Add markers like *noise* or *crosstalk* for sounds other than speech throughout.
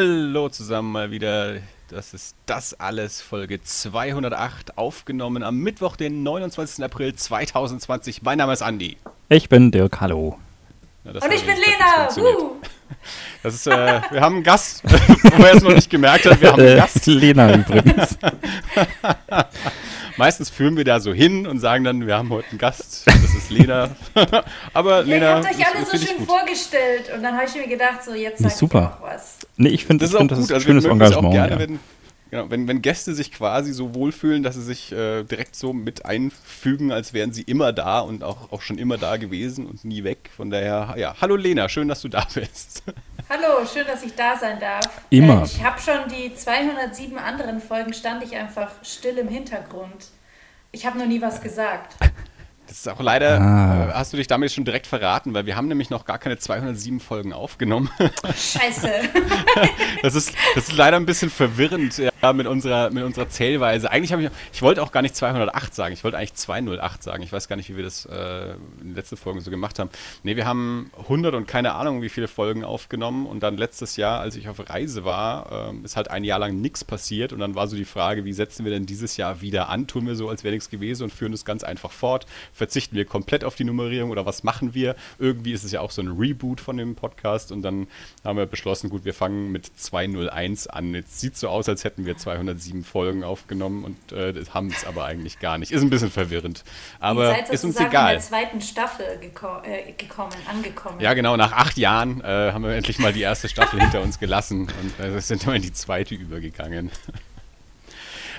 Hallo zusammen mal wieder. Das ist das alles, Folge 208, aufgenommen am Mittwoch, den 29. April 2020. Mein Name ist Andi. Ich bin Dirk, hallo. Ja, Und ich bin Lena. Das ist, äh, wir haben einen Gast, *laughs* wo er es noch nicht gemerkt hat. Wir haben einen Gast. Lena übrigens. *laughs* Meistens führen wir da so hin und sagen dann, wir haben heute einen Gast, das ist Lena. *laughs* Aber ja, Lena. Ihr habt euch alle so schön vorgestellt und dann habe ich mir gedacht, so jetzt sag super. ich auch was. Nee, ich finde das, find, das ist ein schönes Engagement. Gerne, ja. wenn, Genau, wenn, wenn Gäste sich quasi so wohlfühlen, dass sie sich äh, direkt so mit einfügen, als wären sie immer da und auch, auch schon immer da gewesen und nie weg. Von daher, ja, hallo Lena, schön, dass du da bist. Hallo, schön, dass ich da sein darf. Immer. Äh, ich habe schon die 207 anderen Folgen, stand ich einfach still im Hintergrund. Ich habe noch nie was gesagt. Das ist auch leider, ah. äh, hast du dich damit schon direkt verraten, weil wir haben nämlich noch gar keine 207 Folgen aufgenommen. Scheiße. *laughs* das, ist, das ist leider ein bisschen verwirrend ja, mit, unserer, mit unserer Zählweise. Eigentlich habe ich, ich wollte auch gar nicht 208 sagen, ich wollte eigentlich 208 sagen. Ich weiß gar nicht, wie wir das äh, in den letzten Folgen so gemacht haben. Nee, wir haben 100 und keine Ahnung, wie viele Folgen aufgenommen und dann letztes Jahr, als ich auf Reise war, äh, ist halt ein Jahr lang nichts passiert und dann war so die Frage, wie setzen wir denn dieses Jahr wieder an? Tun wir so, als wäre nichts gewesen und führen es ganz einfach fort verzichten wir komplett auf die Nummerierung oder was machen wir? Irgendwie ist es ja auch so ein Reboot von dem Podcast und dann haben wir beschlossen, gut, wir fangen mit 201 an. Jetzt sieht so aus, als hätten wir 207 Folgen aufgenommen und äh, haben es aber eigentlich gar nicht. Ist ein bisschen verwirrend. Aber ist uns egal. in der zweiten Staffel geko äh, gekommen, angekommen. Ja, genau. Nach acht Jahren äh, haben wir endlich mal die erste Staffel hinter uns gelassen und äh, sind wir in die zweite übergegangen.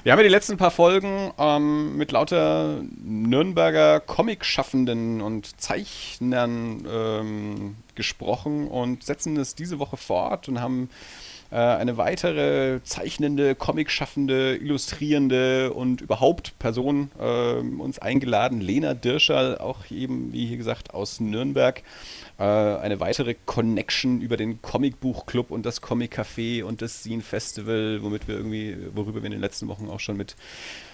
Wir haben ja die letzten paar Folgen ähm, mit lauter Nürnberger Comic-Schaffenden und Zeichnern ähm, gesprochen und setzen es diese Woche fort und haben eine weitere zeichnende, Comic-schaffende, illustrierende und überhaupt Person äh, uns eingeladen. Lena Dirscherl, auch eben, wie hier gesagt, aus Nürnberg äh, eine weitere Connection über den Comicbuchclub und das Comic Café und das Scene Festival, womit wir irgendwie, worüber wir in den letzten Wochen auch schon mit,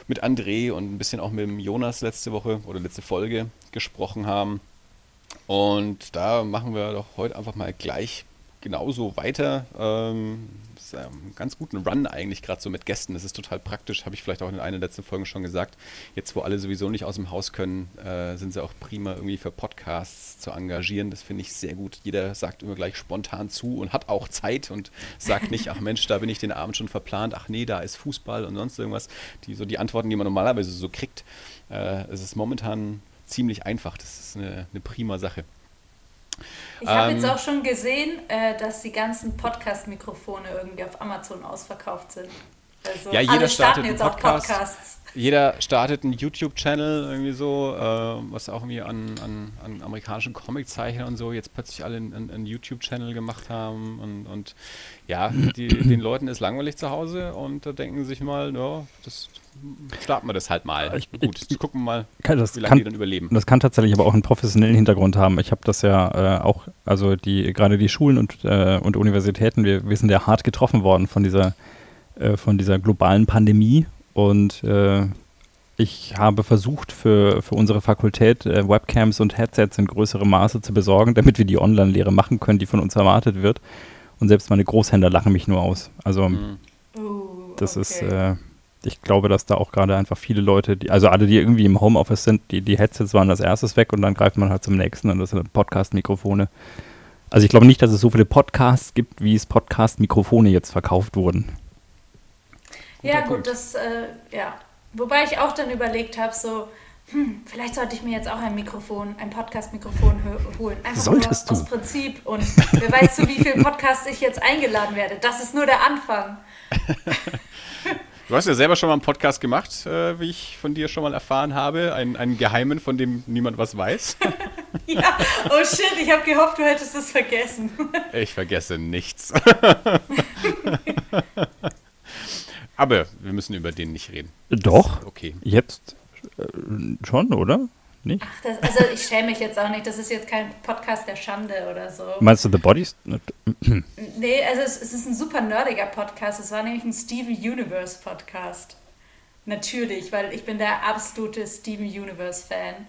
mit André und ein bisschen auch mit dem Jonas letzte Woche oder letzte Folge gesprochen haben. Und da machen wir doch heute einfach mal gleich genauso weiter. Ähm, einen ganz guten Run eigentlich gerade so mit Gästen. Das ist total praktisch, habe ich vielleicht auch in einer letzten Folgen schon gesagt. Jetzt, wo alle sowieso nicht aus dem Haus können, äh, sind sie auch prima irgendwie für Podcasts zu engagieren. Das finde ich sehr gut. Jeder sagt immer gleich spontan zu und hat auch Zeit und sagt nicht, ach Mensch, da bin ich den Abend schon verplant, ach nee, da ist Fußball und sonst irgendwas. Die, so die Antworten, die man normalerweise so kriegt. Äh, es ist momentan ziemlich einfach. Das ist eine, eine prima Sache. Ich habe ähm, jetzt auch schon gesehen, äh, dass die ganzen Podcast-Mikrofone irgendwie auf Amazon ausverkauft sind. Also ja, jeder startet jetzt Podcast, Podcasts. Jeder startet einen YouTube-Channel irgendwie so, äh, was auch irgendwie an, an, an amerikanischen Comiczeichnern und so jetzt plötzlich alle einen, einen YouTube-Channel gemacht haben und, und ja, die, den Leuten ist langweilig zu Hause und da denken sie sich mal, ja, das starten wir das halt mal. Ich, Gut, ich, gucken wir mal, kann, wie lange kann, die dann überleben. Das kann tatsächlich aber auch einen professionellen Hintergrund haben. Ich habe das ja äh, auch, also die gerade die Schulen und, äh, und Universitäten, wir, wir sind ja hart getroffen worden von dieser, äh, von dieser globalen Pandemie und äh, ich habe versucht, für, für unsere Fakultät äh, Webcams und Headsets in größerem Maße zu besorgen, damit wir die Online-Lehre machen können, die von uns erwartet wird. Und selbst meine Großhändler lachen mich nur aus. Also, mhm. das okay. ist, äh, ich glaube, dass da auch gerade einfach viele Leute, die, also alle, die irgendwie im Homeoffice sind, die, die Headsets waren als erstes weg und dann greift man halt zum nächsten und das sind Podcast-Mikrofone. Also ich glaube nicht, dass es so viele Podcasts gibt, wie es Podcast-Mikrofone jetzt verkauft wurden. Ja, gut, Punkt. das, äh, ja. Wobei ich auch dann überlegt habe, so, hm, vielleicht sollte ich mir jetzt auch ein Mikrofon, ein Podcast-Mikrofon holen. Einfach Solltest nur aus Prinzip. Und wer weiß, zu wie vielen Podcasts ich jetzt eingeladen werde. Das ist nur der Anfang. *laughs* Du hast ja selber schon mal einen Podcast gemacht, äh, wie ich von dir schon mal erfahren habe. Ein, einen geheimen, von dem niemand was weiß. *laughs* ja, oh shit, ich habe gehofft, du hättest es vergessen. ich vergesse nichts. *laughs* Aber wir müssen über den nicht reden. Doch. Okay. Jetzt äh, schon, oder? Nicht? Ach, das, also ich schäme mich jetzt auch nicht. Das ist jetzt kein Podcast der Schande oder so. Meinst du The Bodies? *clears throat* nee, also es, es, ist ein super nerdiger Podcast. Es war nämlich ein Steven Universe Podcast. Natürlich, weil ich bin der absolute Steven Universe Fan.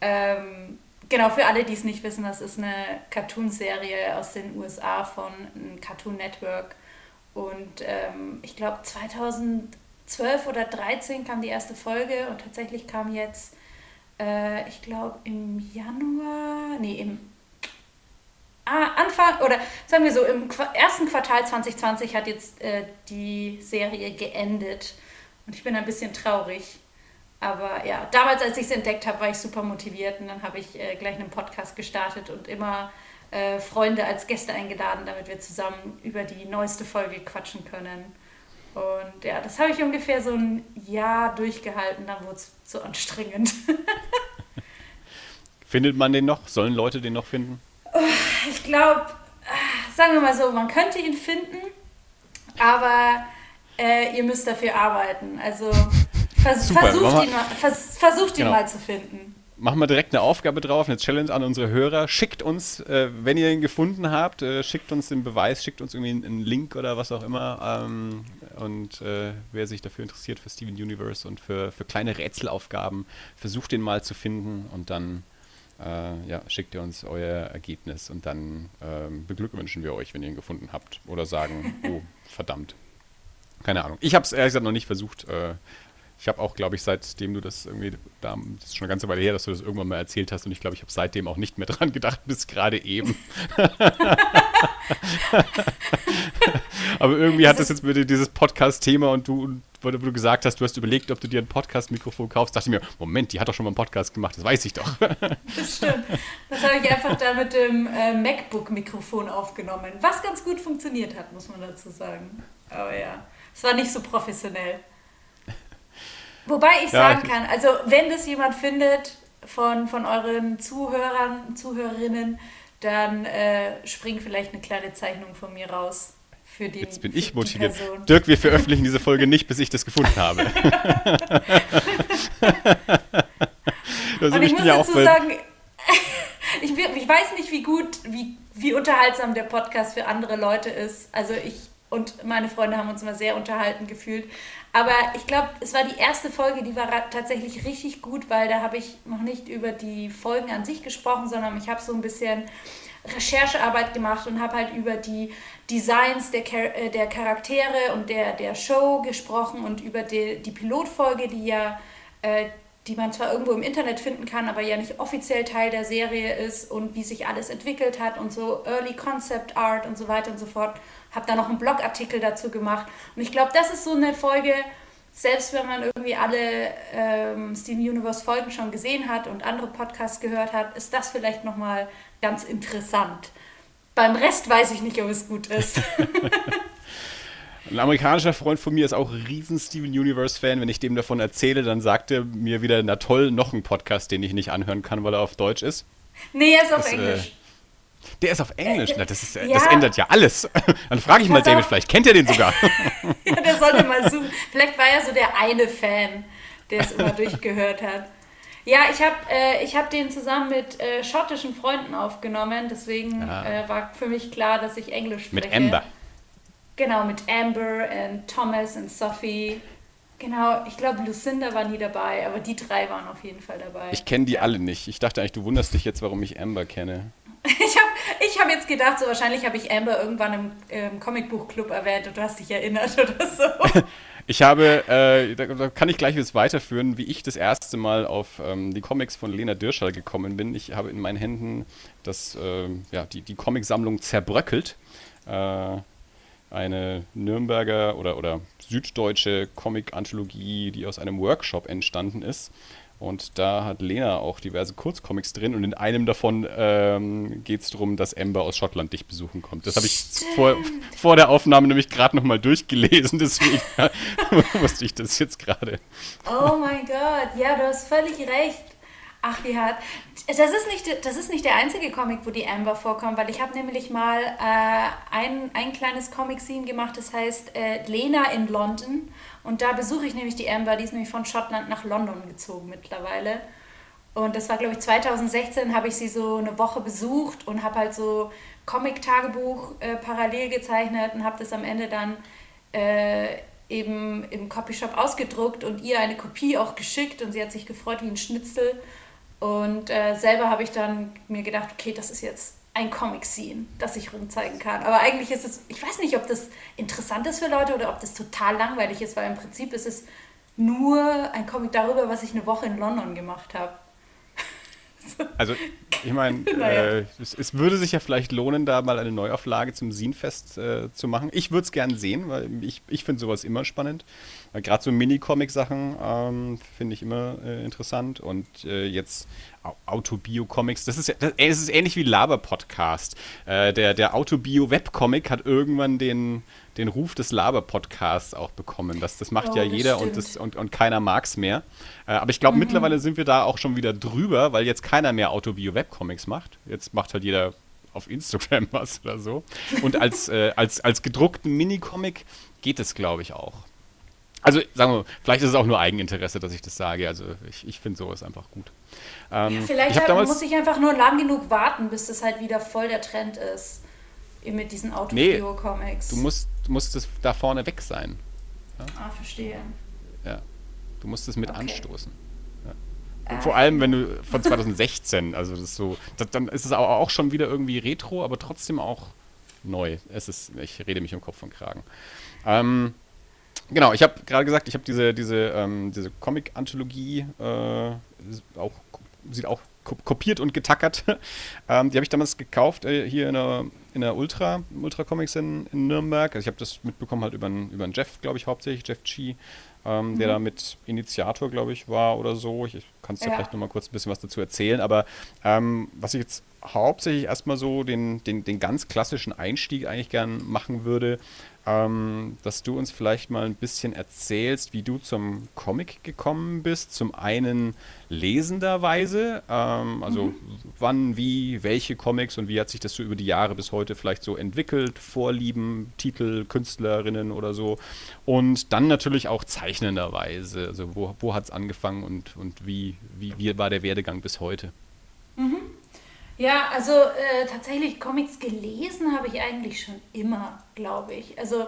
Ähm, genau, für alle, die es nicht wissen, das ist eine Cartoon-Serie aus den USA von Cartoon Network. Und ähm, ich glaube 2012 oder 2013 kam die erste Folge und tatsächlich kam jetzt, äh, ich glaube im Januar, nee, im ah, Anfang oder sagen wir so, im ersten Quartal 2020 hat jetzt äh, die Serie geendet. Und ich bin ein bisschen traurig. Aber ja, damals, als ich es entdeckt habe, war ich super motiviert und dann habe ich äh, gleich einen Podcast gestartet und immer äh, Freunde als Gäste eingeladen, damit wir zusammen über die neueste Folge quatschen können. Und ja, das habe ich ungefähr so ein Jahr durchgehalten, dann wurde es zu anstrengend. *laughs* Findet man den noch? Sollen Leute den noch finden? Ich glaube, sagen wir mal so, man könnte ihn finden, aber äh, ihr müsst dafür arbeiten. Also vers Super, versucht, ihn, mal, vers versucht genau. ihn mal zu finden. Machen wir direkt eine Aufgabe drauf, eine Challenge an unsere Hörer. Schickt uns, äh, wenn ihr ihn gefunden habt, äh, schickt uns den Beweis, schickt uns irgendwie einen Link oder was auch immer. Ähm, und äh, wer sich dafür interessiert, für Steven Universe und für, für kleine Rätselaufgaben, versucht den mal zu finden und dann äh, ja, schickt ihr uns euer Ergebnis und dann ähm, beglückwünschen wir euch, wenn ihr ihn gefunden habt. Oder sagen, oh, verdammt. Keine Ahnung. Ich habe es ehrlich gesagt noch nicht versucht. Ich habe auch, glaube ich, seitdem du das irgendwie, da, das ist schon eine ganze Weile her, dass du das irgendwann mal erzählt hast und ich glaube, ich habe seitdem auch nicht mehr *laughs* dran gedacht, bis gerade eben. *laughs* Aber irgendwie hat das jetzt mit dieses Podcast-Thema und du, wo du gesagt hast, du hast überlegt, ob du dir ein Podcast-Mikrofon kaufst, dachte ich mir, Moment, die hat doch schon mal einen Podcast gemacht, das weiß ich doch. *laughs* Das stimmt. Das habe ich einfach da mit dem äh, MacBook-Mikrofon aufgenommen, was ganz gut funktioniert hat, muss man dazu sagen. Aber ja, es war nicht so professionell. Wobei ich ja, sagen kann, also wenn das jemand findet von, von euren Zuhörern, Zuhörerinnen, dann äh, springt vielleicht eine kleine Zeichnung von mir raus. Für den, Jetzt bin ich motiviert. Dirk, wir *laughs* veröffentlichen diese Folge nicht, bis ich das gefunden habe. *laughs* *laughs* Und ich muss dazu sagen, ich, ich, weiß nicht, wie gut, wie, wie unterhaltsam der Podcast für andere Leute ist. Also ich und meine Freunde haben uns immer sehr unterhalten gefühlt. Aber ich glaube, es war die erste Folge, die war tatsächlich richtig gut, weil da habe ich noch nicht über die Folgen an sich gesprochen, sondern ich habe so ein bisschen Recherchearbeit gemacht und habe halt über die Designs der, Char äh, der Charaktere und der, der Show gesprochen und über die, die Pilotfolge, die ja, äh, die man zwar irgendwo im Internet finden kann, aber ja nicht offiziell Teil der Serie ist und wie sich alles entwickelt hat und so Early Concept Art und so weiter und so fort. Habe da noch einen Blogartikel dazu gemacht und ich glaube, das ist so eine Folge, selbst wenn man irgendwie alle ähm, Steam Universe Folgen schon gesehen hat und andere Podcasts gehört hat, ist das vielleicht nochmal ganz interessant. Beim Rest weiß ich nicht, ob es gut ist. *laughs* *laughs* Ein amerikanischer Freund von mir ist auch ein riesen Steven Universe-Fan. Wenn ich dem davon erzähle, dann sagt er mir wieder, na toll, noch ein Podcast, den ich nicht anhören kann, weil er auf Deutsch ist. Nee, er ist auf das, äh, Englisch. Äh, der ist auf Englisch. Äh, na, das, ist, ja. das ändert ja alles. *laughs* Dann frage ich mal David, vielleicht kennt er den sogar. *laughs* *laughs* ja, der sollte mal suchen. Vielleicht war er so der eine Fan, der es immer durchgehört hat. Ja, ich habe äh, hab den zusammen mit äh, schottischen Freunden aufgenommen, deswegen ah. äh, war für mich klar, dass ich Englisch spreche. Mit Amber. Genau, mit Amber und Thomas und Sophie. Genau, ich glaube, Lucinda war nie dabei, aber die drei waren auf jeden Fall dabei. Ich kenne die alle nicht. Ich dachte eigentlich, du wunderst dich jetzt, warum ich Amber kenne. *laughs* ich habe ich hab jetzt gedacht, so wahrscheinlich habe ich Amber irgendwann im, im Comicbuchclub erwähnt und du hast dich erinnert *laughs* oder so. *laughs* Ich habe, äh, da, da, kann ich gleich jetzt weiterführen, wie ich das erste Mal auf ähm, die Comics von Lena Dirschall gekommen bin. Ich habe in meinen Händen das, äh, ja, die, die Comicsammlung zerbröckelt. Äh, eine Nürnberger oder, oder süddeutsche Comic-Anthologie, die aus einem Workshop entstanden ist. Und da hat Lena auch diverse Kurzcomics drin und in einem davon ähm, geht es darum, dass Amber aus Schottland dich besuchen kommt. Das habe ich vor, vor der Aufnahme nämlich gerade nochmal durchgelesen, *laughs* deswegen *laughs* wusste ich das jetzt gerade. Oh mein Gott, ja, du hast völlig recht. Ach, wie hart. Das ist nicht, das ist nicht der einzige Comic, wo die Amber vorkommt, weil ich habe nämlich mal äh, ein, ein kleines Comic-Scene gemacht, das heißt äh, Lena in London. Und da besuche ich nämlich die Amber, die ist nämlich von Schottland nach London gezogen mittlerweile. Und das war, glaube ich, 2016 habe ich sie so eine Woche besucht und habe halt so Comic-Tagebuch äh, parallel gezeichnet und habe das am Ende dann äh, eben im Copyshop ausgedruckt und ihr eine Kopie auch geschickt und sie hat sich gefreut wie ein Schnitzel. Und äh, selber habe ich dann mir gedacht, okay, das ist jetzt ein Comic-Scene, das ich rumzeigen kann. Aber eigentlich ist es, ich weiß nicht, ob das interessant ist für Leute oder ob das total langweilig ist, weil im Prinzip ist es nur ein Comic darüber, was ich eine Woche in London gemacht habe. *laughs* Also, ich meine, *laughs* naja. äh, es, es, würde sich ja vielleicht lohnen, da mal eine Neuauflage zum Scenefest äh, zu machen. Ich würde es gerne sehen, weil ich, ich finde sowas immer spannend. Gerade so Mini-Comic-Sachen ähm, finde ich immer äh, interessant. Und äh, jetzt Autobio-Comics, das ist ja, das, es ist ähnlich wie Laber-Podcast. Äh, der der Autobio-Webcomic hat irgendwann den, den Ruf des Laber-Podcasts auch bekommen. Das, das macht oh, ja jeder und, das, und, und keiner mag es mehr. Äh, aber ich glaube, mhm. mittlerweile sind wir da auch schon wieder drüber, weil jetzt keiner mehr Autobio-Webcomics macht. Jetzt macht halt jeder auf Instagram *laughs* was oder so. Und als, äh, als, als gedruckten Minicomic geht es, glaube ich, auch. Also sagen wir, mal, vielleicht ist es auch nur Eigeninteresse, dass ich das sage. Also ich, ich finde sowas einfach gut. Ähm, ja, vielleicht halt, damals, muss ich einfach nur lang genug warten, bis das halt wieder voll der Trend ist mit diesen Autobio-Comics. Nee, du musst, du musst es da vorne weg sein. Ja? Ah, verstehe. Ja, du musst es mit okay. anstoßen. Ja. Vor allem, wenn du von 2016, also das ist so, das, dann ist es auch schon wieder irgendwie retro, aber trotzdem auch neu. Es ist, ich rede mich um Kopf und Kragen. Ähm, genau, ich habe gerade gesagt, ich habe diese, diese, ähm, diese Comic-Anthologie äh, auch, sieht auch kopiert und getackert. *laughs* ähm, die habe ich damals gekauft, äh, hier in der, in der Ultra, Ultra Comics in, in Nürnberg. Also ich habe das mitbekommen halt über einen, Jeff, glaube ich, hauptsächlich, Jeff Chi, ähm, mhm. der da mit Initiator, glaube ich, war oder so. Ich, ich kann es ja. vielleicht nochmal kurz ein bisschen was dazu erzählen. Aber ähm, was ich jetzt hauptsächlich erstmal so den, den, den ganz klassischen Einstieg eigentlich gern machen würde, ähm, dass du uns vielleicht mal ein bisschen erzählst, wie du zum Comic gekommen bist. Zum einen lesenderweise, ähm, also mhm. wann, wie, welche Comics und wie hat sich das so über die Jahre bis heute vielleicht so entwickelt, Vorlieben, Titel, Künstlerinnen oder so. Und dann natürlich auch zeichnenderweise, also wo, wo hat es angefangen und, und wie, wie, wie war der Werdegang bis heute? Mhm. Ja, also äh, tatsächlich Comics gelesen habe ich eigentlich schon immer, glaube ich. Also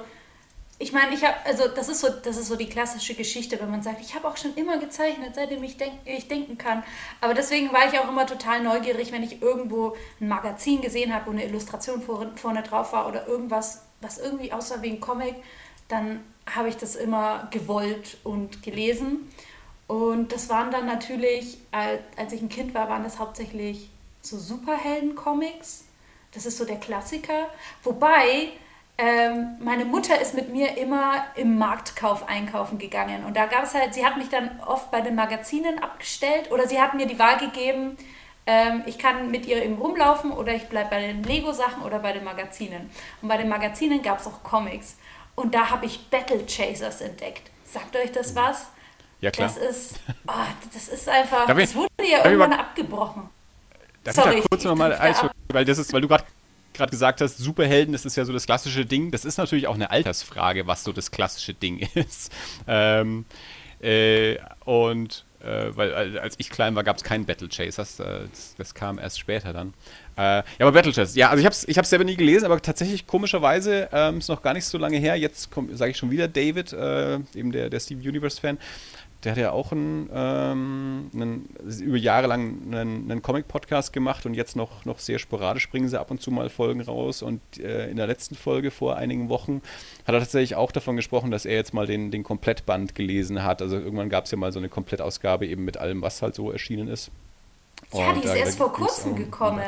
ich meine, ich habe, also das ist so, das ist so die klassische Geschichte, wenn man sagt, ich habe auch schon immer gezeichnet, seitdem ich, denk, ich denken kann. Aber deswegen war ich auch immer total neugierig, wenn ich irgendwo ein Magazin gesehen habe, wo eine Illustration vor, vorne drauf war oder irgendwas, was irgendwie aussah wie ein Comic, dann habe ich das immer gewollt und gelesen. Und das waren dann natürlich, als ich ein Kind war, waren das hauptsächlich so Superhelden-Comics. Das ist so der Klassiker. Wobei ähm, meine Mutter ist mit mir immer im Marktkauf einkaufen gegangen. Und da gab es halt, sie hat mich dann oft bei den Magazinen abgestellt oder sie hat mir die Wahl gegeben, ähm, ich kann mit ihr eben rumlaufen oder ich bleibe bei den Lego-Sachen oder bei den Magazinen. Und bei den Magazinen gab es auch Comics. Und da habe ich Battle Chasers entdeckt. Sagt euch das was? Ja, klar. Das ist, oh, das ist einfach, das wurde ja irgendwann abgebrochen. Darf Sorry, ich da kurz nochmal, also, weil das ist, weil du gerade gerade gesagt hast, Superhelden, das ist ja so das klassische Ding. Das ist natürlich auch eine Altersfrage, was so das klassische Ding *laughs* ist. Ähm, äh, und äh, weil als ich klein war, gab es keinen Battle Chasers. Äh, das, das, kam erst später dann. Äh, ja, aber Battle Chasers, ja, also ich habe es ich selber nie gelesen, aber tatsächlich komischerweise ähm, ist noch gar nicht so lange her. Jetzt sage ich schon wieder David, äh, eben der, der Steve Universe-Fan, der hat ja auch einen, ähm, einen über Jahre lang einen, einen Comic-Podcast gemacht und jetzt noch, noch sehr sporadisch bringen sie ab und zu mal Folgen raus. Und äh, in der letzten Folge vor einigen Wochen hat er tatsächlich auch davon gesprochen, dass er jetzt mal den, den Komplettband gelesen hat. Also irgendwann gab es ja mal so eine Komplettausgabe eben mit allem, was halt so erschienen ist. Ja, und die ist da, erst da vor kurzem gekommen.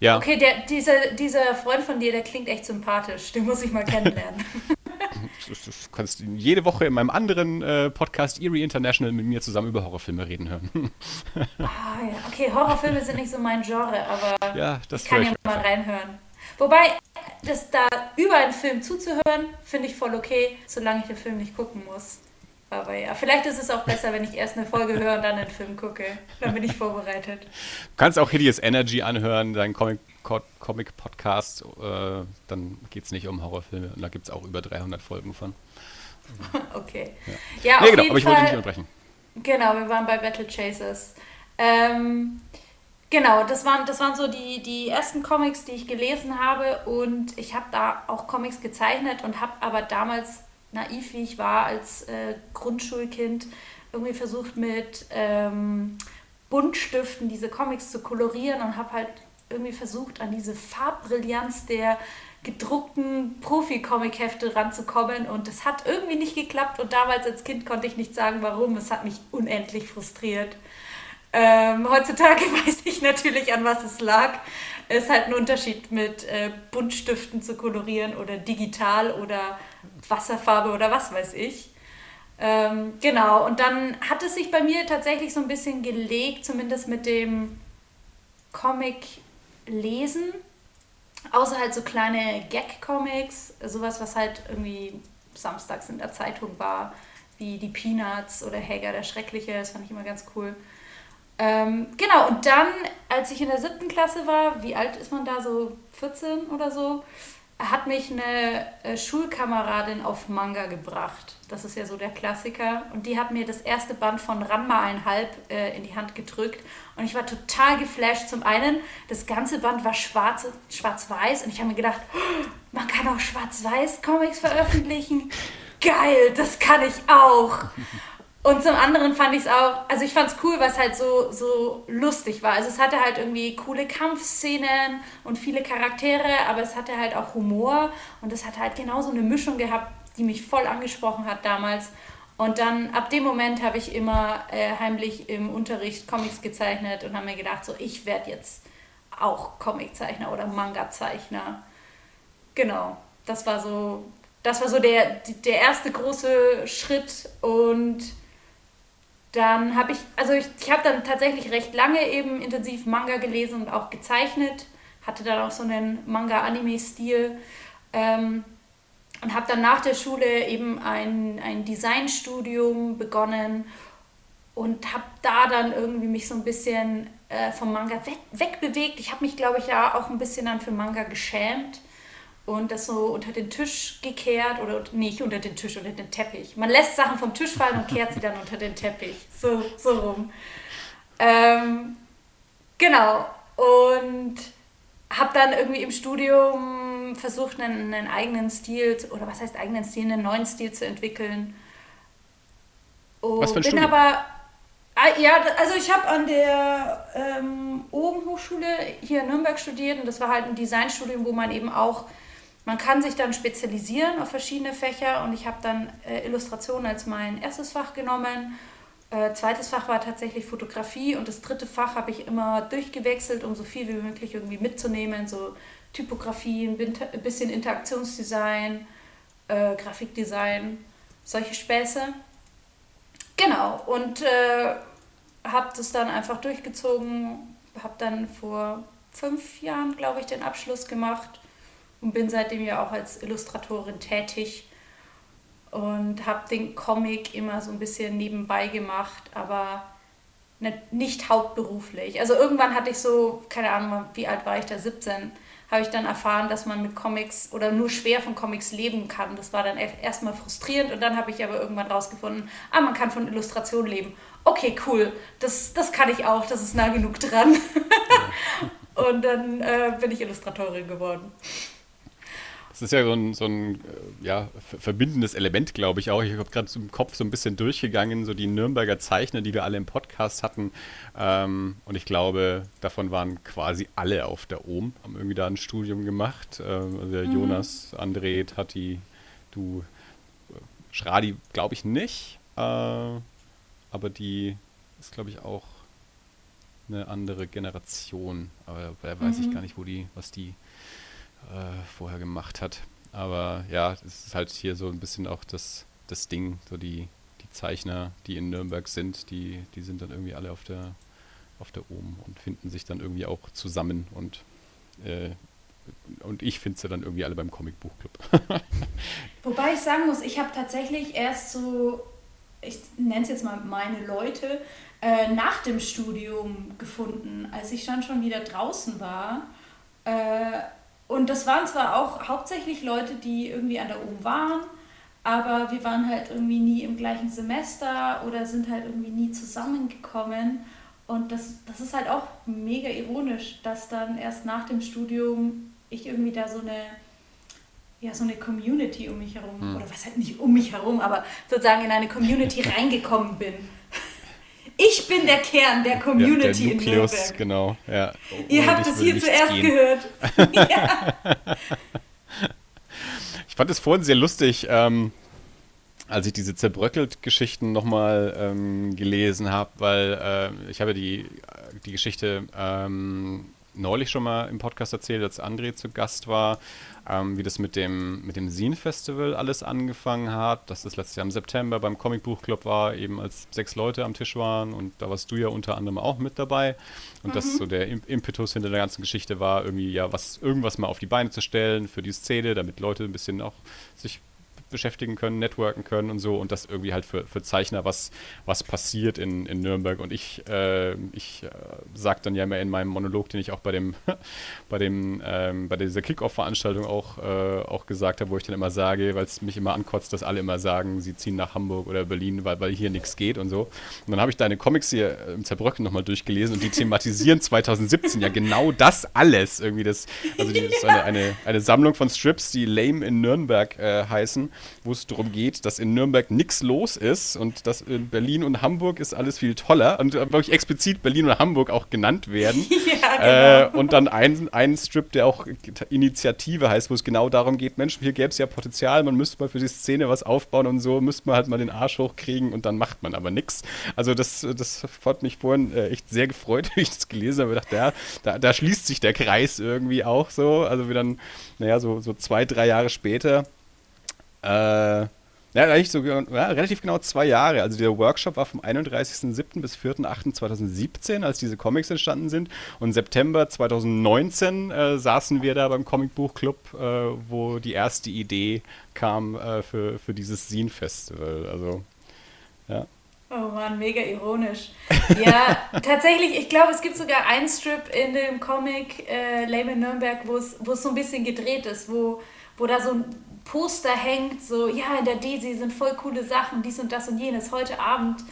Ja. Okay, der, dieser, dieser Freund von dir, der klingt echt sympathisch. Den muss ich mal kennenlernen. *laughs* du, kannst jede Woche in meinem anderen äh, Podcast Erie International mit mir zusammen über Horrorfilme reden hören. ah, ja. Okay, Horrorfilme sind nicht so mein Genre, aber ja, ich kann ja mal reinhören. Wobei, das da über einen Film zuzuhören, finde ich voll okay, solange ich den Film nicht gucken muss. Aber ja, vielleicht ist es auch besser, wenn ich erst eine Folge höre und dann einen Film gucke. Dann bin ich vorbereitet. Du kannst auch Hideous Energy anhören, deinen Comic Comic-Podcast, äh, dann geht es nicht um Horrorfilme. Und da gibt es auch über 300 Folgen von. *laughs* okay. Ja, ja nee, genau, aber ich wollte dich nicht unterbrechen. Genau, wir waren bei Battle Chasers. Ähm, genau, das waren, das waren so die, die ersten Comics, die ich gelesen habe. Und ich habe da auch Comics gezeichnet und habe aber damals, naiv wie ich war, als äh, Grundschulkind irgendwie versucht mit. Ähm, Buntstiften diese Comics zu kolorieren und habe halt irgendwie versucht, an diese Farbbrillanz der gedruckten Profi-Comic-Hefte ranzukommen und das hat irgendwie nicht geklappt und damals als Kind konnte ich nicht sagen, warum. Es hat mich unendlich frustriert. Ähm, heutzutage *laughs* weiß ich natürlich, an was es lag. Es ist halt ein Unterschied mit äh, Buntstiften zu kolorieren oder digital oder Wasserfarbe oder was weiß ich. Ähm, genau, und dann hat es sich bei mir tatsächlich so ein bisschen gelegt, zumindest mit dem Comic-Lesen Außer halt so kleine Gag-Comics, sowas, was halt irgendwie samstags in der Zeitung war, wie die Peanuts oder Hager der Schreckliche, das fand ich immer ganz cool. Ähm, genau, und dann, als ich in der siebten Klasse war, wie alt ist man da, so 14 oder so, hat mich eine äh, Schulkameradin auf Manga gebracht. Das ist ja so der Klassiker. Und die hat mir das erste Band von Ranma einhalb äh, in die Hand gedrückt. Und ich war total geflasht. Zum einen, das ganze Band war schwarz, schwarz-weiß. Und ich habe mir gedacht, oh, man kann auch schwarz-weiß Comics veröffentlichen. Geil, das kann ich auch. *laughs* Und zum anderen fand ich es auch, also ich fand es cool, weil es halt so, so lustig war. Also es hatte halt irgendwie coole Kampfszenen und viele Charaktere, aber es hatte halt auch Humor und es hat halt genau so eine Mischung gehabt, die mich voll angesprochen hat damals. Und dann ab dem Moment habe ich immer äh, heimlich im Unterricht Comics gezeichnet und habe mir gedacht, so ich werde jetzt auch Comiczeichner oder Manga-Zeichner. Genau, das war so, das war so der, der erste große Schritt und dann habe ich, also ich, ich habe dann tatsächlich recht lange eben intensiv Manga gelesen und auch gezeichnet, hatte dann auch so einen Manga-Anime-Stil ähm, und habe dann nach der Schule eben ein, ein Designstudium begonnen und habe da dann irgendwie mich so ein bisschen äh, vom Manga weg, wegbewegt. Ich habe mich, glaube ich, ja auch ein bisschen dann für Manga geschämt und das so unter den Tisch gekehrt oder nicht unter den Tisch, unter den Teppich. Man lässt Sachen vom Tisch fallen und kehrt sie dann unter den Teppich. So, so rum. Ähm, genau. Und habe dann irgendwie im Studium versucht, einen, einen eigenen Stil, oder was heißt eigenen Stil, einen neuen Stil zu entwickeln. Und was für ein bin Studium? aber ah, ja, also ich habe an der ähm, Oben Hochschule hier in Nürnberg studiert und das war halt ein Designstudium, wo man eben auch man kann sich dann spezialisieren auf verschiedene Fächer und ich habe dann äh, Illustration als mein erstes Fach genommen. Äh, zweites Fach war tatsächlich Fotografie und das dritte Fach habe ich immer durchgewechselt, um so viel wie möglich irgendwie mitzunehmen, so Typografie, ein bisschen Interaktionsdesign, äh, Grafikdesign, solche Späße. Genau, und äh, habe das dann einfach durchgezogen, habe dann vor fünf Jahren, glaube ich, den Abschluss gemacht und bin seitdem ja auch als Illustratorin tätig und habe den Comic immer so ein bisschen nebenbei gemacht, aber nicht hauptberuflich. Also irgendwann hatte ich so, keine Ahnung, wie alt war ich da, 17, habe ich dann erfahren, dass man mit Comics oder nur schwer von Comics leben kann. Das war dann erstmal frustrierend und dann habe ich aber irgendwann rausgefunden, ah, man kann von Illustration leben. Okay, cool, das, das kann ich auch, das ist nah genug dran. *laughs* und dann äh, bin ich Illustratorin geworden. Das ist ja so ein, so ein äh, ja, verbindendes Element, glaube ich auch. Ich habe gerade im Kopf so ein bisschen durchgegangen, so die Nürnberger Zeichner, die wir alle im Podcast hatten. Ähm, und ich glaube, davon waren quasi alle auf der OM, haben irgendwie da ein Studium gemacht. Ähm, also mhm. Jonas, André, Tati, du, äh, Schradi, glaube ich nicht. Äh, aber die ist, glaube ich, auch eine andere Generation. Aber da weiß mhm. ich gar nicht, wo die, was die äh, vorher gemacht hat. Aber ja, es ist halt hier so ein bisschen auch das, das Ding, so die, die Zeichner, die in Nürnberg sind, die, die sind dann irgendwie alle auf der, auf der OM und finden sich dann irgendwie auch zusammen und äh, und ich finde sie dann irgendwie alle beim Comicbuchclub. *laughs* Wobei ich sagen muss, ich habe tatsächlich erst so, ich nenne es jetzt mal meine Leute, äh, nach dem Studium gefunden, als ich dann schon wieder draußen war. Äh, und das waren zwar auch hauptsächlich Leute, die irgendwie an der OM waren, aber wir waren halt irgendwie nie im gleichen Semester oder sind halt irgendwie nie zusammengekommen. Und das, das ist halt auch mega ironisch, dass dann erst nach dem Studium ich irgendwie da so eine, ja, so eine Community um mich herum, hm. oder was halt nicht um mich herum, aber sozusagen in eine Community *laughs* reingekommen bin. Ich bin der Kern der Community ja, der Nukleus, in Nürnberg. genau. Ja. Ihr habt es hier zuerst gehen. gehört. *laughs* *laughs* ja. Ich fand es vorhin sehr lustig, ähm, als ich diese zerbröckelt-Geschichten nochmal ähm, gelesen habe, weil äh, ich habe die, die Geschichte ähm, neulich schon mal im Podcast erzählt, als André zu Gast war, ähm, wie das mit dem, mit dem Zine-Festival alles angefangen hat, dass das letztes Jahr im September beim Comic-Buch-Club war, eben als sechs Leute am Tisch waren und da warst du ja unter anderem auch mit dabei und mhm. dass so der Impetus hinter der ganzen Geschichte war, irgendwie ja was, irgendwas mal auf die Beine zu stellen für die Szene, damit Leute ein bisschen auch sich beschäftigen können, networken können und so und das irgendwie halt für, für Zeichner was, was passiert in, in Nürnberg. Und ich, äh, ich äh, sage dann ja immer in meinem Monolog, den ich auch bei dem, *laughs* bei dem, ähm, bei dieser Kickoff-Veranstaltung auch, äh, auch gesagt habe, wo ich dann immer sage, weil es mich immer ankotzt, dass alle immer sagen, sie ziehen nach Hamburg oder Berlin, weil, weil hier nichts geht und so. Und dann habe ich deine Comics hier im Zerbröcken nochmal durchgelesen und die thematisieren *laughs* 2017 ja genau das alles. Irgendwie das, also die, das ist eine, eine, eine Sammlung von Strips, die Lame in Nürnberg äh, heißen wo es darum geht, dass in Nürnberg nichts los ist und dass in Berlin und Hamburg ist alles viel toller und wirklich explizit Berlin und Hamburg auch genannt werden. *laughs* ja, genau. äh, und dann ein, ein Strip, der auch Initiative heißt, wo es genau darum geht, Mensch, hier gäbe es ja Potenzial, man müsste mal für die Szene was aufbauen und so, müsste man halt mal den Arsch hochkriegen und dann macht man aber nichts. Also das, das hat mich vorhin äh, echt sehr gefreut, *laughs* wie ich das gelesen habe. Ich dachte, ja, da, da schließt sich der Kreis irgendwie auch so. Also wir dann, naja, so, so zwei, drei Jahre später äh, ja, eigentlich so, ja, relativ genau zwei Jahre. Also der Workshop war vom 31.07. bis 4.08.2017, als diese Comics entstanden sind. Und September 2019 äh, saßen wir da beim Comicbuchclub, äh, wo die erste Idee kam äh, für, für dieses Zine-Festival. Also, ja. Oh Mann, mega ironisch. Ja, *laughs* tatsächlich, ich glaube, es gibt sogar einen Strip in dem Comic äh, Lame in Nürnberg, wo es so ein bisschen gedreht ist, wo, wo da so ein Poster hängt, so, ja, in der Daisy sind voll coole Sachen, dies und das und jenes, heute Abend.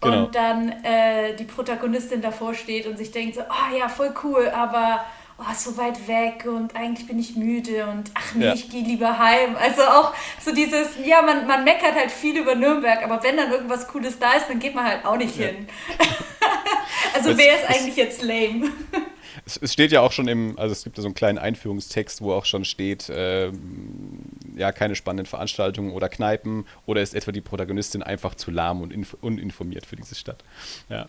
Genau. Und dann äh, die Protagonistin davor steht und sich denkt so, oh ja, voll cool, aber oh, so weit weg und eigentlich bin ich müde und ach nee, ja. ich gehe lieber heim. Also auch so dieses, ja, man, man meckert halt viel über Nürnberg, aber wenn dann irgendwas Cooles da ist, dann geht man halt auch nicht ja. hin. *laughs* also wer ist eigentlich jetzt lame? *laughs* Es, es, steht ja auch schon im, also es gibt ja so einen kleinen Einführungstext, wo auch schon steht, äh, ja, keine spannenden Veranstaltungen oder Kneipen oder ist etwa die Protagonistin einfach zu lahm und uninformiert für diese Stadt. Ja.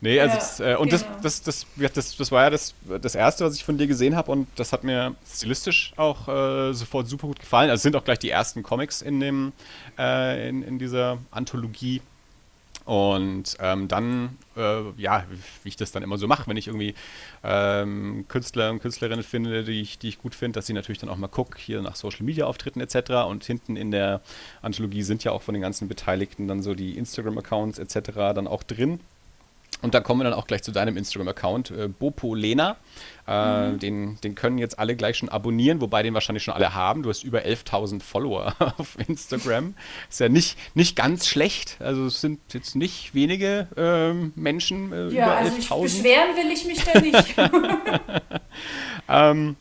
Nee, also ja, es, äh, und genau. das, das, das, das, das war ja das, das Erste, was ich von dir gesehen habe und das hat mir stilistisch auch äh, sofort super gut gefallen. Also es sind auch gleich die ersten Comics in, dem, äh, in, in dieser Anthologie. Und ähm, dann, äh, ja, wie ich das dann immer so mache, wenn ich irgendwie ähm, Künstler und Künstlerinnen finde, die ich, die ich gut finde, dass sie natürlich dann auch mal gucke, hier nach Social Media Auftritten etc. Und hinten in der Anthologie sind ja auch von den ganzen Beteiligten dann so die Instagram-Accounts etc. dann auch drin. Und da kommen wir dann auch gleich zu deinem Instagram-Account, äh, Bopo Lena. Äh, mhm. den, den können jetzt alle gleich schon abonnieren, wobei den wahrscheinlich schon alle haben. Du hast über 11.000 Follower *laughs* auf Instagram. Ist ja nicht, nicht ganz schlecht. Also es sind jetzt nicht wenige ähm, Menschen. Äh, ja, über also beschweren will ich mich da *laughs* nicht. ähm,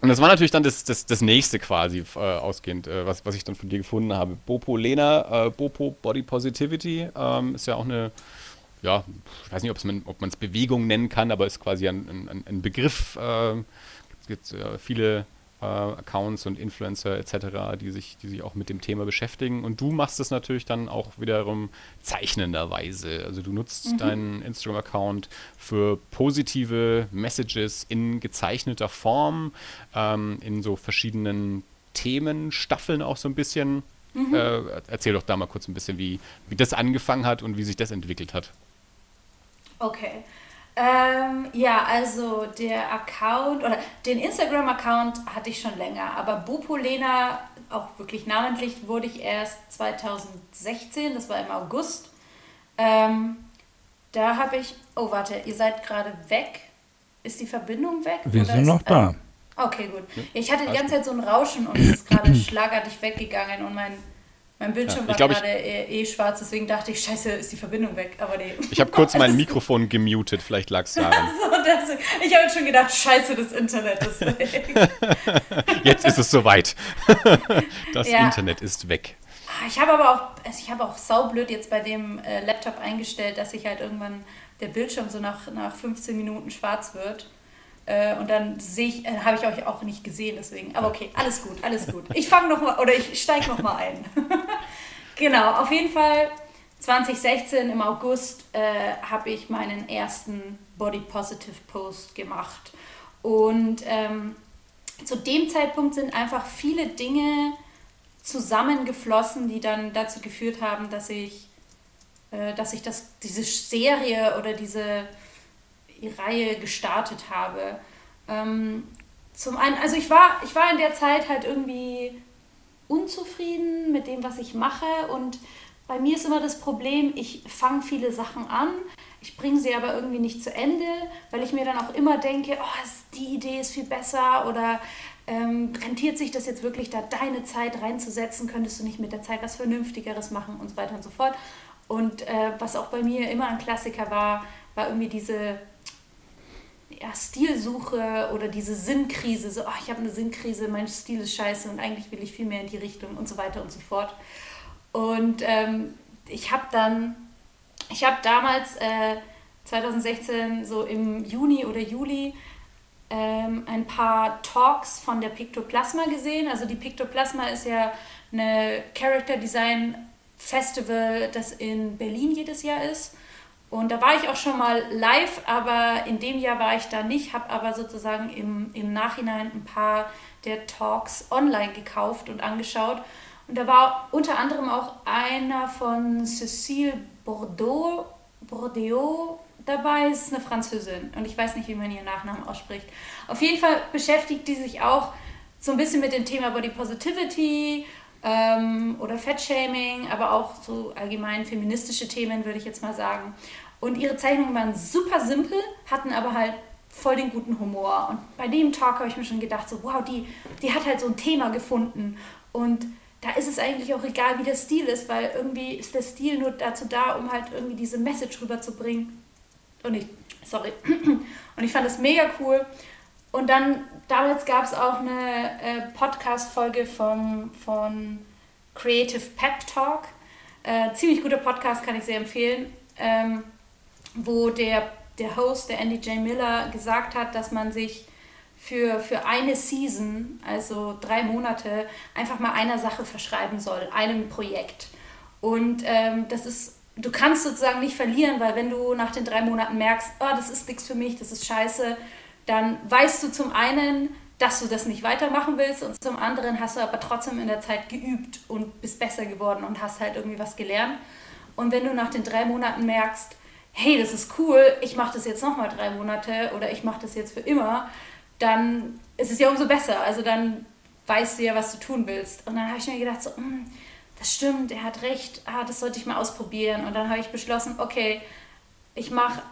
und das war natürlich dann das, das, das nächste quasi äh, ausgehend, äh, was, was ich dann von dir gefunden habe. Bopo Lena, äh, Bopo Body Positivity, ähm, ist ja auch eine ja, ich weiß nicht, ob man es Bewegung nennen kann, aber ist quasi ein, ein, ein Begriff. Äh, es gibt äh, viele äh, Accounts und Influencer etc., die sich, die sich auch mit dem Thema beschäftigen. Und du machst es natürlich dann auch wiederum zeichnenderweise. Also du nutzt mhm. deinen Instagram-Account für positive Messages in gezeichneter Form, ähm, in so verschiedenen Themenstaffeln auch so ein bisschen. Mhm. Äh, erzähl doch da mal kurz ein bisschen, wie, wie das angefangen hat und wie sich das entwickelt hat. Okay. Ähm, ja, also der Account oder den Instagram-Account hatte ich schon länger, aber Bupolena, auch wirklich namentlich, wurde ich erst 2016, das war im August. Ähm, da habe ich, oh warte, ihr seid gerade weg. Ist die Verbindung weg? Wir sind ist, noch da. Ähm, okay, gut. Ich hatte die ganze Zeit so ein Rauschen und es ist gerade *clears throat* schlagartig weggegangen und mein mein Bildschirm ja, war glaub, gerade eh, eh, schwarz, deswegen dachte ich, scheiße, ist die Verbindung weg. Aber nee. Ich habe kurz *laughs* mein Mikrofon gemutet, vielleicht lag es daran. so, ich habe schon gedacht, scheiße, das Internet ist weg. *laughs* Jetzt ist es soweit. *laughs* Das ja. Internet ist weg. Ich habe aber auch, also ich habe auch saublöd jetzt bei dem äh, Laptop eingestellt, dass sich halt irgendwann der Bildschirm so nach, nach 15 Minuten schwarz wird. Äh, und dann sehe ich, äh, habe ich euch auch nicht gesehen, deswegen. Aber okay, alles gut, alles gut. Ich fange nochmal, oder ich steige nochmal ein. *laughs* genau, auf jeden Fall 2016 im August äh, habe ich meinen ersten Body Positive Post gemacht. Und ähm, zu dem Zeitpunkt sind einfach viele Dinge zusammengeflossen, die dann dazu geführt haben, dass ich, äh, dass ich das, diese Serie oder diese Reihe gestartet habe. Ähm, zum einen, also ich war, ich war in der Zeit halt irgendwie unzufrieden mit dem, was ich mache und bei mir ist immer das Problem, ich fange viele Sachen an, ich bringe sie aber irgendwie nicht zu Ende, weil ich mir dann auch immer denke, oh, die Idee ist viel besser oder ähm, rentiert sich das jetzt wirklich, da deine Zeit reinzusetzen? Könntest du nicht mit der Zeit was Vernünftigeres machen und so weiter und so fort? Und äh, was auch bei mir immer ein Klassiker war, war irgendwie diese ja, Stilsuche oder diese Sinnkrise. So, oh, ich habe eine Sinnkrise, mein Stil ist scheiße und eigentlich will ich viel mehr in die Richtung und so weiter und so fort. Und ähm, ich habe dann, ich habe damals äh, 2016 so im Juni oder Juli ähm, ein paar Talks von der Pictoplasma gesehen. Also die Pictoplasma ist ja eine Character Design Festival, das in Berlin jedes Jahr ist. Und da war ich auch schon mal live, aber in dem Jahr war ich da nicht, habe aber sozusagen im, im Nachhinein ein paar der Talks online gekauft und angeschaut. Und da war unter anderem auch einer von Cécile Bordeaux, Bordeaux dabei ist eine Französin und ich weiß nicht, wie man ihren Nachnamen ausspricht. Auf jeden Fall beschäftigt die sich auch so ein bisschen mit dem Thema Body Positivity ähm, oder Fettshaming, aber auch so allgemein feministische Themen, würde ich jetzt mal sagen. Und ihre Zeichnungen waren super simpel, hatten aber halt voll den guten Humor. Und bei dem Talk habe ich mir schon gedacht, so, wow, die, die hat halt so ein Thema gefunden. Und da ist es eigentlich auch egal, wie der Stil ist, weil irgendwie ist der Stil nur dazu da, um halt irgendwie diese Message rüberzubringen. Und ich, sorry. Und ich fand das mega cool. Und dann, damals gab es auch eine äh, Podcast-Folge von, Creative Pep Talk. Äh, ziemlich guter Podcast, kann ich sehr empfehlen. Ähm, wo der, der Host, der Andy J. Miller, gesagt hat, dass man sich für, für eine Season, also drei Monate, einfach mal einer Sache verschreiben soll, einem Projekt. Und ähm, das ist du kannst sozusagen nicht verlieren, weil wenn du nach den drei Monaten merkst, oh, das ist nichts für mich, das ist scheiße, dann weißt du zum einen, dass du das nicht weitermachen willst und zum anderen hast du aber trotzdem in der Zeit geübt und bist besser geworden und hast halt irgendwie was gelernt. Und wenn du nach den drei Monaten merkst, hey, das ist cool, ich mache das jetzt nochmal drei Monate oder ich mache das jetzt für immer, dann ist es ja umso besser. Also dann weißt du ja, was du tun willst. Und dann habe ich mir gedacht, so, hm, das stimmt, er hat recht, ah, das sollte ich mal ausprobieren. Und dann habe ich beschlossen, okay, ich mache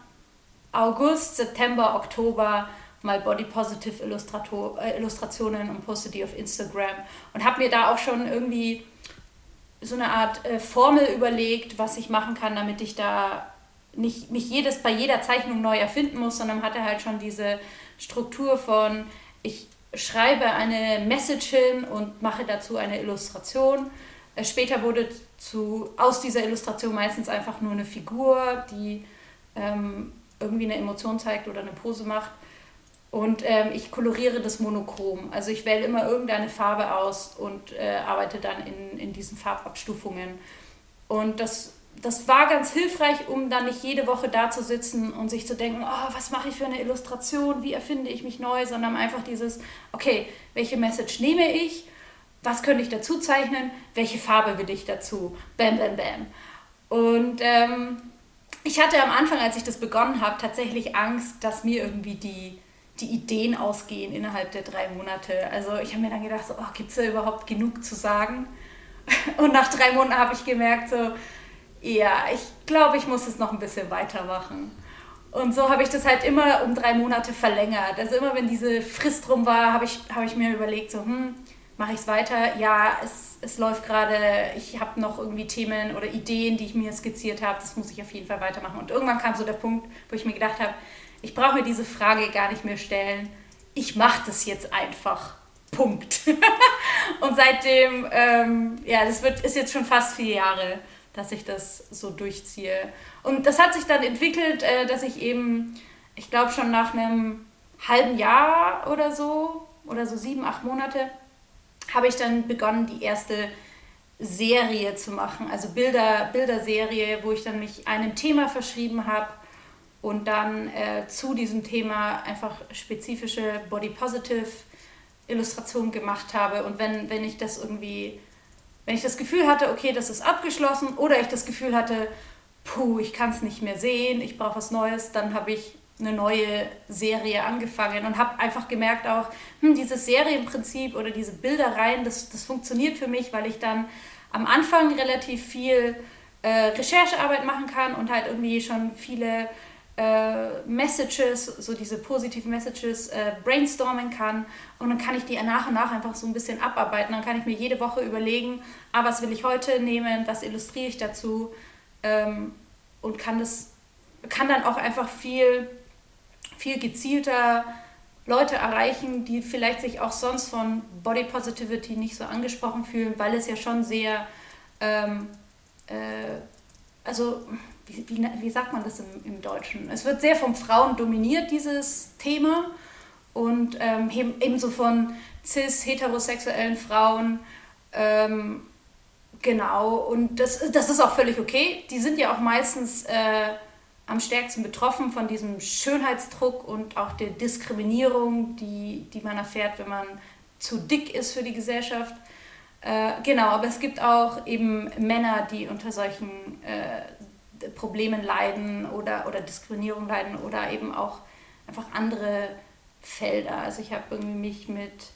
August, September, Oktober mal Body Positive Illustrator, äh, Illustrationen und poste die auf Instagram. Und habe mir da auch schon irgendwie so eine Art äh, Formel überlegt, was ich machen kann, damit ich da nicht, nicht jedes bei jeder Zeichnung neu erfinden muss, sondern hatte halt schon diese Struktur von, ich schreibe eine Message hin und mache dazu eine Illustration äh, später wurde zu, aus dieser Illustration meistens einfach nur eine Figur, die ähm, irgendwie eine Emotion zeigt oder eine Pose macht. Und ähm, ich koloriere das monochrom. Also ich wähle immer irgendeine Farbe aus und äh, arbeite dann in, in diesen Farbabstufungen. Und das, das war ganz hilfreich, um dann nicht jede Woche da zu sitzen und sich zu denken, oh, was mache ich für eine Illustration, wie erfinde ich mich neu, sondern einfach dieses, okay, welche Message nehme ich was könnte ich dazu zeichnen, welche Farbe will ich dazu, bam, bam, bam. Und ähm, ich hatte am Anfang, als ich das begonnen habe, tatsächlich Angst, dass mir irgendwie die, die Ideen ausgehen innerhalb der drei Monate. Also ich habe mir dann gedacht, so, oh, gibt es da überhaupt genug zu sagen? *laughs* Und nach drei Monaten habe ich gemerkt, so, ja, ich glaube, ich muss es noch ein bisschen weitermachen. Und so habe ich das halt immer um drei Monate verlängert. Also immer wenn diese Frist rum war, habe ich, hab ich mir überlegt, so, hm, mache ich es weiter? Ja, es, es läuft gerade, ich habe noch irgendwie Themen oder Ideen, die ich mir skizziert habe, das muss ich auf jeden Fall weitermachen. Und irgendwann kam so der Punkt, wo ich mir gedacht habe, ich brauche mir diese Frage gar nicht mehr stellen. Ich mache das jetzt einfach. Punkt. *laughs* und seitdem, ähm, ja, das wird, ist jetzt schon fast vier Jahre, dass ich das so durchziehe. Und das hat sich dann entwickelt, äh, dass ich eben, ich glaube schon nach einem halben Jahr oder so, oder so sieben, acht Monate, habe ich dann begonnen, die erste Serie zu machen, also Bilder, Bilderserie, wo ich dann mich einem Thema verschrieben habe und dann äh, zu diesem Thema einfach spezifische Body Positive Illustrationen gemacht habe. Und wenn, wenn ich das irgendwie, wenn ich das Gefühl hatte, okay, das ist abgeschlossen, oder ich das Gefühl hatte, puh, ich kann es nicht mehr sehen, ich brauche was Neues, dann habe ich eine neue Serie angefangen und habe einfach gemerkt auch, hm, dieses Serienprinzip oder diese Bildereien, das, das funktioniert für mich, weil ich dann am Anfang relativ viel äh, Recherchearbeit machen kann und halt irgendwie schon viele äh, Messages, so diese positiven Messages äh, brainstormen kann und dann kann ich die nach und nach einfach so ein bisschen abarbeiten. Dann kann ich mir jede Woche überlegen, ah, was will ich heute nehmen, was illustriere ich dazu ähm, und kann das kann dann auch einfach viel viel gezielter Leute erreichen, die vielleicht sich auch sonst von Body Positivity nicht so angesprochen fühlen, weil es ja schon sehr, ähm, äh, also wie, wie, wie, sagt man das im, im, Deutschen? Es wird sehr von Frauen dominiert, dieses Thema, und ähm, ebenso von cis-heterosexuellen Frauen. Ähm, genau, und das, das ist auch völlig okay. Die sind ja auch meistens äh, am stärksten betroffen von diesem Schönheitsdruck und auch der Diskriminierung, die, die man erfährt, wenn man zu dick ist für die Gesellschaft. Äh, genau, aber es gibt auch eben Männer, die unter solchen äh, Problemen leiden oder, oder Diskriminierung leiden oder eben auch einfach andere Felder. Also ich habe mich mit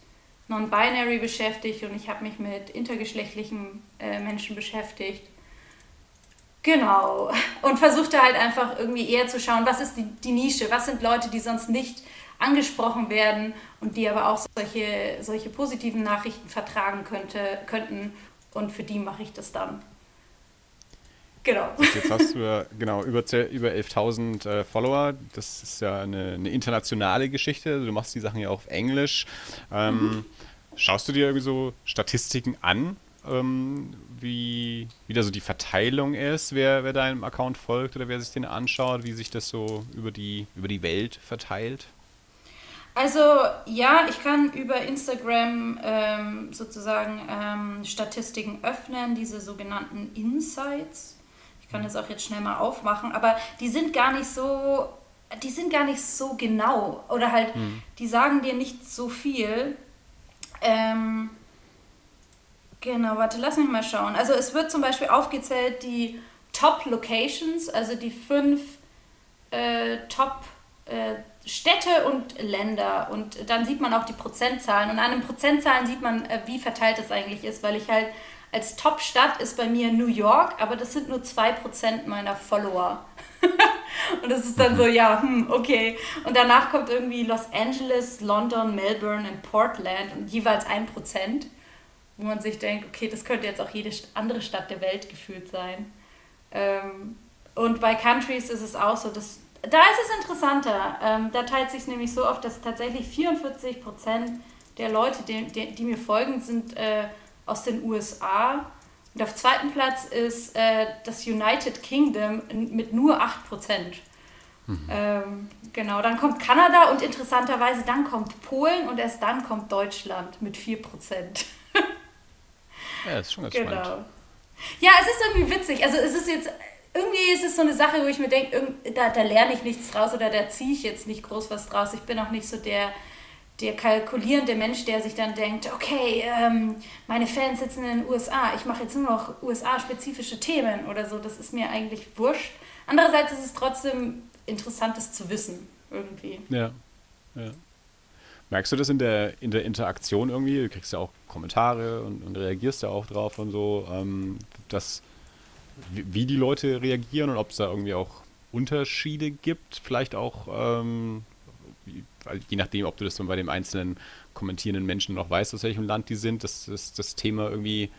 Non-Binary beschäftigt und ich habe mich mit intergeschlechtlichen äh, Menschen beschäftigt Genau. *laughs* Und versuchte halt einfach irgendwie eher zu schauen, was ist die, die Nische, was sind Leute, die sonst nicht angesprochen werden und die aber auch solche, solche positiven Nachrichten vertragen könnte, könnten. Und für die mache ich das dann. Genau. Jetzt hast du ja genau über, über 11.000 äh, Follower. Das ist ja eine, eine, internationale Geschichte. Du machst die Sachen ja auch auf Englisch. Ähm, mhm. Schaust du dir irgendwie so Statistiken an ähm, wie, wie da so die Verteilung ist, wer, wer deinem Account folgt oder wer sich den anschaut, wie sich das so über die, über die Welt verteilt? Also ja, ich kann über Instagram ähm, sozusagen ähm, Statistiken öffnen, diese sogenannten Insights. Ich kann das auch jetzt schnell mal aufmachen, aber die sind gar nicht so, die sind gar nicht so genau oder halt, hm. die sagen dir nicht so viel. Ähm, Genau, warte, lass mich mal schauen. Also es wird zum Beispiel aufgezählt die Top Locations, also die fünf äh, Top äh, Städte und Länder. Und dann sieht man auch die Prozentzahlen. Und an den Prozentzahlen sieht man, äh, wie verteilt das eigentlich ist, weil ich halt als Top-Stadt ist bei mir New York, aber das sind nur 2% meiner Follower. *laughs* und das ist dann so, ja, hm, okay. Und danach kommt irgendwie Los Angeles, London, Melbourne und Portland und jeweils 1% wo man sich denkt, okay, das könnte jetzt auch jede andere Stadt der Welt gefühlt sein. Ähm, und bei Countries ist es auch so, dass da ist es interessanter. Ähm, da teilt sich nämlich so oft, dass tatsächlich 44 Prozent der Leute, die, die, die, mir folgen, sind äh, aus den USA. Und auf zweiten Platz ist äh, das United Kingdom mit nur 8 Prozent. Mhm. Ähm, genau, dann kommt Kanada und interessanterweise dann kommt Polen und erst dann kommt Deutschland mit 4 Prozent. *laughs* Ja, ist schon ganz genau. spannend. Ja, es ist irgendwie witzig. Also es ist jetzt, irgendwie ist es so eine Sache, wo ich mir denke, da, da lerne ich nichts draus oder da ziehe ich jetzt nicht groß was draus. Ich bin auch nicht so der, der kalkulierende Mensch, der sich dann denkt, okay, ähm, meine Fans sitzen in den USA, ich mache jetzt nur noch USA-spezifische Themen oder so. Das ist mir eigentlich wurscht. Andererseits ist es trotzdem interessant, das zu wissen, irgendwie. Ja, ja. Merkst du das in der, in der Interaktion irgendwie? Du kriegst ja auch Kommentare und, und reagierst ja auch drauf und so, ähm, dass, wie, wie, die Leute reagieren und ob es da irgendwie auch Unterschiede gibt, vielleicht auch, ähm, je nachdem, ob du das dann bei dem einzelnen kommentierenden Menschen noch weißt, aus welchem Land die sind, dass, dass das Thema irgendwie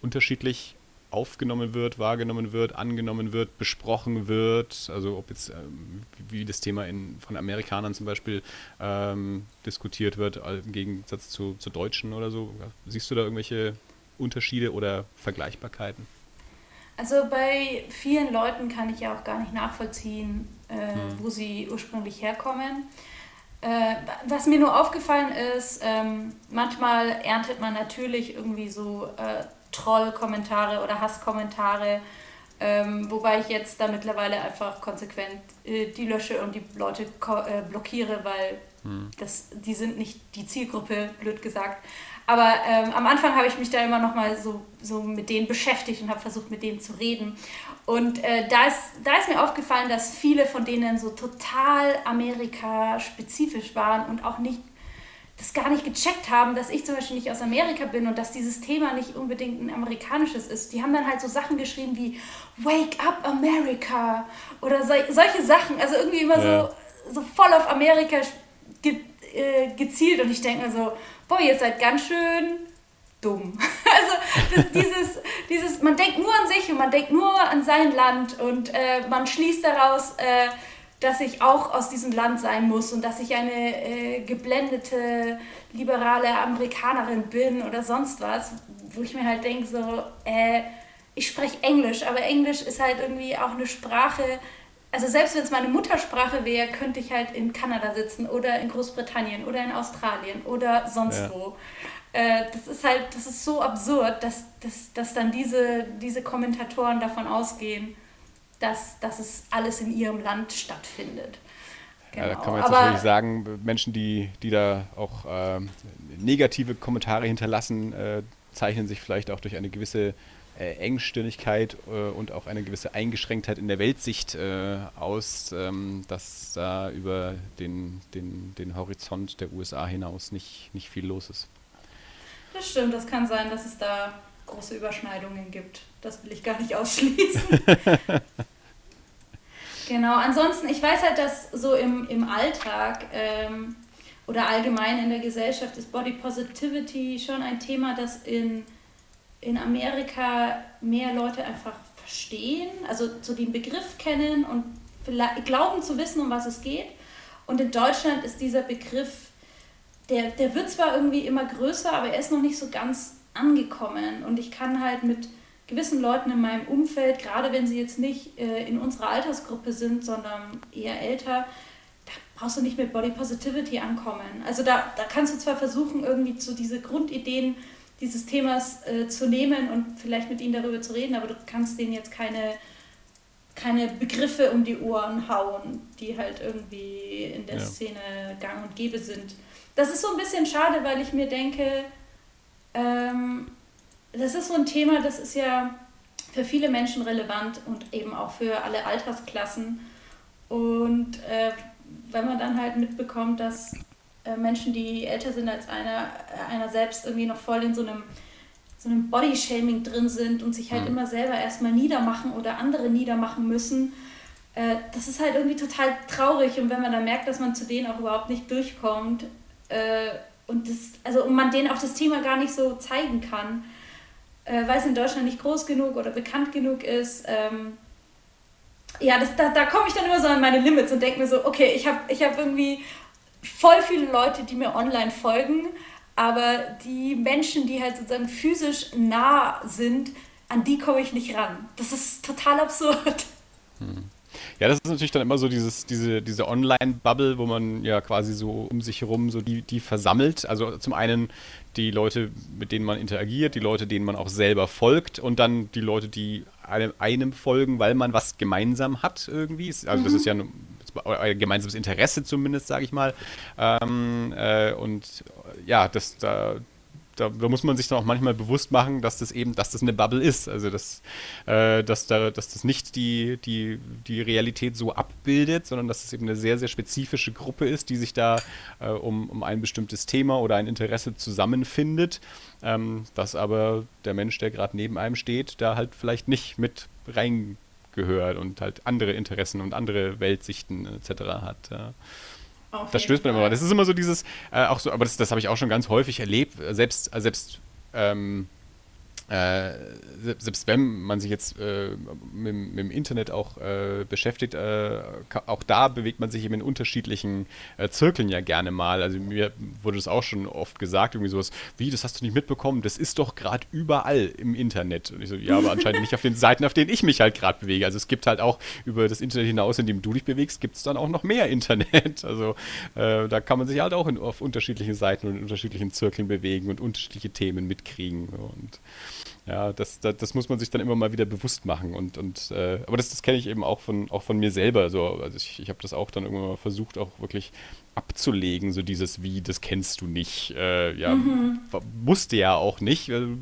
unterschiedlich aufgenommen wird, wahrgenommen wird, angenommen wird, besprochen wird. Also ob jetzt ähm, wie das Thema in, von Amerikanern zum Beispiel ähm, diskutiert wird, im Gegensatz zu, zu Deutschen oder so. Siehst du da irgendwelche Unterschiede oder Vergleichbarkeiten? Also bei vielen Leuten kann ich ja auch gar nicht nachvollziehen, äh, hm. wo sie ursprünglich herkommen. Äh, was mir nur aufgefallen ist, ähm, manchmal erntet man natürlich irgendwie so äh, Troll-Kommentare oder Hasskommentare, ähm, wobei ich jetzt da mittlerweile einfach konsequent äh, die lösche und die Leute äh, blockiere, weil hm. das, die sind nicht die Zielgruppe, blöd gesagt. Aber ähm, am Anfang habe ich mich da immer noch mal so, so mit denen beschäftigt und habe versucht, mit denen zu reden. Und äh, da, ist, da ist mir aufgefallen, dass viele von denen so total Amerika-spezifisch waren und auch nicht das gar nicht gecheckt haben, dass ich zum Beispiel nicht aus Amerika bin und dass dieses Thema nicht unbedingt ein amerikanisches ist. Die haben dann halt so Sachen geschrieben wie Wake up America oder so, solche Sachen. Also irgendwie immer ja. so, so voll auf Amerika ge, äh, gezielt und ich denke mir so, boah, ihr seid ganz schön dumm. *laughs* Also dieses, dieses, man denkt nur an sich und man denkt nur an sein Land und äh, man schließt daraus, äh, dass ich auch aus diesem Land sein muss und dass ich eine äh, geblendete, liberale Amerikanerin bin oder sonst was, wo ich mir halt denke, so, äh, ich spreche Englisch, aber Englisch ist halt irgendwie auch eine Sprache, also selbst wenn es meine Muttersprache wäre, könnte ich halt in Kanada sitzen oder in Großbritannien oder in Australien oder sonst ja. wo. Äh, das ist halt, das ist so absurd, dass, dass, dass dann diese, diese Kommentatoren davon ausgehen, dass, dass es alles in ihrem Land stattfindet. Genau. Ja, da kann man jetzt Aber, natürlich sagen, Menschen, die, die da auch äh, negative Kommentare hinterlassen, äh, zeichnen sich vielleicht auch durch eine gewisse äh, Engstirnigkeit äh, und auch eine gewisse Eingeschränktheit in der Weltsicht äh, aus, ähm, dass da über den, den, den Horizont der USA hinaus nicht, nicht viel los ist. Das stimmt, das kann sein, dass es da große Überschneidungen gibt. Das will ich gar nicht *laughs* ausschließen. genau, ansonsten, ich weiß halt, dass so im, im Alltag ähm, oder allgemein in der Gesellschaft ist Body Positivity schon ein Thema, das in in Amerika mehr Leute einfach verstehen, also so den Begriff kennen und glauben zu wissen, um was es geht. Und in Deutschland ist dieser Begriff, der, der wird zwar irgendwie immer größer, aber er ist noch nicht so ganz angekommen. Und ich kann halt mit gewissen Leuten in meinem Umfeld, gerade wenn sie jetzt nicht äh, in unserer Altersgruppe sind, sondern eher älter, da brauchst du nicht mit Body Positivity ankommen. Also da, da kannst du zwar versuchen, irgendwie so diese Grundideen dieses Themas äh, zu nehmen und vielleicht mit ihnen darüber zu reden, aber du kannst denen jetzt keine, keine Begriffe um die Ohren hauen, die halt irgendwie in der ja. Szene gang und gäbe sind. Das ist so ein bisschen schade, weil ich mir denke, ähm, das ist so ein Thema, das ist ja für viele Menschen relevant und eben auch für alle Altersklassen. Und äh, wenn man dann halt mitbekommt, dass äh, Menschen, die älter sind als einer, äh, einer selbst irgendwie noch voll in so einem, so einem Bodyshaming drin sind und sich halt mhm. immer selber erstmal niedermachen oder andere niedermachen müssen. Äh, das ist halt irgendwie total traurig und wenn man dann merkt, dass man zu denen auch überhaupt nicht durchkommt äh, und das, also und man denen auch das Thema gar nicht so zeigen kann, äh, weil es in Deutschland nicht groß genug oder bekannt genug ist. Ähm, ja, das, da, da komme ich dann immer so an meine Limits und denke mir so, okay, ich habe ich hab irgendwie voll viele Leute, die mir online folgen, aber die Menschen, die halt sozusagen physisch nah sind, an die komme ich nicht ran. Das ist total absurd. Hm. Ja, das ist natürlich dann immer so dieses, diese, diese Online-Bubble, wo man ja quasi so um sich herum so die, die versammelt. Also zum einen die Leute, mit denen man interagiert, die Leute, denen man auch selber folgt und dann die Leute, die einem, einem folgen, weil man was gemeinsam hat irgendwie. Also mhm. das ist ja euer gemeinsames Interesse zumindest, sage ich mal. Ähm, äh, und ja, das, da, da, da, muss man sich dann auch manchmal bewusst machen, dass das eben, dass das eine Bubble ist. Also dass, äh, dass, da, dass das nicht die, die, die Realität so abbildet, sondern dass es eben eine sehr, sehr spezifische Gruppe ist, die sich da äh, um, um ein bestimmtes Thema oder ein Interesse zusammenfindet. Ähm, dass aber der Mensch, der gerade neben einem steht, da halt vielleicht nicht mit rein gehört und halt andere Interessen und andere Weltsichten etc. hat. Ja. Das stößt man immer. Das ist immer so dieses, äh, auch so, aber das, das habe ich auch schon ganz häufig erlebt, selbst, selbst ähm, äh, selbst wenn man sich jetzt äh, mit, mit, dem Internet auch äh, beschäftigt, äh, auch da bewegt man sich eben in unterschiedlichen äh, Zirkeln ja gerne mal. Also mir wurde das auch schon oft gesagt, irgendwie sowas, wie, das hast du nicht mitbekommen, das ist doch gerade überall im Internet. Und ich so, ja, aber anscheinend nicht auf den Seiten, auf denen ich mich halt gerade bewege. Also es gibt halt auch über das Internet hinaus, in dem du dich bewegst, gibt es dann auch noch mehr Internet. *laughs* Also äh, da kann man sich halt auch in, auf unterschiedlichen Seiten und in unterschiedlichen Zirkeln bewegen und unterschiedliche Themen mitkriegen. Und ja, das, das, das, muss man sich dann immer mal wieder bewusst machen. Und, und äh, aber das, das kenne ich eben auch von, auch von mir selber. So, also ich, ich habe das auch dann irgendwann mal versucht, auch wirklich abzulegen, so dieses wie, das kennst du nicht. Äh, ja, mhm. musste ja auch nicht. Du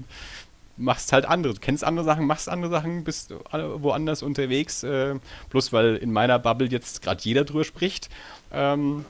machst halt andere. Du kennst andere Sachen, machst andere Sachen, bist woanders unterwegs. Äh, bloß weil in meiner Bubble jetzt gerade jeder drüber spricht. Ähm,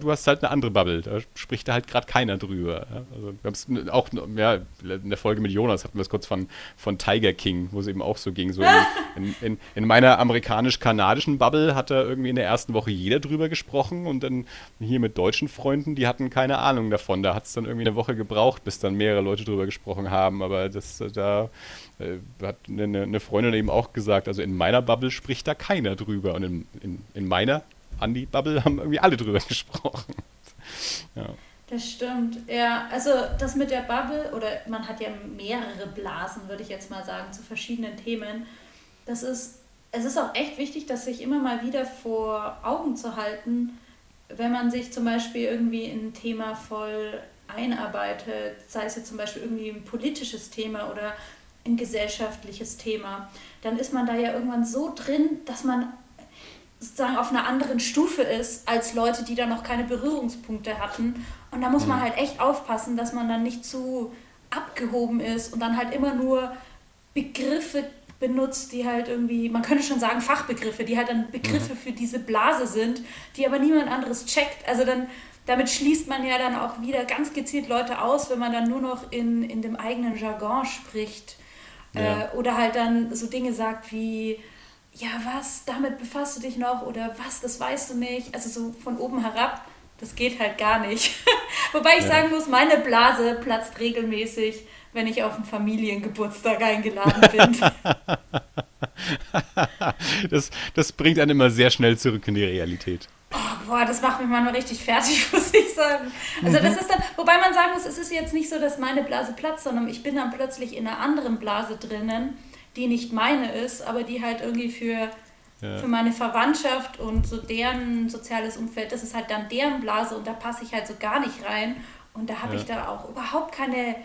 du hast halt eine andere Bubble, da spricht da halt gerade keiner drüber. Also wir haben es auch ja, in der Folge mit Jonas hatten wir es kurz von, von Tiger King, wo es eben auch so ging. So *laughs* in, in, in meiner amerikanisch-kanadischen Bubble hat da irgendwie in der ersten Woche jeder drüber gesprochen und dann hier mit deutschen Freunden, die hatten keine Ahnung davon. Da hat es dann irgendwie eine Woche gebraucht, bis dann mehrere Leute drüber gesprochen haben. Aber das da äh, hat eine, eine, Freundin eben auch gesagt, also in meiner Bubble spricht da keiner drüber. Und in, in, in meiner Andi-Bubble haben irgendwie alle drüber *laughs* gesprochen. ja. Das stimmt. Ja, also das mit der Bubble, oder man hat ja mehrere Blasen, würde ich jetzt mal sagen, zu verschiedenen Themen. Das ist, es ist auch echt wichtig, das sich immer mal wieder vor Augen zu halten, wenn man sich zum Beispiel irgendwie in ein Thema voll einarbeitet, sei es jetzt zum Beispiel irgendwie ein politisches Thema oder ein gesellschaftliches Thema, dann ist man da ja irgendwann so drin, dass man sozusagen auf einer anderen Stufe ist als Leute, die da noch keine Berührungspunkte hatten. Und da muss man mhm. halt echt aufpassen, dass man dann nicht zu abgehoben ist und dann halt immer nur Begriffe benutzt, die halt irgendwie, man könnte schon sagen Fachbegriffe, die halt dann Begriffe mhm. für diese Blase sind, die aber niemand anderes checkt. Also dann, damit schließt man ja dann auch wieder ganz gezielt Leute aus, wenn man dann nur noch in, in dem eigenen Jargon spricht. Ja. Äh, oder halt dann so Dinge sagt wie, ja, was, damit befasst du dich noch oder was, das weißt du nicht. Also so von oben herab, das geht halt gar nicht. *laughs* Wobei ich ja. sagen muss, meine Blase platzt regelmäßig, wenn ich auf einen Familiengeburtstag eingeladen bin. *laughs* das, das bringt einen immer sehr schnell zurück in die Realität. Oh, boah, das macht mich manchmal richtig fertig, *laughs* muss ich sagen. Also das mhm. ist dann, wobei man sagen muss, es ist jetzt nicht so, dass meine Blase platzt, sondern ich bin dann plötzlich in einer anderen Blase drinnen die nicht meine ist, aber die halt irgendwie für, ja. für meine Verwandtschaft und so deren soziales Umfeld, das ist halt dann deren Blase und da passe ich halt so gar nicht rein. Und da habe ja. ich da auch überhaupt keine,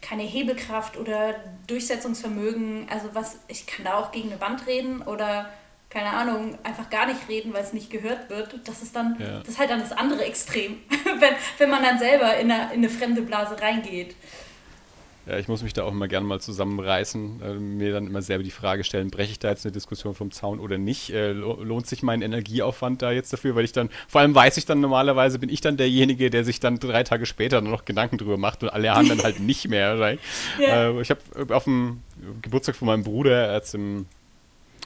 keine Hebelkraft oder Durchsetzungsvermögen. Also was, ich kann da auch gegen eine Wand reden oder keine Ahnung, einfach gar nicht reden, weil es nicht gehört wird. Das ist dann, ja. das ist halt dann das andere Extrem, *laughs* wenn, wenn man dann selber in eine, in eine fremde Blase reingeht. Ja, ich muss mich da auch immer gerne mal zusammenreißen, äh, mir dann immer selber die Frage stellen, breche ich da jetzt eine Diskussion vom Zaun oder nicht? Äh, lohnt sich mein Energieaufwand da jetzt dafür? Weil ich dann, vor allem weiß ich dann normalerweise, bin ich dann derjenige, der sich dann drei Tage später noch Gedanken drüber macht und alle anderen halt nicht mehr. *laughs* Right? Ja. Äh, ich habe auf dem Geburtstag von meinem Bruder, jetzt im,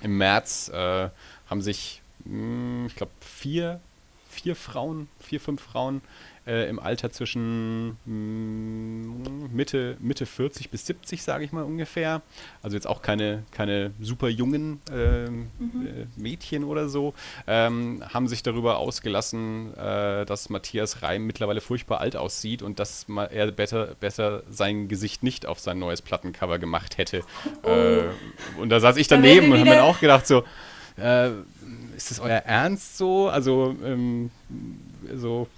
im März, äh, haben sich, mh, hm, ich glaube, vier, vier Frauen, vier, fünf Frauen äh, im Alter zwischen mh, mm, Mitte, Mitte 40 bis 70, sage ich mal ungefähr. Also jetzt auch keine, keine super jungen äh, mhm. äh, Mädchen oder so, ähm, haben sich darüber ausgelassen, äh, dass Matthias Reim mittlerweile furchtbar alt aussieht und dass er besser, besser sein Gesicht nicht auf sein neues Plattencover gemacht hätte. Oh. Äh, und da saß ich daneben und habe mir auch gedacht, so, äh, ist das euer Ernst so? Also, ähm, so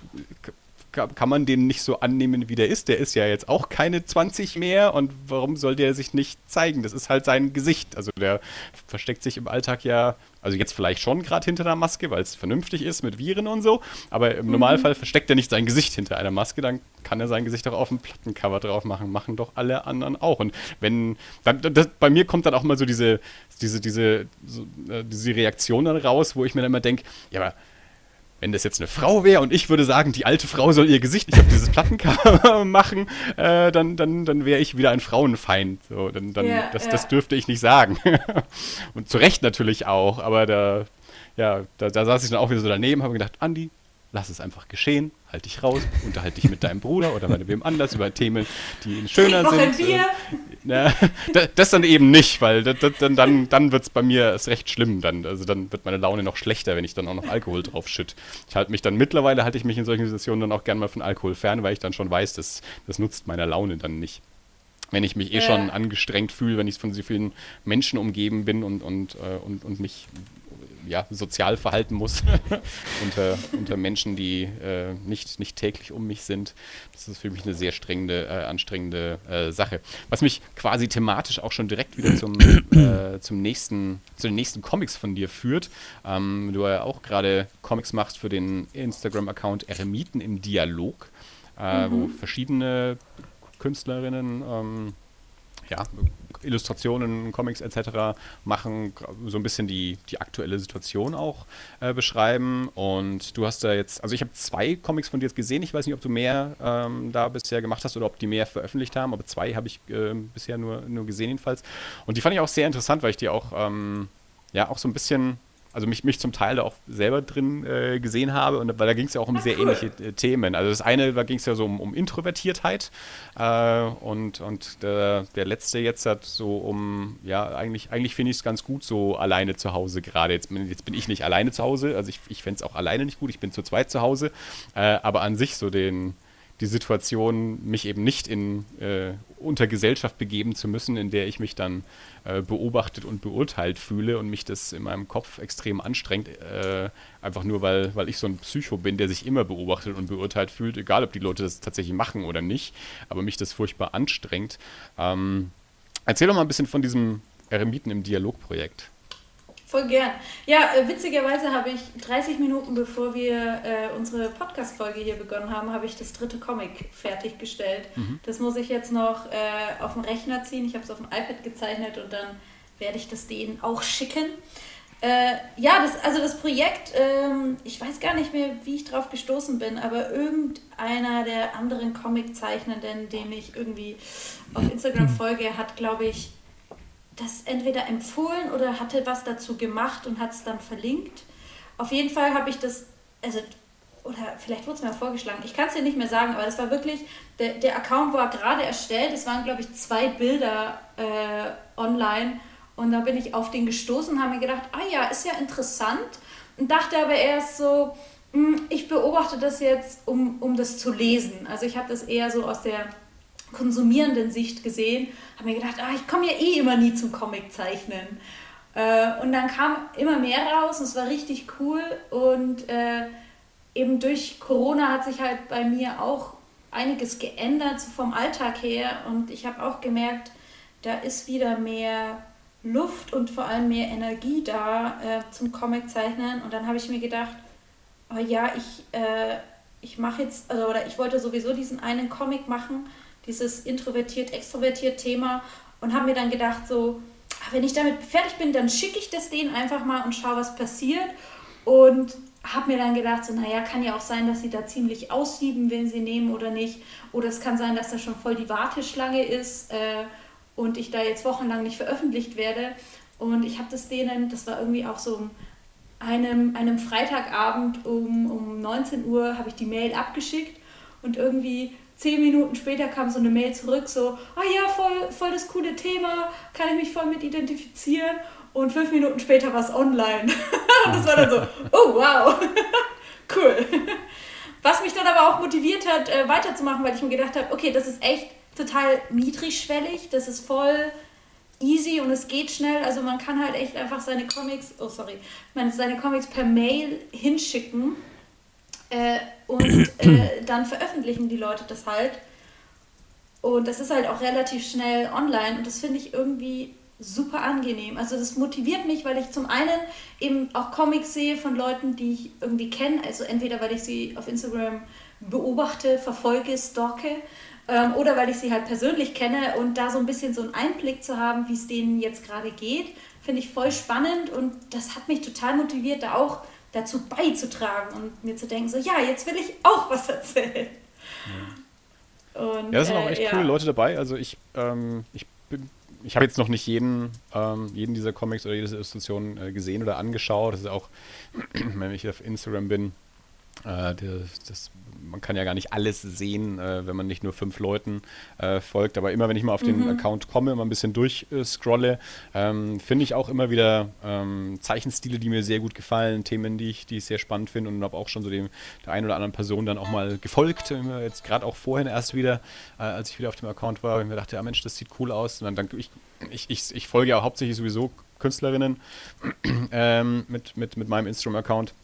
kann man den nicht so annehmen, wie der ist. Der ist ja jetzt auch keine 20 mehr und warum soll der sich nicht zeigen? Das ist halt sein Gesicht. Also der versteckt sich im Alltag ja, also jetzt vielleicht schon gerade hinter der Maske, weil es vernünftig ist mit Viren und so, aber im mhm. Normalfall versteckt er nicht sein Gesicht hinter einer Maske, dann kann er sein Gesicht auch auf dem Plattencover drauf machen. Machen doch alle anderen auch. Und wenn, dann, das, bei mir kommt dann auch mal so diese, diese, diese, so, äh, diese Reaktion dann raus, wo ich mir dann immer denke, ja, aber wenn das jetzt eine Frau wäre und ich würde sagen, die alte Frau soll ihr Gesicht nicht auf dieses Plattencover *laughs* machen, äh, dann, dann, dann wäre ich wieder ein Frauenfeind. So, dann, dann, ja, das, ja. das dürfte ich nicht sagen. *laughs* und zu Recht natürlich auch, aber da, ja, da, da saß ich dann auch wieder so daneben, habe gedacht, Andi, lass es einfach geschehen, halt dich raus, unterhalte dich mit deinem Bruder oder mit wem anders über Themen, die schöner sind. Äh, Ja, das dann eben nicht, weil das, das, dann, dann, dann wird es bei mir ist recht schlimm. Dann, also dann wird meine Laune noch schlechter, wenn ich dann auch noch Alkohol drauf schütt. Ich halte mich dann mittlerweile halte ich mich in solchen Situationen dann auch gerne mal von Alkohol fern, weil ich dann schon weiß, dass das nutzt meiner Laune dann nicht. Wenn ich mich eh schon angestrengt fühle, wenn ich von so vielen Menschen umgeben bin und, und, äh, und, und mich ja, sozial verhalten muss *laughs* unter, unter Menschen, die äh, nicht, nicht täglich um mich sind. Das ist für mich eine sehr strengende, äh, anstrengende äh, Sache. Was mich quasi thematisch auch schon direkt wieder zum, äh, zum nächsten, zu den nächsten Comics von dir führt. Ähm, du ja auch gerade Comics machst für den Instagram-Account Eremiten im Dialog, äh, mhm. wo verschiedene Künstlerinnen ähm, ja, Illustrationen, Comics etc. machen, so ein bisschen die, die aktuelle Situation auch äh, beschreiben. Und du hast da jetzt, also ich habe zwei Comics von dir jetzt gesehen. Ich weiß nicht, ob du mehr ähm, da bisher gemacht hast oder ob die mehr veröffentlicht haben, aber zwei habe ich äh, bisher nur, nur gesehen jedenfalls. Und die fand ich auch sehr interessant, weil ich die auch, ähm, ja, auch so ein bisschen also mich, mich zum Teil da auch selber drin äh, gesehen habe, und weil da ging es ja auch um sehr ähnliche äh, Themen. Also das eine, da ging es ja so um, um Introvertiertheit äh, und, und der, der letzte jetzt hat so um, ja, eigentlich, eigentlich finde ich es ganz gut so alleine zu Hause gerade. Jetzt, jetzt bin ich nicht alleine zu Hause, also ich, ich fände es auch alleine nicht gut, ich bin zu zweit zu Hause, äh, aber an sich so den, die Situation, mich eben nicht in äh, unter Gesellschaft begeben zu müssen, in der ich mich dann äh, beobachtet und beurteilt fühle und mich das in meinem Kopf extrem anstrengt, äh, einfach nur weil, weil ich so ein Psycho bin, der sich immer beobachtet und beurteilt fühlt, egal ob die Leute das tatsächlich machen oder nicht, aber mich das furchtbar anstrengt. Ähm, erzähl doch mal ein bisschen von diesem Eremiten im Dialogprojekt. Voll gern. Ja, äh, witzigerweise habe ich 30 Minuten bevor wir äh, unsere Podcast-Folge hier begonnen haben, habe ich das dritte Comic fertiggestellt. Mhm. Das muss ich jetzt noch äh, auf den Rechner ziehen. Ich habe es auf dem iPad gezeichnet und dann werde ich das denen auch schicken. Äh, ja, das, also das Projekt, ähm, ich weiß gar nicht mehr, wie ich drauf gestoßen bin, aber irgendeiner der anderen Comic-Zeichnenden, dem ich irgendwie auf Instagram folge, hat, glaube ich, das entweder empfohlen oder hatte was dazu gemacht und hat es dann verlinkt. Auf jeden Fall habe ich das, also, oder vielleicht wurde es mir vorgeschlagen, ich kann es dir nicht mehr sagen, aber das war wirklich, der, der Account war gerade erstellt, es waren, glaube ich, zwei Bilder äh, online und da bin ich auf den gestoßen und habe mir gedacht, ah ja, ist ja interessant und dachte aber erst so, hm, ich beobachte das jetzt, um, um das zu lesen. Also ich habe das eher so aus der konsumierenden Sicht gesehen, habe mir gedacht, ah, ich komme ja eh immer nie zum Comiczeichnen. Äh, und dann kam immer mehr raus und es war richtig cool. Und äh, eben durch Corona hat sich halt bei mir auch einiges geändert so vom Alltag her. Und ich habe auch gemerkt, da ist wieder mehr Luft und vor allem mehr Energie da äh, zum Comiczeichnen. Und dann habe ich mir gedacht, oh ja, ich, äh, ich mache jetzt, also, oder ich wollte sowieso diesen einen Comic machen dieses introvertiert-extrovertiert Thema und habe mir dann gedacht, so, ah, wenn ich damit fertig bin, dann schicke ich das denen einfach mal und schaue, was passiert. Und habe mir dann gedacht, so, naja, kann ja auch sein, dass sie da ziemlich aussieben, wenn sie nehmen oder nicht. Oder es kann sein, dass da schon voll die Warteschlange ist äh, und ich da jetzt wochenlang nicht veröffentlicht werde. Und ich habe das denen, das war irgendwie auch so um einem, einem Freitagabend um, um 19 Uhr, habe ich die Mail abgeschickt und irgendwie zehn Minuten später kam so eine Mail zurück, so, ah ja, voll, voll das coole Thema, kann ich mich voll mit identifizieren. Und fünf Minuten später war es online. *laughs* das war dann so, oh wow, *laughs* cool. Was mich dann aber auch motiviert hat, äh, weiterzumachen, weil ich mir gedacht habe, okay, das ist echt total niedrigschwellig, das ist voll easy und es geht schnell. Also man kann halt echt einfach seine Comics, oh sorry, seine Comics per Mail hinschicken äh, und äh, *clears throat* dann veröffentlichen die Leute das halt. Und das ist halt auch relativ schnell online und das finde ich irgendwie super angenehm. Also das motiviert mich, weil ich zum einen eben auch Comics sehe von Leuten, die ich irgendwie kenne. Also entweder weil ich sie auf Instagram beobachte, verfolge, stalke ähm, oder weil ich sie halt persönlich kenne und da so ein bisschen so einen Einblick zu haben, wie es denen jetzt gerade geht, finde ich voll spannend und das hat mich total motiviert, da auch dazu beizutragen und mir zu denken, so ja, jetzt will ich auch was erzählen. Ja, und, ja das sind auch äh, echt ja. coole Leute dabei. Also ich, ähm, ich ich habe jetzt noch nicht jeden, ähm, jeden dieser Comics oder jede Illustration äh, gesehen oder angeschaut. Das ist auch, *clears throat* wenn ich auf Instagram bin, Äh, das, das, man kann ja gar nicht alles sehen, äh, wenn man nicht nur fünf Leuten äh, folgt. Aber immer, wenn ich mal auf den mhm. Account komme, mal ein bisschen durchscrolle, ähm, finde ich auch immer wieder ähm, Zeichenstile, die mir sehr gut gefallen, Themen, die ich, die ich sehr spannend finde und habe auch schon so dem, der einen oder anderen Person dann auch mal gefolgt. Jetzt gerade auch vorhin erst wieder, äh, als ich wieder auf dem Account war, und mir dachte, ja Mensch, das sieht cool aus. Und dann, dann ich, ich, ich, ich folge ja hauptsächlich sowieso Künstlerinnen *clears throat* ähm, mit, mit, mit meinem Instagram-Account.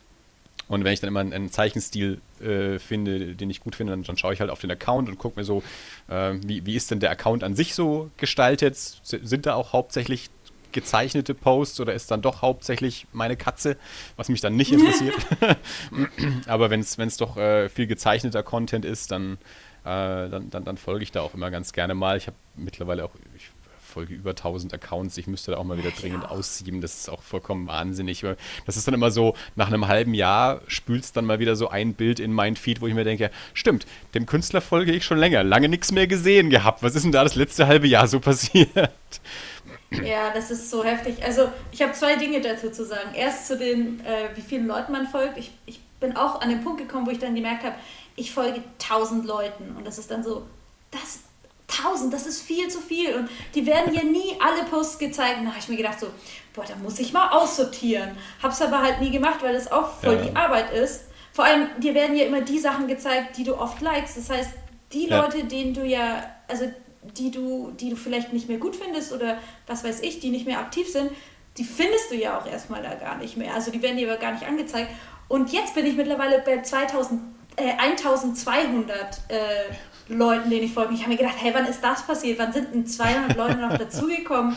Und wenn ich dann immer einen Zeichenstil äh, finde, den ich gut finde, dann, dann, schaue ich halt auf den Account und gucke mir so, äh, wie, wie ist denn der Account an sich so gestaltet? Sind da auch hauptsächlich gezeichnete Posts oder ist dann doch hauptsächlich meine Katze, was mich dann nicht interessiert. *laughs* *laughs* Aber wenn es doch äh, viel gezeichneter Content ist, dann, äh, dann, dann, dann folge ich da auch immer ganz gerne mal. Ich habe mittlerweile auch, folge über 1000 Accounts. Ich müsste da auch mal wieder dringend ja. aussieben. Das ist auch vollkommen wahnsinnig. Das ist dann immer so, nach einem halben Jahr spült dann mal wieder so ein Bild in mein Feed, wo ich mir denke, stimmt, dem Künstler folge ich schon länger. Lange nichts mehr gesehen gehabt. Was ist denn da das letzte halbe Jahr so passiert? Ja, das ist so heftig. Also ich habe zwei Dinge dazu zu sagen. Erst zu den, äh, wie vielen Leuten man folgt. Ich, ich bin auch an den Punkt gekommen, wo ich dann gemerkt habe, ich folge tausend Leuten. Und das ist dann so, das tausend, das ist viel zu viel. Und die werden ja nie alle Posts gezeigt. Und da habe ich mir gedacht, so, boah, da muss ich mal aussortieren. Hab's aber halt nie gemacht, weil es auch voll ja. die Arbeit ist. Vor allem, dir werden ja immer die Sachen gezeigt, die du oft likest. Das heißt, die ja. Leute, denen du ja, also die du, die du vielleicht nicht mehr gut findest oder was weiß ich, die nicht mehr aktiv sind, die findest du ja auch erstmal da gar nicht mehr. Also die werden dir aber gar nicht angezeigt. Und jetzt bin ich mittlerweile bei 2000, äh, 1200 äh, Leuten, denen ich folge. Ich habe mir gedacht, hey, wann ist das passiert? Wann sind denn 200 Leute noch dazugekommen?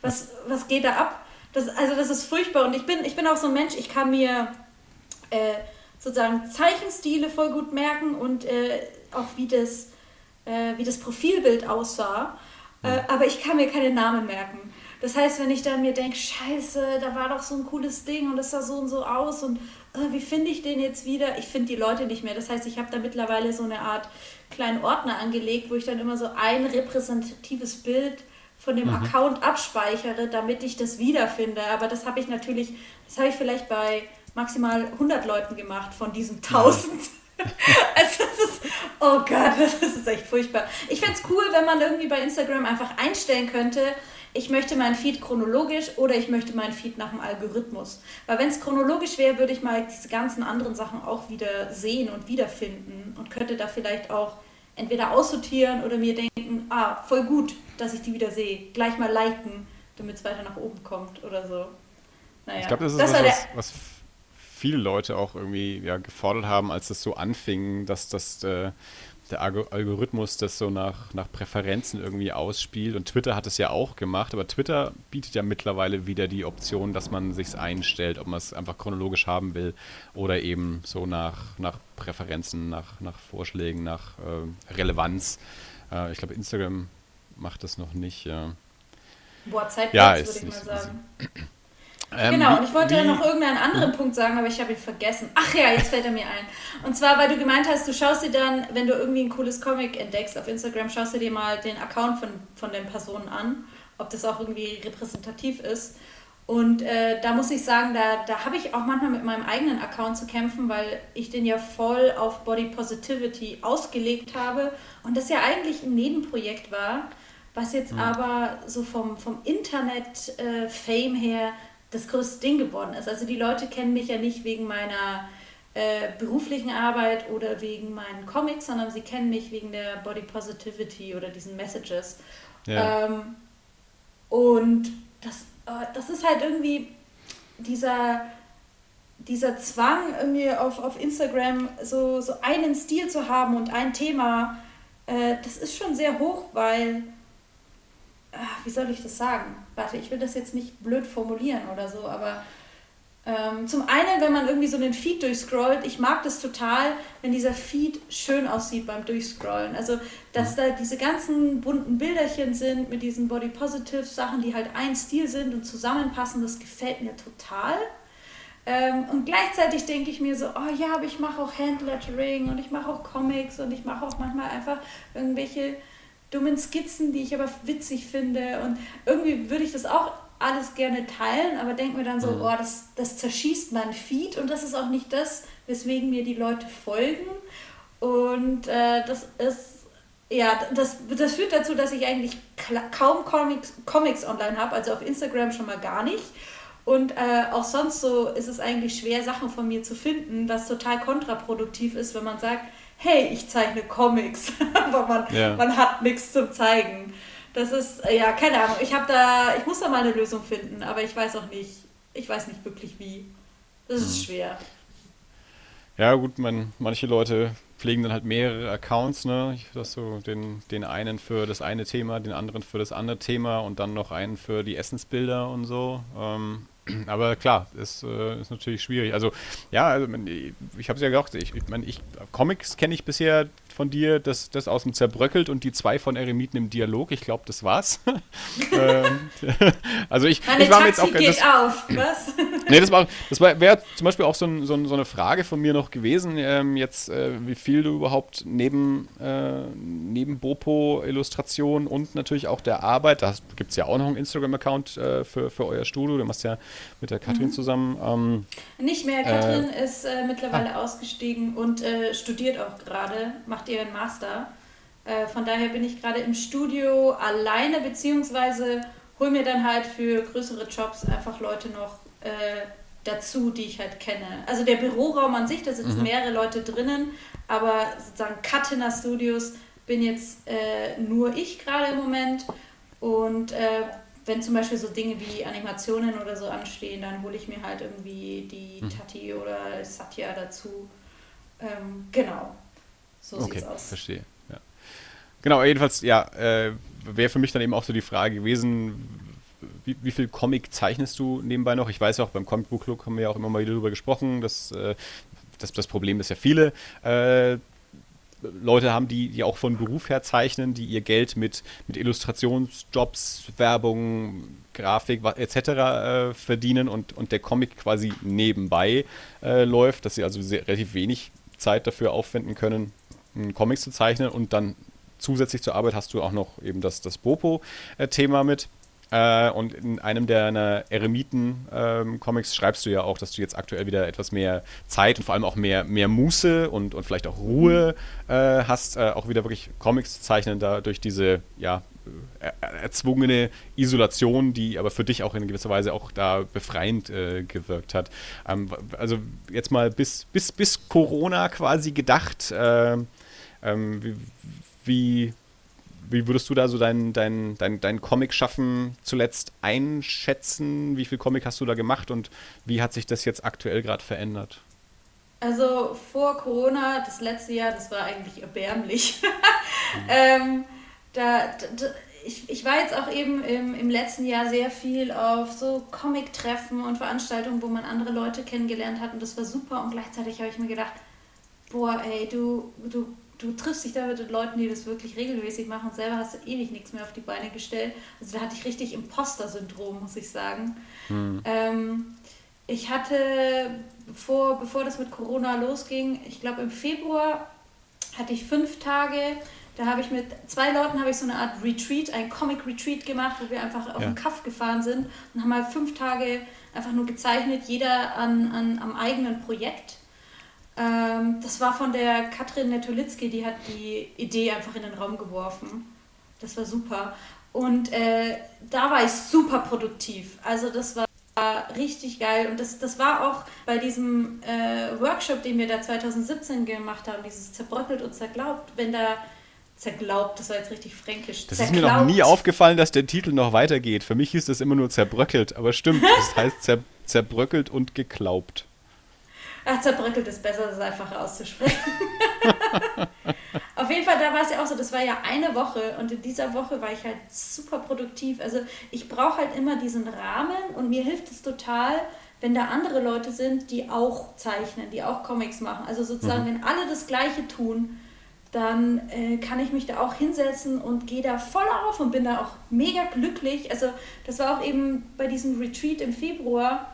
Was, was geht da ab? Das, also das ist furchtbar. Und ich bin, ich bin auch so ein Mensch, ich kann mir äh, sozusagen Zeichenstile voll gut merken und äh, auch wie das, äh, wie das Profilbild aussah. Äh, aber ich kann mir keine Namen merken. Das heißt, wenn ich dann mir denke, scheiße, da war doch so ein cooles Ding und es sah so und so aus und äh, wie finde ich den jetzt wieder? Ich finde die Leute nicht mehr. Das heißt, ich habe da mittlerweile so eine Art kleinen Ordner angelegt, wo ich dann immer so ein repräsentatives Bild von dem mhm. Account abspeichere, damit ich das wiederfinde. Aber das habe ich natürlich, das habe ich vielleicht bei maximal 100 Leuten gemacht von diesen 1000. Ja. *laughs* also das ist, oh Gott, *laughs* das ist echt furchtbar. Ich fände es cool, wenn man irgendwie bei Instagram einfach einstellen könnte, ich möchte meinen Feed chronologisch oder ich möchte meinen Feed nach dem Algorithmus. Weil wenn es chronologisch wäre, würde ich mal diese ganzen anderen Sachen auch wieder sehen und wiederfinden und könnte da vielleicht auch entweder aussortieren oder mir denken, ah, voll gut, dass ich die wieder sehe. Gleich mal liken, damit es weiter nach oben kommt oder so. Naja. Ich glaube, das ist das was, was, was, viele Leute auch irgendwie ja, gefordert haben, als das so anfing, dass das äh, der Algorithmus das so nach, nach Präferenzen irgendwie ausspielt. Und Twitter hat es ja auch gemacht, aber Twitter bietet ja mittlerweile wieder die Option, dass man sich einstellt, ob man es einfach chronologisch haben will oder eben so nach, nach Präferenzen, nach, nach Vorschlägen, nach äh, Relevanz. Äh, ich glaube, Instagram macht das noch nicht. Ja. Boah, Zeitplatz, ja, würde ich mal sagen. Ähm, genau, und ich wollte ja noch irgendeinen anderen Punkt sagen, aber ich habe ihn vergessen. Ach ja, jetzt fällt er mir ein. Und zwar, weil du gemeint hast, du schaust dir dann, wenn du irgendwie ein cooles Comic entdeckst auf Instagram, schaust du dir mal den Account von, von den Personen an, ob das auch irgendwie repräsentativ ist. Und äh, da muss ich sagen, da, da habe ich auch manchmal mit meinem eigenen Account zu kämpfen, weil ich den ja voll auf Body Positivity ausgelegt habe und das ja eigentlich ein Nebenprojekt war, was jetzt mhm. aber so vom, vom Internet-Fame äh, her das größte Ding geworden ist. Also die Leute kennen mich ja nicht wegen meiner äh, beruflichen Arbeit oder wegen meinen Comics, sondern sie kennen mich wegen der Body Positivity oder diesen Messages. Ja. Ähm, und das, äh, das ist halt irgendwie dieser, dieser Zwang, irgendwie auf, auf Instagram so, so einen Stil zu haben und ein Thema, äh, das ist schon sehr hoch, weil ach, wie soll ich das sagen? Warte, ich will das jetzt nicht blöd formulieren oder so, aber ähm, zum einen, wenn man irgendwie so den Feed durchscrollt, ich mag das total, wenn dieser Feed schön aussieht beim Durchscrollen. Also, dass mhm. da diese ganzen bunten Bilderchen sind mit diesen Body Positive Sachen, die halt ein Stil sind und zusammenpassen, das gefällt mir total. Ähm, und gleichzeitig denke ich mir so, oh ja, aber ich mache auch Handlettering und ich mache auch Comics und ich mache auch manchmal einfach irgendwelche dummen Skizzen, die ich aber witzig finde. Und irgendwie würde ich das auch alles gerne teilen, aber denke mir dann so, mhm. oh, das, das zerschießt mein Feed und das ist auch nicht das, weswegen mir die Leute folgen. Und äh, das ist, ja, das, das führt dazu, dass ich eigentlich kaum Comics, Comics online habe, also auf Instagram schon mal gar nicht. Und äh, auch sonst so ist es eigentlich schwer, Sachen von mir zu finden, was total kontraproduktiv ist, wenn man sagt, hey, ich zeichne Comics, *laughs* aber man, ja. man hat nichts zum Zeigen. Das ist, äh, ja, keine Ahnung. Ich habe da, ich muss da mal eine Lösung finden, aber ich weiß auch nicht, ich weiß nicht wirklich wie. Das ist mhm. schwer. Ja, gut, man, manche Leute pflegen dann halt mehrere Accounts, ne? Ich das so den, den einen für das eine Thema, den anderen für das andere Thema und dann noch einen für die Essensbilder und so. Ähm, *clears throat* aber klar, ist, äh, ist natürlich schwierig. Also, ja, also, ich habe es ja gesagt, ich, ich meine, ich, Comics kenne ich bisher von dir, das, das aus dem Zerbröckelt und die zwei von Eremiten im Dialog. Ich glaube, das war's. *laughs* Ähm, *laughs* also ich, Meine ich war mir jetzt auch geht das, auf, *clears throat* was? nee, das war, das wäre zum Beispiel auch so, ein, so, ein, so, eine Frage von mir noch gewesen, ähm, jetzt, äh, wie viel du überhaupt neben, äh, neben Bopo-Illustration und natürlich auch der Arbeit, da gibt es ja auch noch einen Instagram-Account äh, für, für euer Studio, du machst ja mit der Katrin mhm. zusammen. Ähm, Nicht mehr, Katrin äh, ist äh, mittlerweile ah. ausgestiegen und äh, studiert auch gerade, macht ihren Master. Äh, von daher bin ich gerade im Studio alleine, beziehungsweise hole mir dann halt für größere Jobs einfach Leute noch äh, dazu, die ich halt kenne. Also der Büroraum an sich, da sitzen mhm. mehrere Leute drinnen, aber sozusagen Katina Studios bin jetzt äh, nur ich gerade im Moment und äh, wenn zum Beispiel so Dinge wie Animationen oder so anstehen, dann hole ich mir halt irgendwie die mhm. Tati oder Satya dazu. Ähm, genau. So okay, sieht's aus. Verstehe. Ja. Genau, jedenfalls, ja, äh, wäre für mich dann eben auch so die Frage gewesen, wie, wie, viel Comic zeichnest du nebenbei noch? Ich weiß ja auch, beim Comic Book Club haben wir ja auch immer mal wieder darüber gesprochen, dass äh, das, das Problem ist ja viele äh, Leute haben, die, die auch von Beruf her zeichnen, die ihr Geld mit, mit Illustrationsjobs, Werbung, Grafik etc. Äh, verdienen und, und der Comic quasi nebenbei äh, läuft, dass sie also sehr, relativ wenig Zeit dafür aufwenden können, einen Comic zu zeichnen und dann zusätzlich zur Arbeit hast du auch noch eben das, das Bopo-Thema äh, mit. Äh, und in einem der Eremiten-Comics ähm, schreibst du ja auch, dass du jetzt aktuell wieder etwas mehr Zeit und vor allem auch mehr, mehr Muße und, und vielleicht auch Ruhe äh, hast, äh, auch wieder wirklich Comics zu zeichnen, da durch diese, ja, erzwungene Isolation, die aber für dich auch in gewisser Weise auch da befreiend äh, gewirkt hat. Ähm, also jetzt mal bis, bis, bis Corona quasi gedacht, äh, ähm, wie, wie, wie würdest du da so dein, dein, dein, dein Comic-Schaffen zuletzt einschätzen? Wie viel Comic hast du da gemacht und wie hat sich das jetzt aktuell gerade verändert? Also vor Corona, das letzte Jahr, das war eigentlich erbärmlich. *laughs* mhm. ähm, da, da, ich, ich war jetzt auch eben im, im letzten Jahr sehr viel auf so Comic-Treffen und Veranstaltungen, wo man andere Leute kennengelernt hat und das war super und gleichzeitig habe ich mir gedacht, boah, ey, du, du du triffst dich da mit Leuten, die das wirklich regelmäßig machen und selber hast du ewig nichts mehr auf die Beine gestellt. Also da hatte ich richtig Imposter-Syndrom, muss ich sagen. Mhm. Ähm, ich hatte, bevor, bevor das mit Corona losging, ich glaube im Februar hatte ich fünf Tage, da habe ich mit zwei Leuten habe ich so eine Art Retreat, ein Comic-Retreat gemacht, wo wir einfach auf ja. den Kaff gefahren sind und haben mal fünf Tage einfach nur gezeichnet, jeder an, an, am eigenen Projekt. Ähm, das war von der Katrin Netolitzki, die hat die Idee einfach in den Raum geworfen. Das war super. Und äh, da war ich super produktiv. Also das war richtig geil. Und das, das war auch bei diesem äh, Workshop, den wir da 2017 gemacht haben, dieses Zerbröckelt und Zerglaubt, wenn da Zerglaubt, das war jetzt richtig fränkisch. Das zerglaubt. ist mir noch nie aufgefallen, dass der Titel noch weitergeht. Für mich hieß das immer nur zerbröckelt, aber stimmt, *laughs* das heißt zer, zerbröckelt und geglaubt. Ach, zerbröckelt ist besser, das einfacher auszusprechen. *laughs* Auf jeden Fall, da war es ja auch so, das war ja eine Woche und in dieser Woche war ich halt super produktiv. Also ich brauche halt immer diesen Rahmen und mir hilft es total, wenn da andere Leute sind, die auch zeichnen, die auch Comics machen. Also sozusagen, mhm. wenn alle das Gleiche tun, dann äh, kann ich mich da auch hinsetzen und gehe da voll auf und bin da auch mega glücklich. Also das war auch eben bei diesem Retreat im Februar.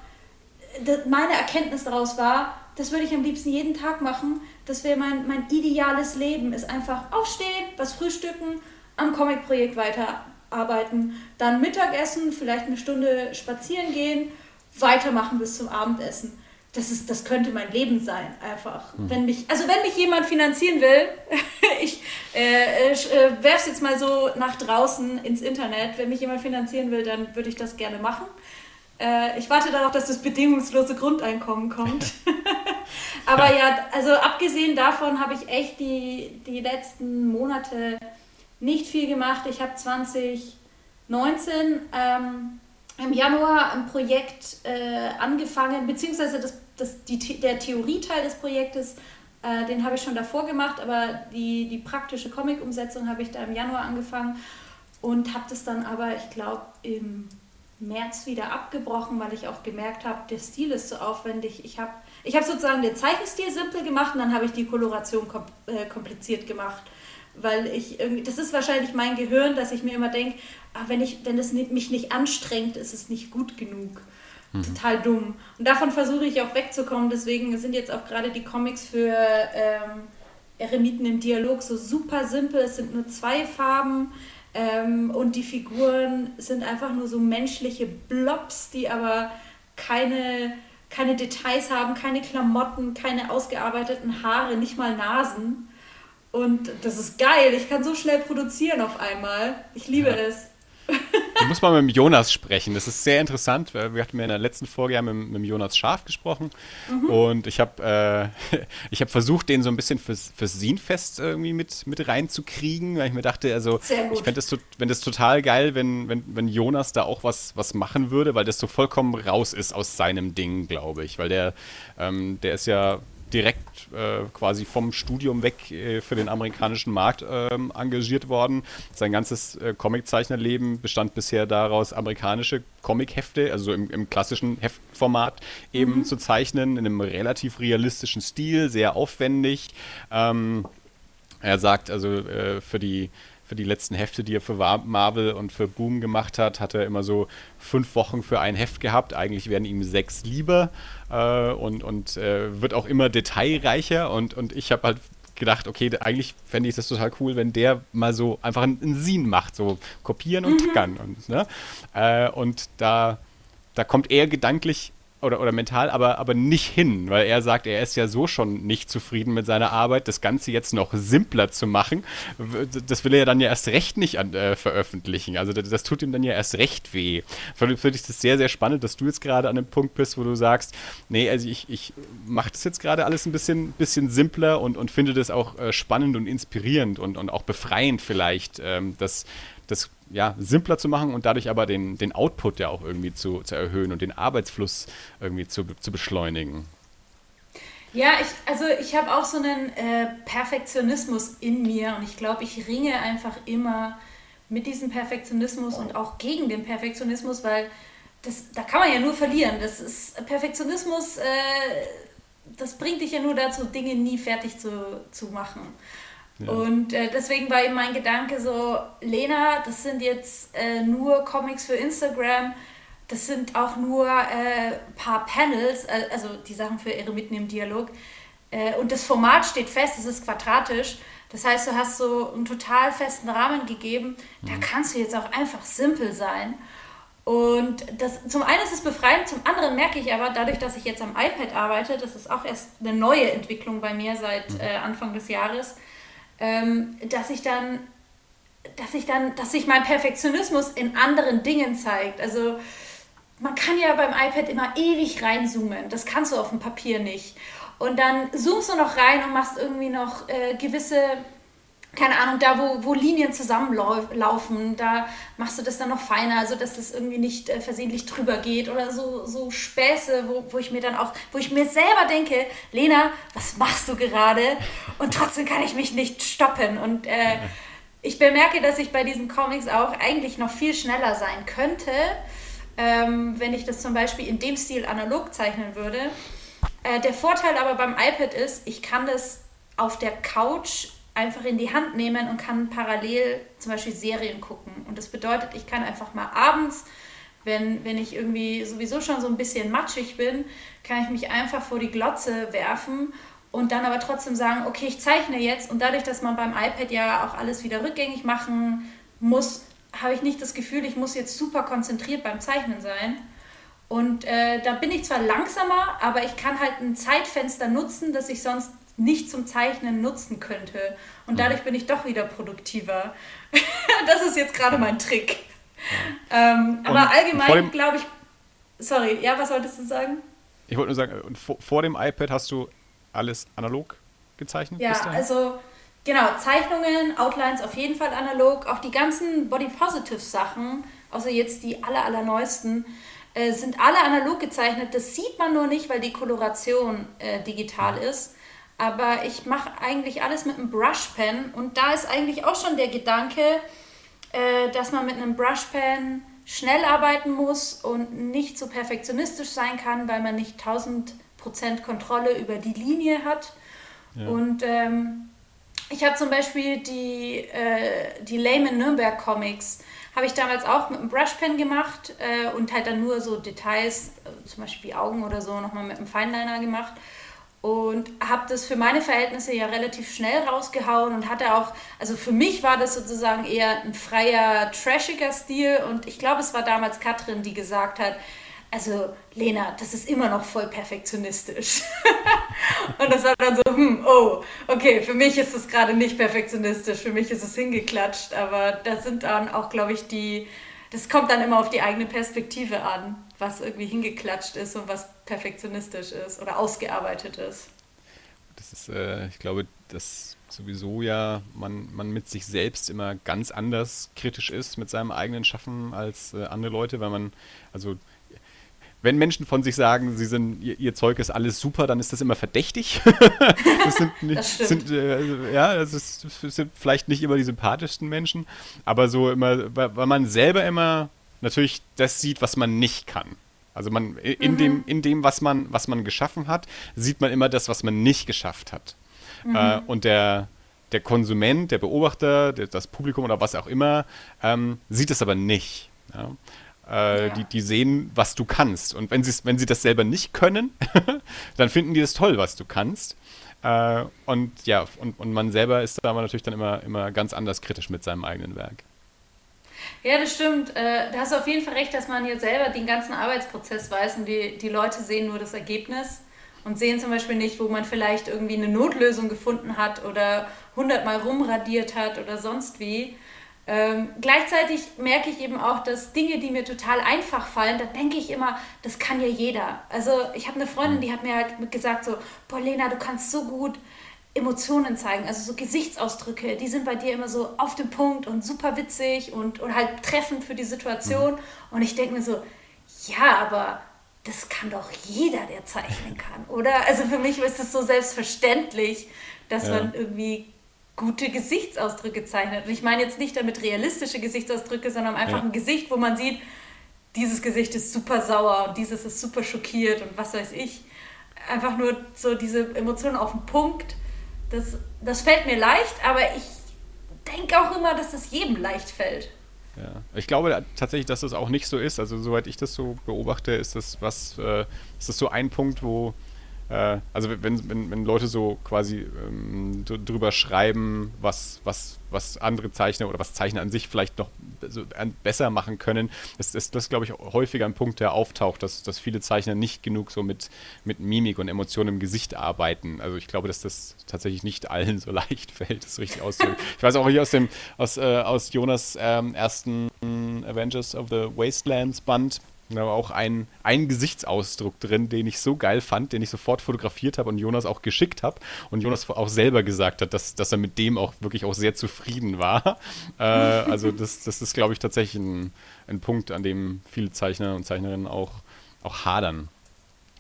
Meine Erkenntnis daraus war, das würde ich am liebsten jeden Tag machen. Das wäre mein, mein ideales Leben, ist einfach aufstehen, was frühstücken, am Comic-Projekt weiter arbeiten, dann Mittagessen, vielleicht eine Stunde spazieren gehen, weitermachen bis zum Abendessen. Das, ist, das könnte mein Leben sein, einfach. Mhm. Wenn mich, also wenn mich jemand finanzieren will, *laughs* ich äh, äh, werfe es jetzt mal so nach draußen ins Internet, wenn mich jemand finanzieren will, dann würde ich das gerne machen. Äh, ich warte darauf, dass das bedingungslose Grundeinkommen kommt. *laughs* Aber ja, also abgesehen davon habe ich echt die, die letzten Monate nicht viel gemacht. Ich habe 2019 ähm, im Januar ein Projekt äh, angefangen, beziehungsweise das, das, die, der Theorieteil des Projektes, äh, den habe ich schon davor gemacht, aber die, die praktische Comic-Umsetzung habe ich da im Januar angefangen und habe das dann aber, ich glaube, im März wieder abgebrochen, weil ich auch gemerkt habe, der Stil ist so aufwendig. Ich habe ich hab sozusagen den Zeichenstil simpel gemacht und dann habe ich die Koloration äh, kompliziert gemacht. Weil ich irgendwie, das ist wahrscheinlich mein Gehirn, dass ich mir immer denke, ah, wenn, ich, wenn es mich nicht anstrengt, ist es nicht gut genug. Mhm. Total dumm. Und davon versuche ich auch wegzukommen. Deswegen sind jetzt auch gerade die Comics für ähm, Eremiten im Dialog so super simpel. Es sind nur zwei Farben ähm, und die Figuren sind einfach nur so menschliche Blobs, die aber keine, keine Details haben, keine Klamotten, keine ausgearbeiteten Haare, nicht mal Nasen. Und das ist geil. Ich kann so schnell produzieren auf einmal. Ich liebe ja. es. *laughs* Du musst mal mit dem Jonas sprechen. Das ist sehr interessant. Wir hatten ja in der letzten Folge ja mit, mit dem Jonas Schaf gesprochen. Mhm. Und ich habe äh, *laughs* hab versucht, den so ein bisschen fürs, fürs Sinfest irgendwie mit, mit reinzukriegen, weil ich mir dachte, also ich fände das, wenn das total geil, wenn, wenn, wenn Jonas da auch was, was machen würde, weil das so vollkommen raus ist aus seinem Ding, glaube ich. Weil der, ähm, der ist ja direkt äh, quasi vom Studium weg äh, für den amerikanischen Markt ähm, engagiert worden. Sein ganzes äh, Comiczeichnerleben bestand bisher daraus, amerikanische Comichefte, also im, im klassischen Heftformat eben mhm. zu zeichnen, in einem relativ realistischen Stil, sehr aufwendig. Ähm, er sagt also äh, für die für die letzten Hefte, die er für Marvel und für Boom gemacht hat, hat er immer so fünf Wochen für ein Heft gehabt. Eigentlich wären ihm sechs lieber äh, und, und äh, wird auch immer detailreicher. Und, und ich habe halt gedacht, okay, eigentlich fände ich das total cool, wenn der mal so einfach einen, einen Sin macht, so kopieren und mhm. tackern. Und, ne? Äh, und da, da kommt er gedanklich oder, oder mental, aber, aber nicht hin, weil er sagt, er ist ja so schon nicht zufrieden mit seiner Arbeit, das Ganze jetzt noch simpler zu machen, das will er ja dann ja erst recht nicht an, äh, veröffentlichen. Also das, das, tut ihm dann ja erst recht weh. Finde ich das sehr, sehr spannend, dass du jetzt gerade an dem Punkt bist, wo du sagst, nee, also ich, ich mache das jetzt gerade alles ein bisschen, bisschen simpler und, und finde das auch äh, spannend und inspirierend und, und auch befreiend vielleicht, ähm, dass das ja, simpler zu machen und dadurch aber den, den Output ja auch irgendwie zu, zu erhöhen und den Arbeitsfluss irgendwie zu, zu beschleunigen. Ja, ich, also ich habe auch so einen äh, Perfektionismus in mir und ich glaube, ich ringe einfach immer mit diesem Perfektionismus und auch gegen den Perfektionismus, weil das, da kann man ja nur verlieren. Das ist Perfektionismus, äh, das bringt dich ja nur dazu, Dinge nie fertig zu, zu machen. Und äh, deswegen war eben mein Gedanke so, Lena, das sind jetzt äh, nur Comics für Instagram, das sind auch nur ein äh, paar Panels, äh, also die Sachen für Eremiten im Dialog. Äh, und das Format steht fest, es ist quadratisch. Das heißt, du hast so einen total festen Rahmen gegeben. Da mhm. kannst du jetzt auch einfach simpel sein. Und das, zum einen ist es befreiend, zum anderen merke ich aber, dadurch, dass ich jetzt am iPad arbeite, das ist auch erst eine neue Entwicklung bei mir seit mhm. äh, Anfang des Jahres, ähm, dass ich dann, dass ich dann, dass sich mein Perfektionismus in anderen Dingen zeigt. Also man kann ja beim iPad immer ewig reinzoomen. Das kannst du auf dem Papier nicht. Und dann zoomst du noch rein und machst irgendwie noch äh, gewisse keine Ahnung, da wo, wo Linien zusammenlaufen, da machst du das dann noch feiner, also dass das irgendwie nicht äh, versehentlich drüber geht oder so, so Späße, wo, wo ich mir dann auch, wo ich mir selber denke, Lena, was machst du gerade? Und trotzdem kann ich mich nicht stoppen. Und äh, *laughs* ich bemerke, dass ich bei diesen Comics auch eigentlich noch viel schneller sein könnte, ähm, wenn ich das zum Beispiel in dem Stil analog zeichnen würde. Äh, der Vorteil aber beim iPad ist, ich kann das auf der Couch einfach in die Hand nehmen und kann parallel zum Beispiel Serien gucken. Und das bedeutet, ich kann einfach mal abends, wenn, wenn ich irgendwie sowieso schon so ein bisschen matschig bin, kann ich mich einfach vor die Glotze werfen und dann aber trotzdem sagen, okay, ich zeichne jetzt. Und dadurch, dass man beim iPad ja auch alles wieder rückgängig machen muss, habe ich nicht das Gefühl, ich muss jetzt super konzentriert beim Zeichnen sein. Und äh, da bin ich zwar langsamer, aber ich kann halt ein Zeitfenster nutzen, das ich sonst nicht zum Zeichnen nutzen könnte. Und mhm. dadurch bin ich doch wieder produktiver. *laughs* das ist jetzt gerade mein Trick. Ähm, aber allgemein glaube ich. Sorry, ja, was wolltest du sagen? Ich wollte nur sagen, vor, vor, dem iPad hast du alles analog gezeichnet? Ja, also genau, Zeichnungen, Outlines auf jeden Fall analog. Auch die ganzen Body Positive Sachen, außer jetzt die aller, allerneuesten, äh, sind alle analog gezeichnet. Das sieht man nur nicht, weil die Koloration äh, digital ja. ist. Aber ich mache eigentlich alles mit einem Brushpen und da ist eigentlich auch schon der Gedanke, äh, dass man mit einem Brushpen schnell arbeiten muss und nicht so perfektionistisch sein kann, weil man nicht 1000% Kontrolle über die Linie hat. Ja. Und ähm, ich habe zum Beispiel die, äh, die Lame Nürnberg Comics, habe ich damals auch mit einem Brushpen gemacht äh, und halt dann nur so Details, äh, zum Beispiel Augen oder so, nochmal mit einem Fineliner gemacht und habe das für meine Verhältnisse ja relativ schnell rausgehauen und hatte auch, also für mich war das sozusagen eher ein freier, trashiger Stil und ich glaube, es war damals Katrin, die gesagt hat, also Lena, das ist immer noch voll perfektionistisch. *laughs* und das war dann so, hm, oh, okay, für mich ist es gerade nicht perfektionistisch, für mich ist es hingeklatscht, aber das sind dann auch, glaube ich, die, das kommt dann immer auf die eigene Perspektive an was irgendwie hingeklatscht ist und was perfektionistisch ist oder ausgearbeitet ist. Das ist, äh, ich glaube, dass sowieso ja man, man mit sich selbst immer ganz anders kritisch ist mit seinem eigenen Schaffen als äh, andere Leute, weil man, also wenn Menschen von sich sagen, sie sind, ihr, ihr, Zeug ist alles super, dann ist das immer verdächtig. *laughs* das sind, nicht, das sind äh, ja, das, ist, das, sind vielleicht nicht immer die sympathischsten Menschen, aber so immer, weil, weil man selber immer natürlich das sieht, was man nicht kann. Also man in mhm. dem, in dem, was man, was man geschaffen hat, sieht man immer das, was man nicht geschafft hat. Mhm. Äh, und der, der Konsument, der Beobachter, der, das Publikum oder was auch immer, ähm, sieht es aber nicht. Ja? Äh, ja. die, die sehen, was du kannst. Und wenn, wenn sie das selber nicht können, *laughs* dann finden die es toll, was du kannst. Äh, und ja, und, und man selber ist da aber natürlich dann immer, immer ganz anders kritisch mit seinem eigenen Werk. Ja, das stimmt. Äh, da hast du auf jeden Fall recht, dass man jetzt selber den ganzen Arbeitsprozess weiß und die, die Leute sehen nur das Ergebnis und sehen zum Beispiel nicht, wo man vielleicht irgendwie eine Notlösung gefunden hat oder hundertmal rumradiert hat oder sonst wie. Ähm, gleichzeitig merke ich eben auch, dass Dinge, die mir total einfach fallen, da denke ich immer, das kann ja jeder. Also ich habe eine Freundin, die hat mir halt gesagt so, boah Lena, du kannst so gut Emotionen zeigen, also so Gesichtsausdrücke, die sind bei dir immer so auf dem Punkt und super witzig und, und halt treffend für die Situation. Mhm. Und ich denke mir so, ja, aber das kann doch jeder, der zeichnen *laughs* kann, oder? Also für mich ist es so selbstverständlich, dass ja. man irgendwie gute Gesichtsausdrücke zeichnet. Und ich meine jetzt nicht damit realistische Gesichtsausdrücke, sondern einfach ja. ein Gesicht, wo man sieht, dieses Gesicht ist super sauer und dieses ist super schockiert und was weiß ich. Einfach nur so diese Emotionen auf den Punkt das, das fällt mir leicht, aber ich denke auch immer, dass das jedem leicht fällt. Ja, ich glaube tatsächlich, dass das auch nicht so ist. Also soweit ich das so beobachte, ist das was, äh, ist das so ein Punkt, wo äh, also wenn, wenn, wenn Leute so quasi ähm, drüber schreiben, was, was, was andere Zeichner oder was Zeichner an sich vielleicht noch so besser machen können, ist, ist das, glaube ich, häufiger ein Punkt, der auftaucht, dass, dass viele Zeichner nicht genug so mit, mit Mimik und Emotionen im Gesicht arbeiten. Also ich glaube, dass das tatsächlich nicht allen so *laughs* leicht fällt, das richtig auszudrücken. ich weiß auch hier aus dem aus, äh, aus Jonas ähm, ersten Avengers of the Wastelands Band, da war auch ein, ein Gesichtsausdruck drin, den ich so geil fand, den ich sofort fotografiert habe und Jonas auch geschickt habe. Und Jonas auch selber gesagt hat, dass, dass er mit dem auch wirklich auch sehr zufrieden war. *laughs* Äh, also das, das ist, glaube ich, tatsächlich ein, ein Punkt, an dem viele Zeichner und Zeichnerinnen auch, auch hadern.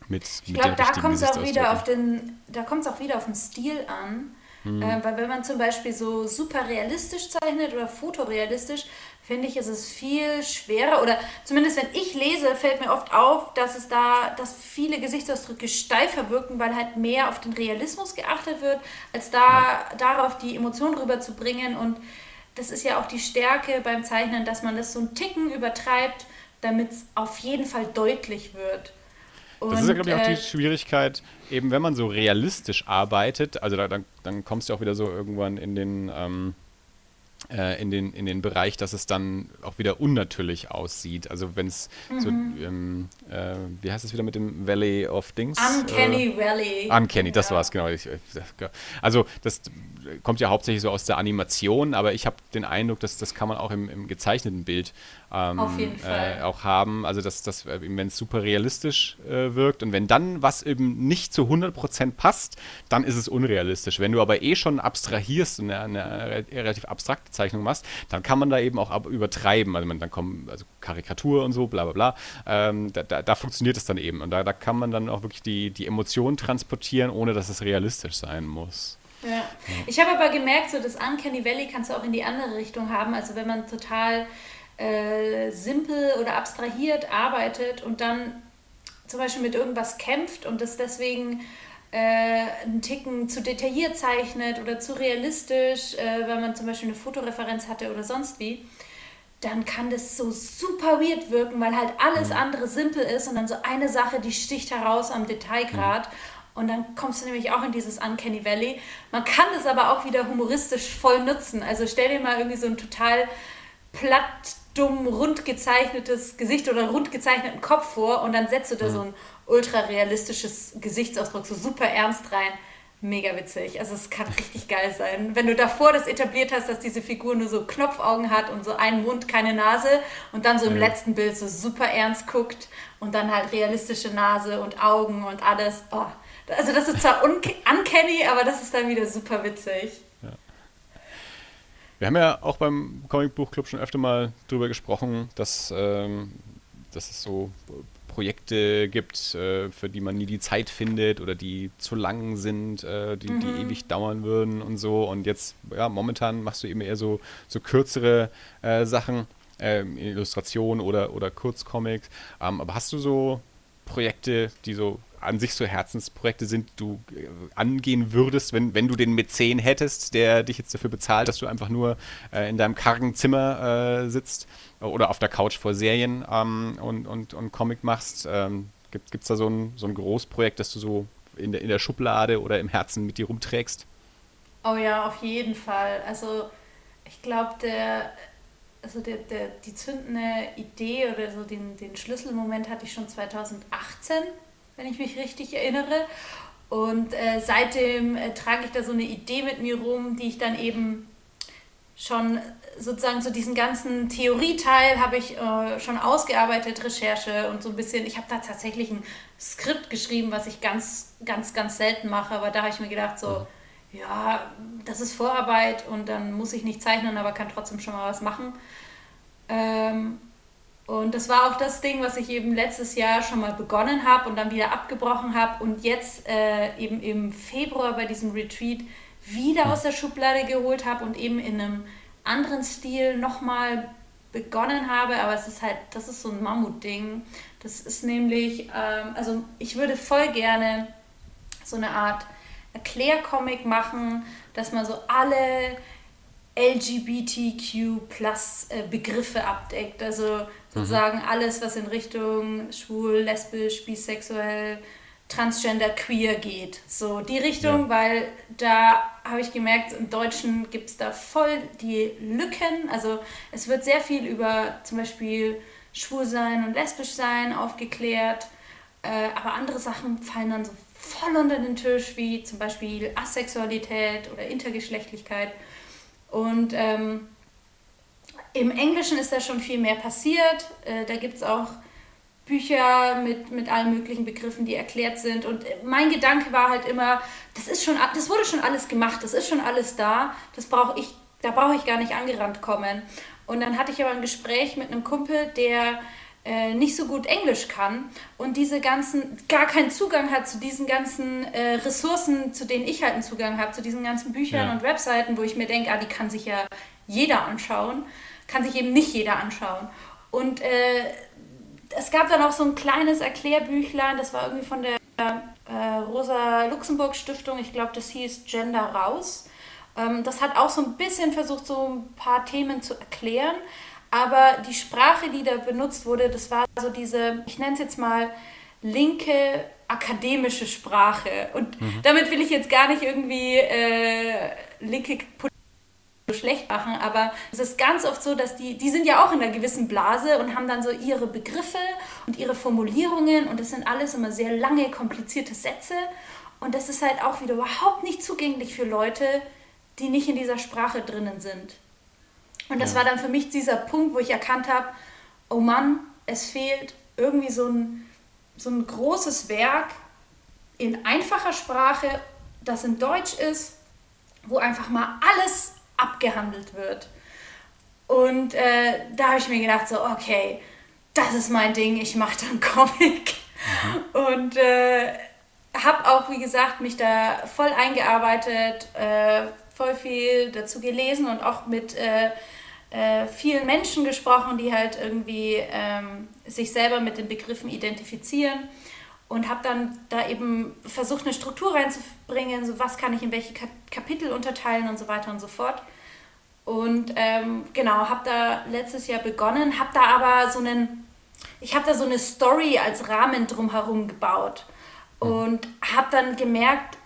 Mit, ich glaube, da kommt es auch wieder auf den, da kommt es auch wieder auf den Stil an. Hm. Äh, weil wenn man zum Beispiel so super realistisch zeichnet oder fotorealistisch, finde ich, ist es viel schwerer oder zumindest wenn ich lese, fällt mir oft auf, dass es da, dass viele Gesichtsausdrücke steifer wirken, weil halt mehr auf den Realismus geachtet wird, als da ja. darauf die Emotionen rüberzubringen und das ist ja auch die Stärke beim Zeichnen, dass man das so einen Ticken übertreibt, damit es auf jeden Fall deutlich wird. Und, das ist ja, glaube ich, auch die äh, Schwierigkeit, eben wenn man so realistisch arbeitet, also da, dann, dann kommst du auch wieder so irgendwann in den, ähm, äh, in, den, in den Bereich, dass es dann auch wieder unnatürlich aussieht. Also wenn es mhm. so, ähm, äh, wie heißt es wieder mit dem Valley of Dings? Uncanny äh, Valley. Uncanny, das ja. war es, genau. Also das kommt ja hauptsächlich so aus der Animation, aber ich habe den Eindruck, dass das kann man auch im, im gezeichneten Bild ähm, äh, auch haben. Also dass das, äh, wenn es super realistisch äh, wirkt und wenn dann was eben nicht zu 100% passt, dann ist es unrealistisch. Wenn du aber eh schon abstrahierst und eine, eine relativ abstrakte Zeichnung machst, dann kann man da eben auch übertreiben. Also man, dann kommen also Karikatur und so, bla bla bla. Ähm, da, da, da, funktioniert es dann eben. Und da, da kann man dann auch wirklich die, die Emotionen transportieren, ohne dass es realistisch sein muss. Ja. Ich habe aber gemerkt, so das Uncanny Valley kannst du auch in die andere Richtung haben. Also wenn man total äh, simpel oder abstrahiert arbeitet und dann zum Beispiel mit irgendwas kämpft und das deswegen äh, einen Ticken zu detailliert zeichnet oder zu realistisch, äh, weil man zum Beispiel eine Fotoreferenz hatte oder sonst wie, dann kann das so super weird wirken, weil halt alles mhm. andere simpel ist und dann so eine Sache, die sticht heraus am Detailgrad. Mhm. Und dann kommst du nämlich auch in dieses Uncanny Valley. Man kann es aber auch wieder humoristisch voll nutzen. Also stell dir mal irgendwie so ein total platt dumm, rund gezeichnetes Gesicht oder rund gezeichneten Kopf vor und dann setzt du da mhm. so ein ultra realistisches Gesichtsausdruck, so super ernst rein. Mega witzig. Also es kann richtig geil sein. Wenn du davor das etabliert hast, dass diese Figur nur so Knopfaugen hat und so einen Mund, keine Nase und dann so im mhm. letzten Bild so super ernst guckt und dann halt realistische Nase und Augen und alles. Oh. Also das ist zwar uncanny, aber das ist dann wieder super witzig. Wir haben ja auch beim Comic Buch Club schon öfter mal drüber gesprochen, dass, ähm, dass es so Projekte gibt, äh, für die man nie die Zeit findet oder die zu lang sind, äh, die, mhm. die ewig dauern würden und so. Und jetzt, ja, momentan machst du eben eher so, so kürzere äh, Sachen, ähm, Illustrationen oder, oder Kurzcomics. Ähm, aber hast du so Projekte, die so an sich so Herzensprojekte sind, du äh, angehen würdest, wenn, wenn du den Mäzen hättest, der dich jetzt dafür bezahlt, dass du einfach nur äh, in deinem kargen Zimmer äh, sitzt oder auf der Couch vor Serien ähm, und, und, und Comic machst? Ähm, Gibt es da so ein, so ein Großprojekt, das du so in der, in der Schublade oder im Herzen mit dir rumträgst? Oh ja, auf jeden Fall. Also ich glaube, der, also der, der, die zündende Idee oder so den, den Schlüsselmoment hatte ich schon 2018 wenn ich mich richtig erinnere. Und äh, seitdem äh, trage ich da so eine Idee mit mir rum, die ich dann eben schon sozusagen so diesen ganzen Theorieteil habe ich äh, schon ausgearbeitet, Recherche und so ein bisschen. Ich habe da tatsächlich ein Skript geschrieben, was ich ganz, ganz, ganz selten mache, aber da habe ich mir gedacht, so, ja, das ist Vorarbeit und dann muss ich nicht zeichnen, aber kann trotzdem schon mal was machen. Ähm, und das war auch das Ding, was ich eben letztes Jahr schon mal begonnen habe und dann wieder abgebrochen habe und jetzt äh, eben im Februar bei diesem Retreat wieder aus der Schublade geholt habe und eben in einem anderen Stil nochmal begonnen habe. Aber es ist halt, das ist so ein Mammutding. Das ist nämlich, ähm, also ich würde voll gerne so eine Art Erklärcomic machen, dass man so alle LGBTQ plus äh, Begriffe abdeckt. Also sozusagen mhm. alles, was in Richtung schwul, lesbisch, bisexuell, transgender, queer geht. So die Richtung, ja. weil da habe ich gemerkt, im Deutschen gibt es da voll die Lücken. Also es wird sehr viel über zum Beispiel schwul sein und lesbisch sein aufgeklärt, äh, aber andere Sachen fallen dann so voll unter den Tisch, wie zum Beispiel Asexualität oder Intergeschlechtlichkeit. Und ähm, im Englischen ist da schon viel mehr passiert. Äh, da gibt es auch Bücher mit, mit allen möglichen Begriffen, die erklärt sind. Und mein Gedanke war halt immer, das ist schon, das wurde schon alles gemacht, das ist schon alles da. Das brauche ich, da brauche ich gar nicht angerannt kommen. Und dann hatte ich aber ein Gespräch mit einem Kumpel, der äh, nicht so gut Englisch kann und diese ganzen, gar keinen Zugang hat zu diesen ganzen äh, Ressourcen, zu denen ich halt einen Zugang habe, zu diesen ganzen Büchern ja. und Webseiten, wo ich mir denke, ah, die kann sich ja jeder anschauen kann sich eben nicht jeder anschauen. Und äh, es gab dann auch so ein kleines Erklärbüchlein, das war irgendwie von der äh, Rosa-Luxemburg-Stiftung, ich glaube, das hieß Gender raus. Ähm, das hat auch so ein bisschen versucht, so ein paar Themen zu erklären. Aber die Sprache, die da benutzt wurde, das war so diese, ich nenne es jetzt mal linke akademische Sprache. Und mhm. damit will ich jetzt gar nicht irgendwie äh, linke schlecht machen, aber es ist ganz oft so, dass die, die sind ja auch in einer gewissen Blase und haben dann so ihre Begriffe und ihre Formulierungen und das sind alles immer sehr lange, komplizierte Sätze und das ist halt auch wieder überhaupt nicht zugänglich für Leute, die nicht in dieser Sprache drinnen sind. Und das ja. war dann für mich dieser Punkt, wo ich erkannt habe, oh Mann, es fehlt irgendwie so ein, so ein großes Werk in einfacher Sprache, das in Deutsch ist, wo einfach mal alles abgehandelt wird. Und äh, da habe ich mir gedacht, so, okay, das ist mein Ding, ich mache dann *laughs* Comic. Mhm. Und äh, habe auch, wie gesagt, mich da voll eingearbeitet, äh, voll viel dazu gelesen und auch mit äh, äh, vielen Menschen gesprochen, die halt irgendwie ähm, sich selber mit den Begriffen identifizieren und habe dann da eben versucht, eine Struktur reinzubringen, so was kann ich in welche Kapitel unterteilen und so weiter und so fort. Und ähm, genau, habe da letztes Jahr begonnen, habe da aber so einen, ich habe da so eine Story als Rahmen drumherum gebaut und habe dann gemerkt,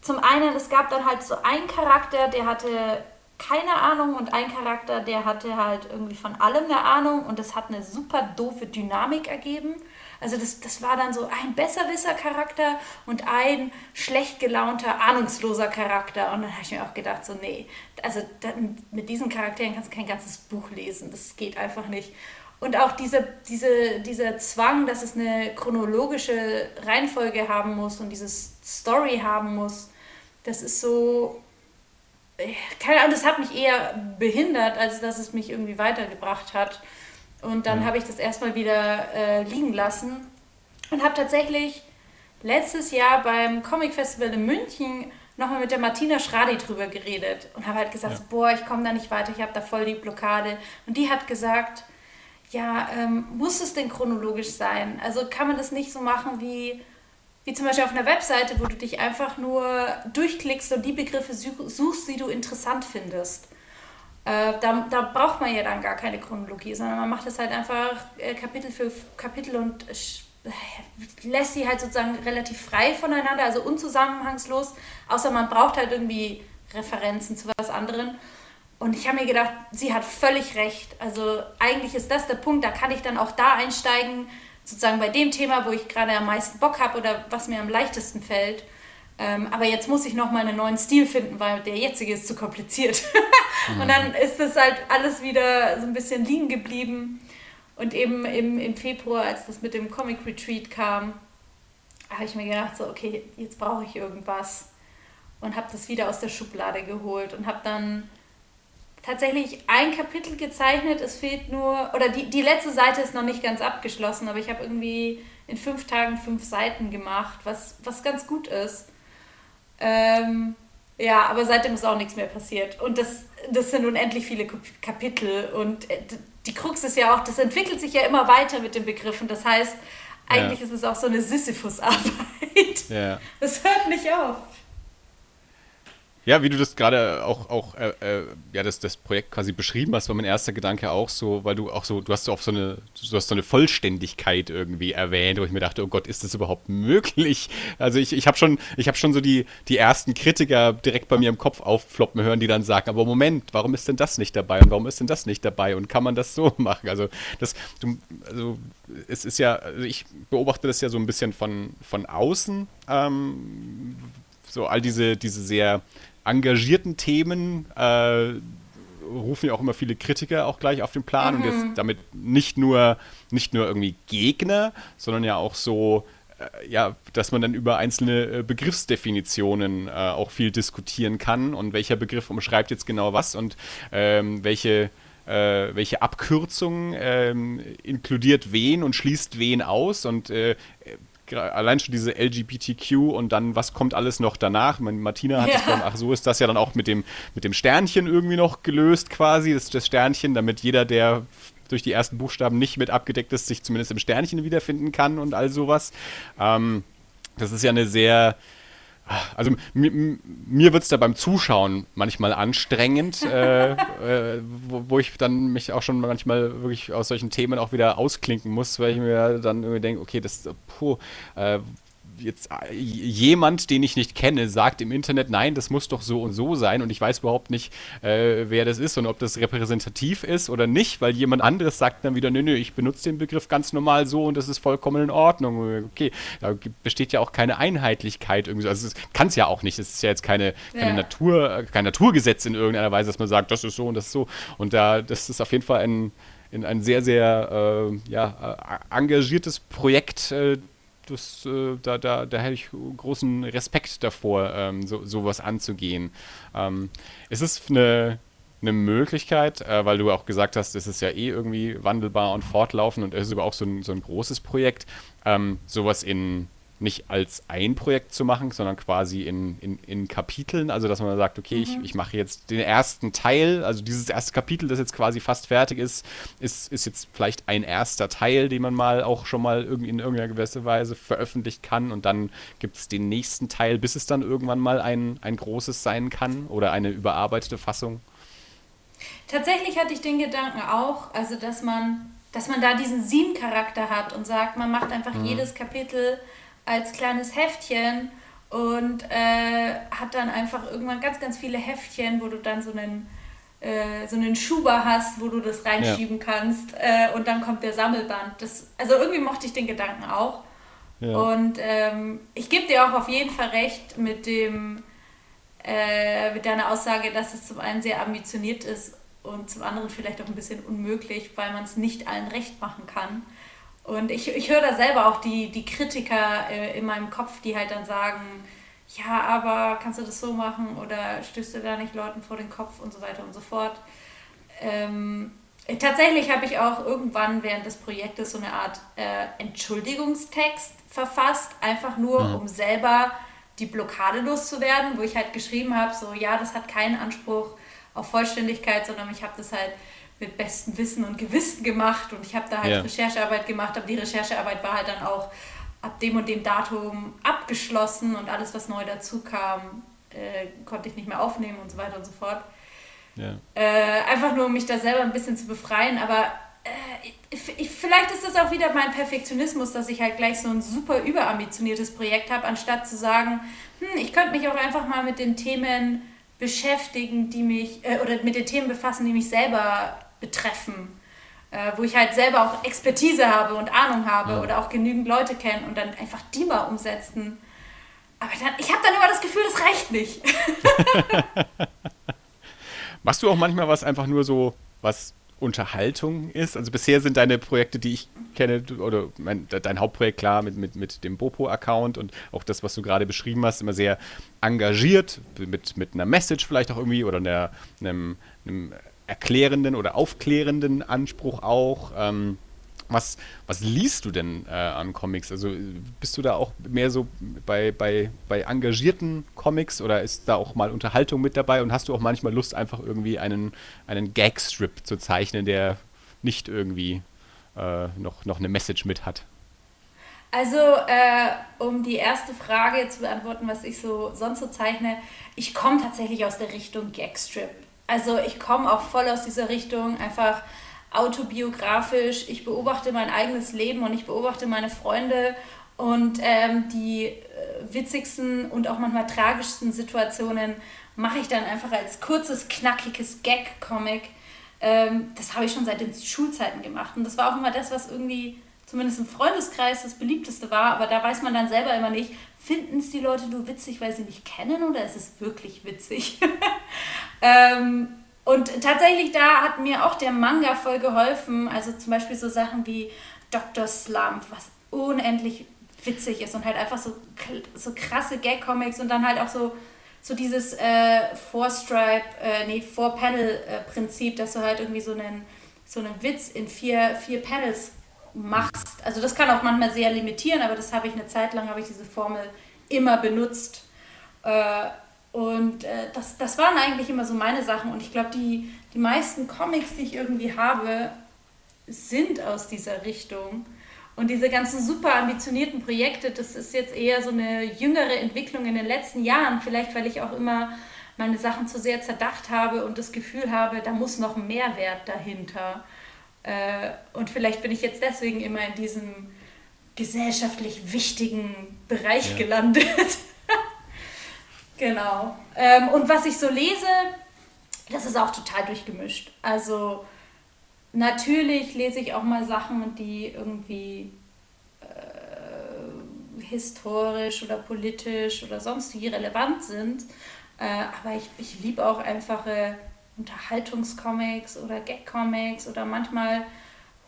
zum einen, es gab dann halt so einen Charakter, der hatte keine Ahnung und ein Charakter, der hatte halt irgendwie von allem eine Ahnung und das hat eine super doofe Dynamik ergeben. Also das, das war dann so ein Besserwisser-Charakter und ein schlecht gelaunter, ahnungsloser Charakter. Und dann habe ich mir auch gedacht, so nee, also mit diesen Charakteren kannst du kein ganzes Buch lesen. Das geht einfach nicht. Und auch diese, diese, dieser Zwang, dass es eine chronologische Reihenfolge haben muss und dieses Story haben muss, das ist so, keine Ahnung, das hat mich eher behindert, als dass es mich irgendwie weitergebracht hat. Und dann mhm. habe ich das erstmal wieder äh, liegen lassen und habe tatsächlich letztes Jahr beim Comic Festival in München nochmal mit der Martina Schradi drüber geredet und habe halt gesagt, ja. boah, ich komme da nicht weiter, ich habe da voll die Blockade. Und die hat gesagt, ja, ähm, muss es denn chronologisch sein? Also kann man das nicht so machen wie wie zum Beispiel auf einer Webseite, wo du dich einfach nur durchklickst und die Begriffe suchst, die du interessant findest. Äh, da, da braucht man ja dann gar keine Chronologie, sondern man macht es halt einfach äh, Kapitel für Kapitel und äh, lässt sie halt sozusagen relativ frei voneinander, also unzusammenhangslos, außer man braucht halt irgendwie Referenzen zu was anderem. Und ich habe mir gedacht, sie hat völlig recht. Also eigentlich ist das der Punkt, da kann ich dann auch da einsteigen, sozusagen bei dem Thema, wo ich gerade am meisten Bock habe oder was mir am leichtesten fällt. Ähm, aber jetzt muss ich nochmal einen neuen Stil finden, weil der jetzige ist zu kompliziert. mhm. *laughs* Und dann ist das halt alles wieder so ein bisschen liegen geblieben. Und eben im, im Februar, als das mit dem Comic Retreat kam, habe ich mir gedacht, so, okay, jetzt brauche ich irgendwas. Und habe das wieder aus der Schublade geholt und habe dann tatsächlich ein Kapitel gezeichnet. Es fehlt nur, oder die, die letzte Seite ist noch nicht ganz abgeschlossen, aber ich habe irgendwie in fünf Tagen fünf Seiten gemacht, was, was ganz gut ist. Ähm, ja, aber seitdem ist auch nichts mehr passiert. Und das, das sind unendlich viele Kapitel. Und äh, die Krux ist ja auch, das entwickelt sich ja immer weiter mit den Begriffen. Das heißt, eigentlich ja. ist es auch so eine Sisyphus-Arbeit. Ja. Das hört nicht auf. Ja, wie du das gerade auch, auch äh, äh, ja, das, das Projekt quasi beschrieben hast, war mein erster Gedanke auch so, weil du auch so, du hast so auf so eine, du hast so eine Vollständigkeit irgendwie erwähnt, wo ich mir dachte, oh Gott, ist das überhaupt *laughs* möglich? Also ich, ich habe schon, ich habe schon so die, die ersten Kritiker direkt bei mir im Kopf auffloppen hören, die dann sagen, aber Moment, warum ist denn das nicht dabei und warum ist denn das nicht dabei und kann man das so *laughs* machen? Also das, du, also es ist ja, also ich beobachte das ja so ein bisschen von, von außen, ähm, so all diese, diese sehr engagierten Themen äh, rufen ja auch immer viele Kritiker auch gleich auf den Plan. Mhm. und jetzt damit nicht nur, nicht nur irgendwie Gegner, sondern ja auch so, äh, ja, dass man dann über einzelne äh, Begriffsdefinitionen äh, auch viel diskutieren kann. Und welcher Begriff umschreibt jetzt genau was? Und ähm, welche äh, welche Abkürzung ähm, inkludiert wen und schließt wen aus? Und äh, allein schon diese LGBTQ und dann, was kommt alles noch danach? Martina hat ja. es beim, ach so ist das ja dann auch mit dem, mit dem Sternchen irgendwie noch gelöst quasi, das, das Sternchen, damit jeder, der durch die ersten Buchstaben nicht mit abgedeckt ist, sich zumindest im Sternchen wiederfinden kann und all sowas. Ähm, das ist ja eine sehr, also mir, mir wird es da beim Zuschauen manchmal anstrengend, äh, äh, wo, wo, ich dann mich auch schon manchmal wirklich aus solchen Themen auch wieder ausklinken muss, weil ich mir dann irgendwie denke, okay, das, puh, äh, jetzt äh, jemand, den ich nicht kenne, sagt im Internet, nein, das muss doch so und so sein und ich weiß überhaupt nicht, äh, wer das ist und ob das repräsentativ ist oder nicht, weil jemand anderes sagt dann wieder, nö, nö, ich benutze den Begriff ganz normal so und das ist vollkommen in Ordnung. Okay, da besteht ja auch keine Einheitlichkeit irgendwie. Also kann es ja auch nicht. Es ist ja jetzt keine, keine ja. Natur, kein Naturgesetz in irgendeiner Weise, dass man sagt, das ist so und das ist so. Und da, das ist auf jeden Fall ein, ein, ein sehr, sehr äh, ja, äh, engagiertes Projekt, äh, das, äh, da, da, da hätte ich großen Respekt davor, ähm, so, sowas anzugehen. Ähm, es ist eine, eine Möglichkeit, äh, weil du auch gesagt hast, es ist ja eh irgendwie wandelbar und fortlaufend und es ist aber auch so ein, so ein großes Projekt, ähm, sowas in nicht als ein Projekt zu machen, sondern quasi in, in, in Kapiteln. Also, dass man sagt, okay, mhm. ich, ich mache jetzt den ersten Teil, also dieses erste Kapitel, das jetzt quasi fast fertig ist, ist, ist jetzt vielleicht ein erster Teil, den man mal auch schon mal irgendwie in irgendeiner gewissen Weise veröffentlichen kann. Und dann gibt es den nächsten Teil, bis es dann irgendwann mal ein, ein großes sein kann oder eine überarbeitete Fassung. Tatsächlich hatte ich den Gedanken auch, also dass man, dass man da diesen Sieben-Charakter hat und sagt, man macht einfach mhm. jedes Kapitel als kleines Heftchen und äh, hat dann einfach irgendwann ganz, ganz viele Heftchen, wo du dann so einen, äh, so einen Schuber hast, wo du das reinschieben ja. kannst äh, und dann kommt der Sammelband. Das, also irgendwie mochte ich den Gedanken auch. Ja. Und ähm, ich gebe dir auch auf jeden Fall recht mit dem äh, mit deiner Aussage, dass es zum einen sehr ambitioniert ist und zum anderen vielleicht auch ein bisschen unmöglich, weil man es nicht allen recht machen kann. Und ich, ich höre da selber auch die, die Kritiker äh, in meinem Kopf, die halt dann sagen, ja, aber kannst du das so machen oder stößt du da nicht Leuten vor den Kopf und so weiter und so fort. Ähm, tatsächlich habe ich auch irgendwann während des Projektes so eine Art äh, Entschuldigungstext verfasst, einfach nur, mhm. um selber die Blockade loszuwerden, wo ich halt geschrieben habe, so ja, das hat keinen Anspruch auf Vollständigkeit, sondern ich habe das halt mit bestem Wissen und Gewissen gemacht und ich habe da halt ja. Recherchearbeit gemacht, aber die Recherchearbeit war halt dann auch ab dem und dem Datum abgeschlossen und alles, was neu dazu kam, äh, konnte ich nicht mehr aufnehmen und so weiter und so fort. Ja. Äh, einfach nur, um mich da selber ein bisschen zu befreien, aber äh, ich, vielleicht ist das auch wieder mein Perfektionismus, dass ich halt gleich so ein super überambitioniertes Projekt habe, anstatt zu sagen, hm, ich könnte mich auch einfach mal mit den Themen beschäftigen, die mich, äh, oder mit den Themen befassen, die mich selber betreffen. Äh, wo ich halt selber auch Expertise habe und Ahnung habe ja. oder auch genügend Leute kenne und dann einfach die mal umsetzen. Aber dann, ich habe dann immer das Gefühl, das reicht nicht. *laughs* Machst du auch manchmal was einfach nur so, was Unterhaltung ist? Also bisher sind deine Projekte, die ich kenne, oder mein, dein Hauptprojekt klar mit, mit, mit dem Bopo-Account und auch das, was du gerade beschrieben hast, immer sehr engagiert, mit, mit einer Message vielleicht auch irgendwie oder einer, einem, einem erklärenden oder aufklärenden Anspruch auch. Ähm, was, was liest du denn äh, an Comics? Also bist du da auch mehr so bei, bei, bei engagierten Comics oder ist da auch mal Unterhaltung mit dabei und hast du auch manchmal Lust, einfach irgendwie einen, einen Gagstrip zu zeichnen, der nicht irgendwie äh, noch, noch eine Message mit hat? Also, äh, um die erste Frage zu beantworten, was ich so sonst so zeichne, ich komme tatsächlich aus der Richtung Gagstrip. Also ich komme auch voll aus dieser Richtung, einfach autobiografisch. Ich beobachte mein eigenes Leben und ich beobachte meine Freunde und ähm, die äh, witzigsten und auch manchmal tragischsten Situationen mache ich dann einfach als kurzes, knackiges Gag-Comic. Ähm, das habe ich schon seit den Schulzeiten gemacht und das war auch immer das, was irgendwie zumindest im Freundeskreis das beliebteste war, aber da weiß man dann selber immer nicht, finden es die Leute nur witzig, weil sie nicht kennen oder ist es wirklich witzig? *laughs* ähm, und tatsächlich da hat mir auch der Manga voll geholfen, also zum Beispiel so Sachen wie Dr. Slump, was unendlich witzig ist und halt einfach so, so krasse Gag-Comics und dann halt auch so, so dieses äh, Four-Stripe, äh, nee, Four-Panel-Prinzip, dass du halt irgendwie so einen, so einen Witz in vier, vier Panels machst. Also das kann auch manchmal sehr limitieren, aber das habe ich eine Zeit lang, habe ich diese Formel immer benutzt. Äh, und äh, das, das waren eigentlich immer so meine Sachen. Und ich glaube, die, die meisten Comics, die ich irgendwie habe, sind aus dieser Richtung. Und diese ganzen super ambitionierten Projekte, das ist jetzt eher so eine jüngere Entwicklung in den letzten Jahren. Vielleicht, weil ich auch immer meine Sachen zu sehr zerdacht habe und das Gefühl habe, da muss noch ein Mehrwert dahinter. Äh, und vielleicht bin ich jetzt deswegen immer in diesem gesellschaftlich wichtigen Bereich ja. gelandet. *laughs* genau. Ähm, und was ich so lese, das ist auch total durchgemischt. Also natürlich lese ich auch mal Sachen, die irgendwie äh, historisch oder politisch oder sonst wie relevant sind. Äh, aber ich, ich liebe auch einfache Unterhaltungscomics oder Gag-Comics oder manchmal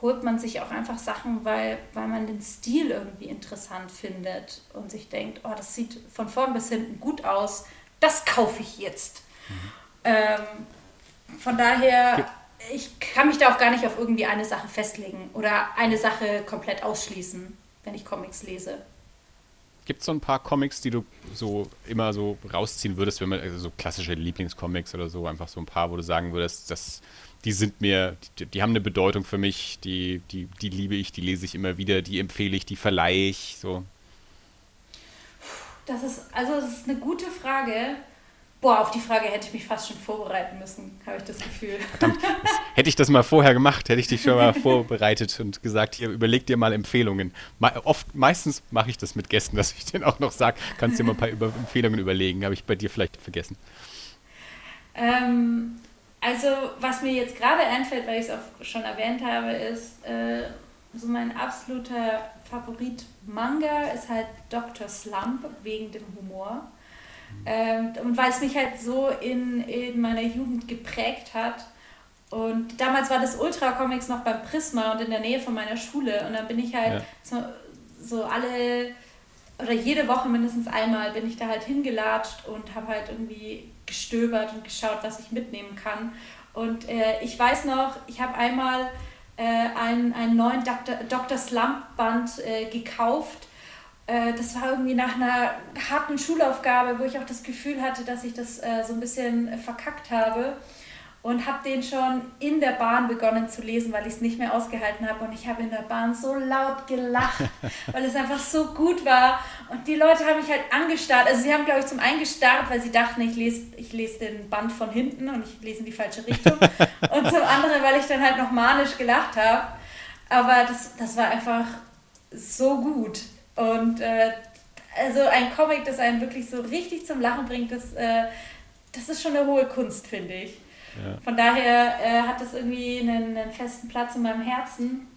holt man sich auch einfach Sachen, weil, weil man den Stil irgendwie interessant findet und sich denkt, oh, das sieht von vorn bis hinten gut aus, das kaufe ich jetzt. Mhm. Ähm, von daher, ich kann mich da auch gar nicht auf irgendwie eine Sache festlegen oder eine Sache komplett ausschließen, wenn ich Comics lese. Gibt es so ein paar Comics, die du so immer so rausziehen würdest, wenn man, also so klassische Lieblingscomics oder so, einfach so ein paar, wo du sagen würdest, das, die sind mir, die, die, haben eine Bedeutung für mich, die, die, die liebe ich, die lese ich immer wieder, die empfehle ich, die verleihe ich, so. Das ist, also das ist eine gute Frage. Boah, auf die Frage hätte ich mich fast schon vorbereiten müssen, habe ich das Gefühl. Verdammt, hätte ich das mal vorher gemacht, hätte ich dich schon mal vorbereitet und gesagt, hier, überleg dir mal Empfehlungen. Me oft, meistens mache ich das mit Gästen, dass ich denen auch noch sage, kannst dir mal ein paar über Empfehlungen überlegen. Habe ich bei dir vielleicht vergessen. Ähm, also, was mir jetzt gerade einfällt, weil ich es auch schon erwähnt habe, ist, äh, so mein absoluter Favorit Manga ist halt Dr. Slump wegen dem Humor. Ähm, und weil es mich halt so in, in meiner Jugend geprägt hat. Und damals war das Ultra Comics noch beim Prisma und in der Nähe von meiner Schule. Und dann bin ich halt ja. so, so alle oder jede Woche mindestens einmal bin ich da halt hingelatscht und habe halt irgendwie gestöbert und geschaut, was ich mitnehmen kann. Und äh, ich weiß noch, ich habe einmal äh, einen, einen neuen Dr. Dr. Slump Band äh, gekauft äh, das war irgendwie nach einer harten Schulaufgabe, wo ich auch das Gefühl hatte, dass ich das äh, so ein bisschen verkackt habe und habe den schon in der Bahn begonnen zu lesen, weil ich es nicht mehr ausgehalten habe und ich habe in der Bahn so laut gelacht, *laughs* weil es einfach so gut war und die Leute haben mich halt angestarrt. Also sie haben glaube ich zum einen gestarrt, weil sie dachten, ich lese ich lese den Band von hinten und ich lese in die falsche Richtung *laughs* und zum anderen, weil ich dann halt noch manisch gelacht habe. Aber das, das war einfach so gut. Und äh, also ein Comic, das einen wirklich so richtig zum Lachen bringt, das, äh, das ist schon eine hohe Kunst, finde ich. Ja. Von daher äh, hat das irgendwie einen, einen, festen Platz in meinem Herzen.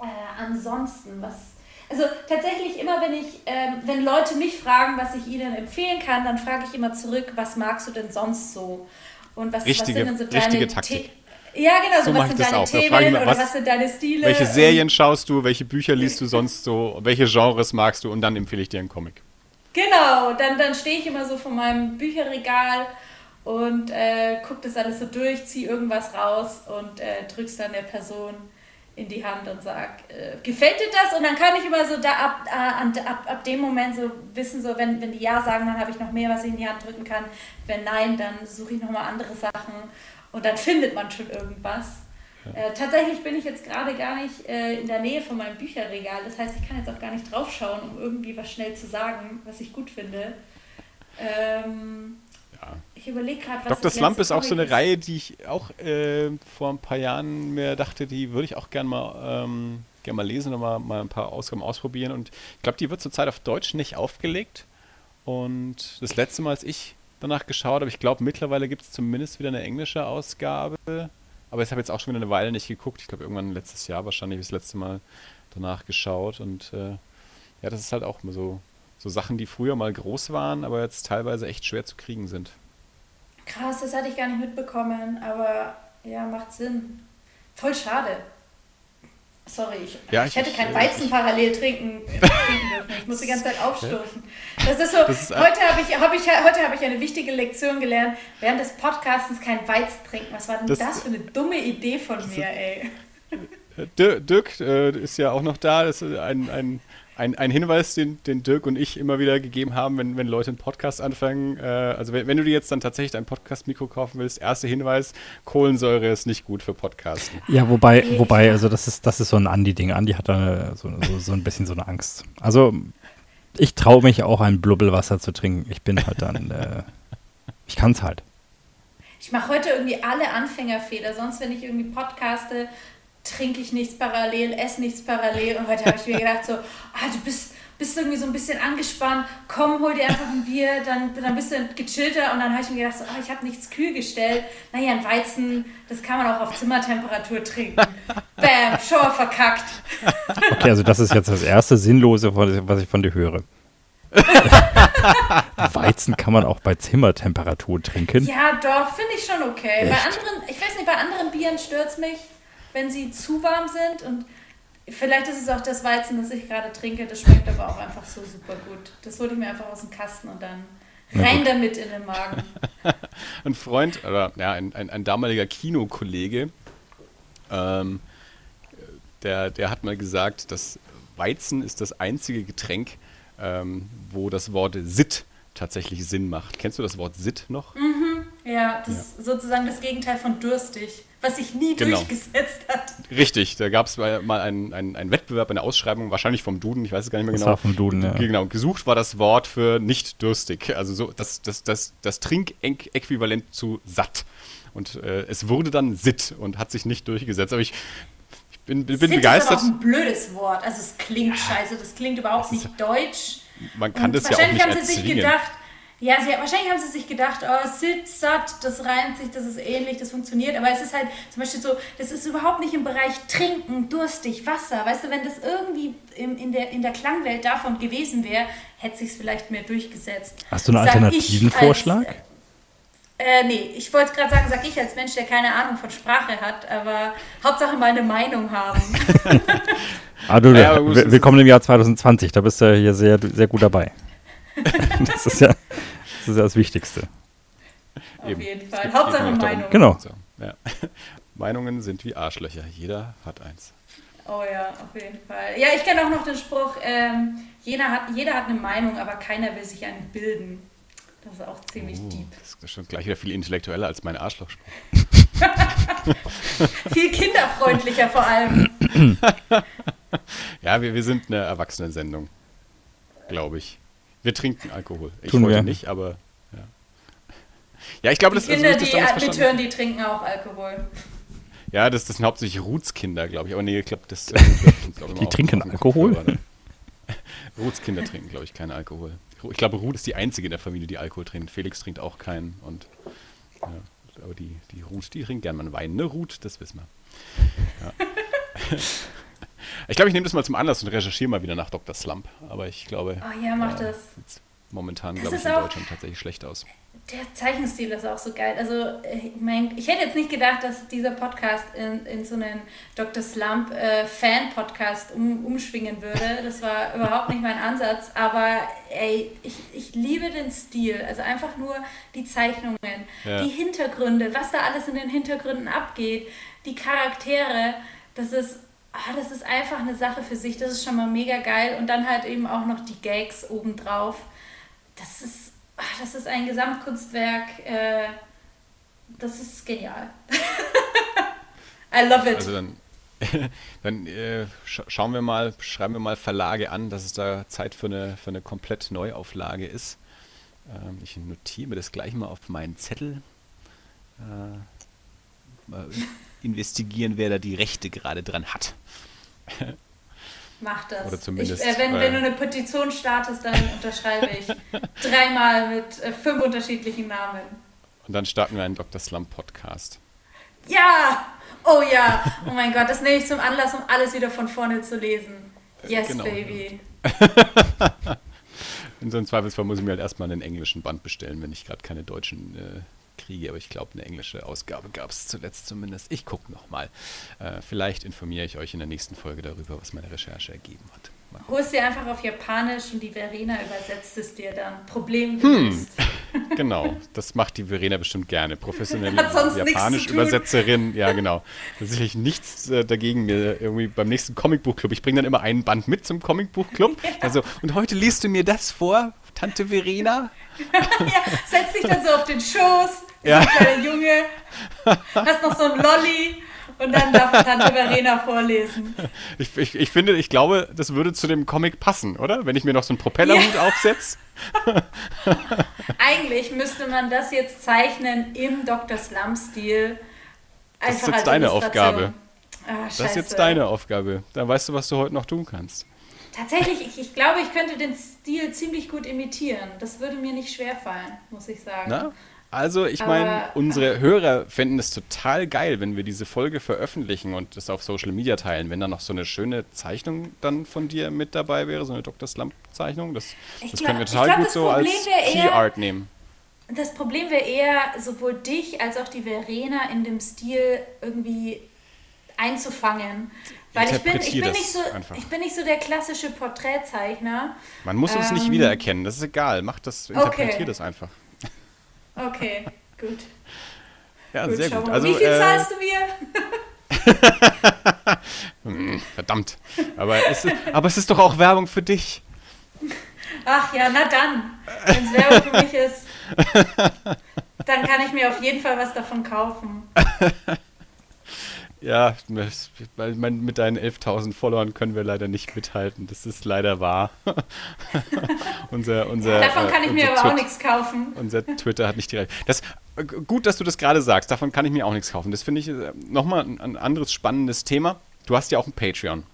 Äh, ansonsten, was. Also tatsächlich immer, wenn ich, ähm, wenn Leute mich fragen, was ich ihnen empfehlen kann, dann frage ich immer zurück, was magst du denn sonst so? Und was, richtige, was sind denn so deine Taktik. Ja, genau, so, so was sind deine auch. Themen mal, was, oder was sind deine Stile? Welche Serien schaust du, welche Bücher liest du sonst so, welche Genres magst du und dann empfehle ich dir einen Comic. Genau, dann, dann stehe ich immer so vor meinem Bücherregal und äh, gucke das alles so durch, ziehe irgendwas raus und äh, drück's dann der Person in die Hand und sag, äh, gefällt dir das? Und dann kann ich immer so da ab, äh, ab, ab dem Moment so wissen, so wenn, wenn die Ja sagen, dann habe ich noch mehr, was ich in die Hand drücken kann. Wenn nein, dann suche ich nochmal andere Sachen und dann findet man schon irgendwas. Ja. Äh, tatsächlich bin ich jetzt gerade gar nicht äh, in der Nähe von meinem Bücherregal. Das heißt, ich kann jetzt auch gar nicht draufschauen, um irgendwie was schnell zu sagen, was ich gut finde. Ähm, ja. Ich überlege gerade, was Dr. Slump ist auch so eine ist. Reihe, die ich auch äh, vor ein paar Jahren mir dachte, die würde ich auch gerne mal, ähm, gern mal lesen und mal, mal ein paar Ausgaben ausprobieren. Und ich glaube, die wird zurzeit auf Deutsch nicht aufgelegt. Und das letzte Mal, als ich danach geschaut, aber ich glaube, mittlerweile gibt es zumindest wieder eine englische Ausgabe. Aber ich habe jetzt auch schon wieder eine Weile nicht geguckt. Ich glaube, irgendwann letztes Jahr wahrscheinlich das letzte Mal danach geschaut. Und äh, ja, das ist halt auch so, so Sachen, die früher mal groß waren, aber jetzt teilweise echt schwer zu kriegen sind. Krass, das hatte ich gar nicht mitbekommen, aber ja, macht Sinn. Voll schade. Sorry, ich, ja, ich, ich hätte kein äh, Weizen parallel trinken, trinken dürfen. Ich muss die ganze Zeit *laughs* aufstoßen. Das ist so, das ist heute habe ich, hab ich, hab ich eine wichtige Lektion gelernt. Während des Podcastens kein Weizen trinken. Was war denn das, das für eine dumme Idee von mir, ey? Dirk äh, ist ja auch noch da. Das ist ein, ein ein, ein Hinweis, den, den Dirk und ich immer wieder gegeben haben, wenn, wenn Leute einen Podcast anfangen. Äh, also wenn, wenn, du dir jetzt dann tatsächlich ein Podcast-Mikro kaufen willst, erster Hinweis, Kohlensäure ist nicht gut für Podcasten. Ja, wobei, wobei, also das ist, das ist so ein Andi-Ding. Andi hat da so, so, so, ein bisschen so eine Angst. Also ich traue mich auch ein Blubbelwasser zu trinken. Ich bin halt dann, äh, ich kann es halt. Ich mache heute irgendwie alle Anfängerfehler. Sonst, wenn ich irgendwie podcaste, trinke ich nichts parallel, esse nichts parallel. Und heute habe ich mir gedacht, so, ah, du bist, bist irgendwie so ein bisschen angespannt, komm, hol dir einfach ein Bier, dann, dann bist du gechillter. Und dann habe ich mir gedacht, so, ah, ich habe nichts kühl gestellt. Naja, ein Weizen, das kann man auch auf Zimmertemperatur trinken. *laughs* Bam, schon mal verkackt. Okay, also das ist jetzt das erste Sinnlose, was ich von dir höre. *laughs* Weizen kann man auch bei Zimmertemperatur trinken. Ja, doch, finde ich schon okay. Echt? Bei anderen, ich weiß nicht, bei anderen Bieren stört es mich, wenn sie zu warm sind und vielleicht ist es auch das Weizen, das ich gerade trinke, das schmeckt aber auch einfach so super gut. Das hole ich mir einfach aus dem Kasten und dann rein damit in den Magen. *laughs* ein Freund, oder ja, ein, ein, ein damaliger Kinokollege, ähm, der, der hat mal gesagt, dass Weizen ist das einzige Getränk, ähm, wo das Wort Sit tatsächlich Sinn macht. Kennst du das Wort Sit noch? Mhm, ja, das ja. ist sozusagen das Gegenteil von durstig, was sich nie genau. durchgesetzt hat. Richtig, da gab es mal einen, einen, einen Wettbewerb, eine Ausschreibung, wahrscheinlich vom Duden, ich weiß es gar nicht mehr das genau. War vom Duden, ja. Genau, gesucht war das Wort für nicht durstig, also so das, das, das, das Trinkäquivalent zu satt. Und äh, es wurde dann Sit und hat sich nicht durchgesetzt. Aber ich bin, bin, bin begeistert. Das ist aber auch ein blödes Wort. Also es klingt scheiße, das klingt überhaupt das nicht deutsch. Man kann und das ja auch nicht haben sie sich gedacht, ja, sie, wahrscheinlich haben sie sich gedacht, oh, Sit, Sat, das reimt sich, das ist ähnlich, das funktioniert. Aber es ist halt zum Beispiel so, das ist überhaupt nicht im Bereich Trinken, durstig, Wasser. Weißt du, wenn das irgendwie in, in, der, in der Klangwelt davon gewesen wäre, hätte sich vielleicht mehr durchgesetzt. Hast du einen alternativen Vorschlag? Als, äh, nee, ich wollte gerade sagen, sag ich als Mensch, der keine Ahnung von Sprache hat, aber Hauptsache mal eine Meinung haben. *laughs* ah, du, ja, willkommen im Jahr 2020, da bist du hier sehr, sehr gut dabei. *laughs* das, ist ja, das ist ja das Wichtigste. Auf Eben. jeden Fall. Hauptsache Meinung. Genau. Ja. *laughs* Meinungen sind wie Arschlöcher. Jeder hat eins. Oh ja, auf jeden Fall. Ja, ich kenne auch noch den Spruch, ähm, jeder, hat, jeder hat eine Meinung, aber keiner will sich eine bilden. Das ist auch ziemlich oh, deep. Das ist schon gleich wieder viel intellektueller als mein Arschlochspruch. *laughs* viel kinderfreundlicher vor allem. *laughs* ja, wir, wir sind eine Erwachsenensendung, glaube ich. Wir trinken Alkohol. Ich Tun heute wir. nicht, aber ja. Ja, ich glaube, das Kinder, also, die mithören, die trinken auch Alkohol. Ja, das, das sind hauptsächlich Roots-Kinder, glaube ich. Aber nee, ich glaube, das. Äh, glaub, *laughs* die trinken Alkohol? Roots-Kinder *laughs* trinken, glaube ich, keinen Alkohol. Ich glaube, Ruth ist die einzige in der Familie, die Alkohol trinkt. Felix trinkt auch keinen. Und, ja, aber die, die Ruth, die trinkt gerne mal Wein. Ne, Ruth, das wissen wir. Ja. *laughs* ich glaube, ich nehme das mal zum Anlass und recherchiere mal wieder nach Dr. Slump. Aber ich glaube. Oh ja, mach äh, das. Momentan, glaube ich, in Deutschland tatsächlich schlecht aus der Zeichenstil ist auch so geil. Also, äh, ich, mein, ich hätte jetzt nicht gedacht, dass dieser Podcast in, in so einen Dr. Slump äh, Fan-Podcast um, umschwingen würde. Das war *laughs* überhaupt nicht mein Ansatz. Aber ey, ich, ich liebe den Stil. Also einfach nur die Zeichnungen, ja. die Hintergründe, was da alles in den Hintergründen abgeht, die Charaktere. Das ist, ah, das ist einfach eine Sache für sich. Das ist schon mal mega geil. Und dann halt eben auch noch die Gags obendrauf. Das ist ach, das ist ein Gesamtkunstwerk, äh, das ist genial. *laughs* I love it. Also dann, *laughs* dann äh, scha schauen wir mal, schreiben wir mal Verlage an, dass es da Zeit für eine, für eine komplett Neuauflage ist. Ähm, ich notiere mir das gleich mal auf meinen Zettel. Äh, investigieren, wer da die Rechte gerade dran hat. Mach das. Oder zumindest. Ich, äh, wenn, wenn du eine Petition startest, dann unterschreibe ich dreimal mit äh, fünf unterschiedlichen Namen. Und dann starten wir einen Dr. Slump Podcast. Ja! Oh ja! Oh mein Gott, das nehme ich zum Anlass, um alles wieder von vorne zu lesen. Yes, genau. baby. *laughs* In so einem Zweifelsfall muss ich mir halt erstmal einen englischen Band bestellen, wenn ich gerade keine deutschen äh, kriege, aber ich glaube, eine englische Ausgabe gab es zuletzt zumindest. Ich gucke nochmal. Äh, vielleicht informiere ich euch in der nächsten Folge darüber, was meine Recherche ergeben hat. Holst dir einfach auf Japanisch und die Verena übersetzt es dir dann. Problem gelöst. Hm. *laughs* *laughs* genau, das macht die Verena bestimmt gerne. Professionelle Japanisch-Übersetzerin, ja genau. Tatsächlich nichts äh, dagegen, mir irgendwie beim nächsten Comicbuchclub. Ich bringe dann immer einen Band mit zum Comicbuchclub. *laughs* ja. Also, und heute liest du mir das vor, Tante Verena? ja, setz dich dann so auf den Schoß, ja. so ein kleiner Junge, hast noch so ein Lolli und dann darf Tante Verena vorlesen. Ich, ich, ich finde, ich glaube, das würde zu dem Comic passen, oder? Wenn ich mir noch so einen Propellerhut ja. aufsetze. Eigentlich müsste man das jetzt zeichnen im Dr. Slum-Stil. Das ist jetzt deine Aufgabe. Ah, Das ist jetzt deine Aufgabe. Dann weißt du, was du heute noch tun kannst. Tatsächlich, ich, ich glaube, ich könnte den Stil ziemlich gut imitieren. Das würde mir nicht schwerfallen, muss ich sagen. Na? Also, ich meine, *laughs* unsere Hörer fänden es total geil, wenn wir diese Folge veröffentlichen und das auf Social Media teilen. Wenn da noch so eine schöne Zeichnung dann von dir mit dabei wäre, so eine Dr. Slump-Zeichnung, das, Ich das glaub- können wir total glaub, gut so als Problem eher- Key-Art nehmen. Das Problem wäre eher, sowohl dich als auch die Verena in dem Stil irgendwie einzufangen. Weil ich bin, ich, bin nicht so, einfach. ich bin nicht so der klassische Porträtzeichner. Man muss uns nicht Ähm, wiedererkennen, das ist egal. Mach das, interpretier Okay. das einfach. Okay, gut. Ja, gut sehr gut. Also, Wie viel äh, zahlst du mir? *laughs* hm, verdammt. Aber es, ist, aber es ist doch auch Werbung für dich. Ach ja, na dann. Wenn es Werbung für mich ist, *laughs* dann kann ich mir auf jeden Fall was davon kaufen. *laughs* Ja, mit deinen 11.000 Followern können wir leider nicht mithalten. Das ist leider wahr. *laughs* unser, unser, Davon äh, kann ich mir aber auch Twit- nichts kaufen. Unser Twitter hat nicht die Rechte. Das, äh, gut, dass du das gerade sagst. Davon kann ich mir auch nichts kaufen. Das finde ich äh, nochmal ein, ein anderes spannendes Thema. Du hast ja auch ein Patreon.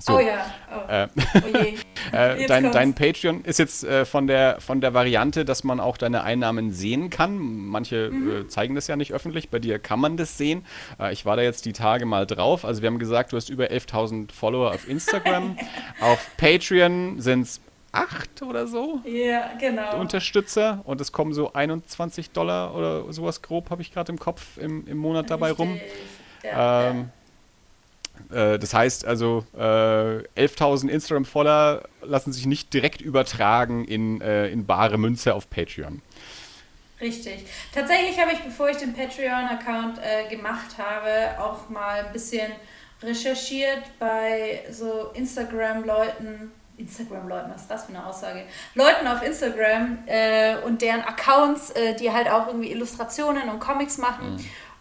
So, Oh ja. Oh, äh, oh *laughs* äh, dein, dein Patreon ist jetzt äh, von, der, von der Variante, dass man auch deine Einnahmen sehen kann. Manche Mhm. äh, zeigen das ja nicht öffentlich. Bei dir kann man das sehen. Äh, ich war da jetzt die Tage mal drauf. Also wir haben gesagt, du hast über 11.000 Follower auf Instagram. *laughs* auf Patreon sind es acht oder so. Ja, genau. Unterstützer und es kommen so 21 Dollar oder sowas grob, habe ich gerade im Kopf, im, im Monat dabei rum. Richtig. Ja, Ähm, äh, das heißt also, äh, 11.000 Instagram-Follower lassen sich nicht direkt übertragen in, äh, in bare Münze auf Patreon. Richtig. Tatsächlich habe ich, bevor ich den Patreon-Account äh, gemacht habe, auch mal ein bisschen recherchiert bei so Instagram-Leuten. Instagram-Leuten, was ist das für eine Aussage? Leuten auf Instagram äh, und deren Accounts, äh, die halt auch irgendwie Illustrationen und Comics machen,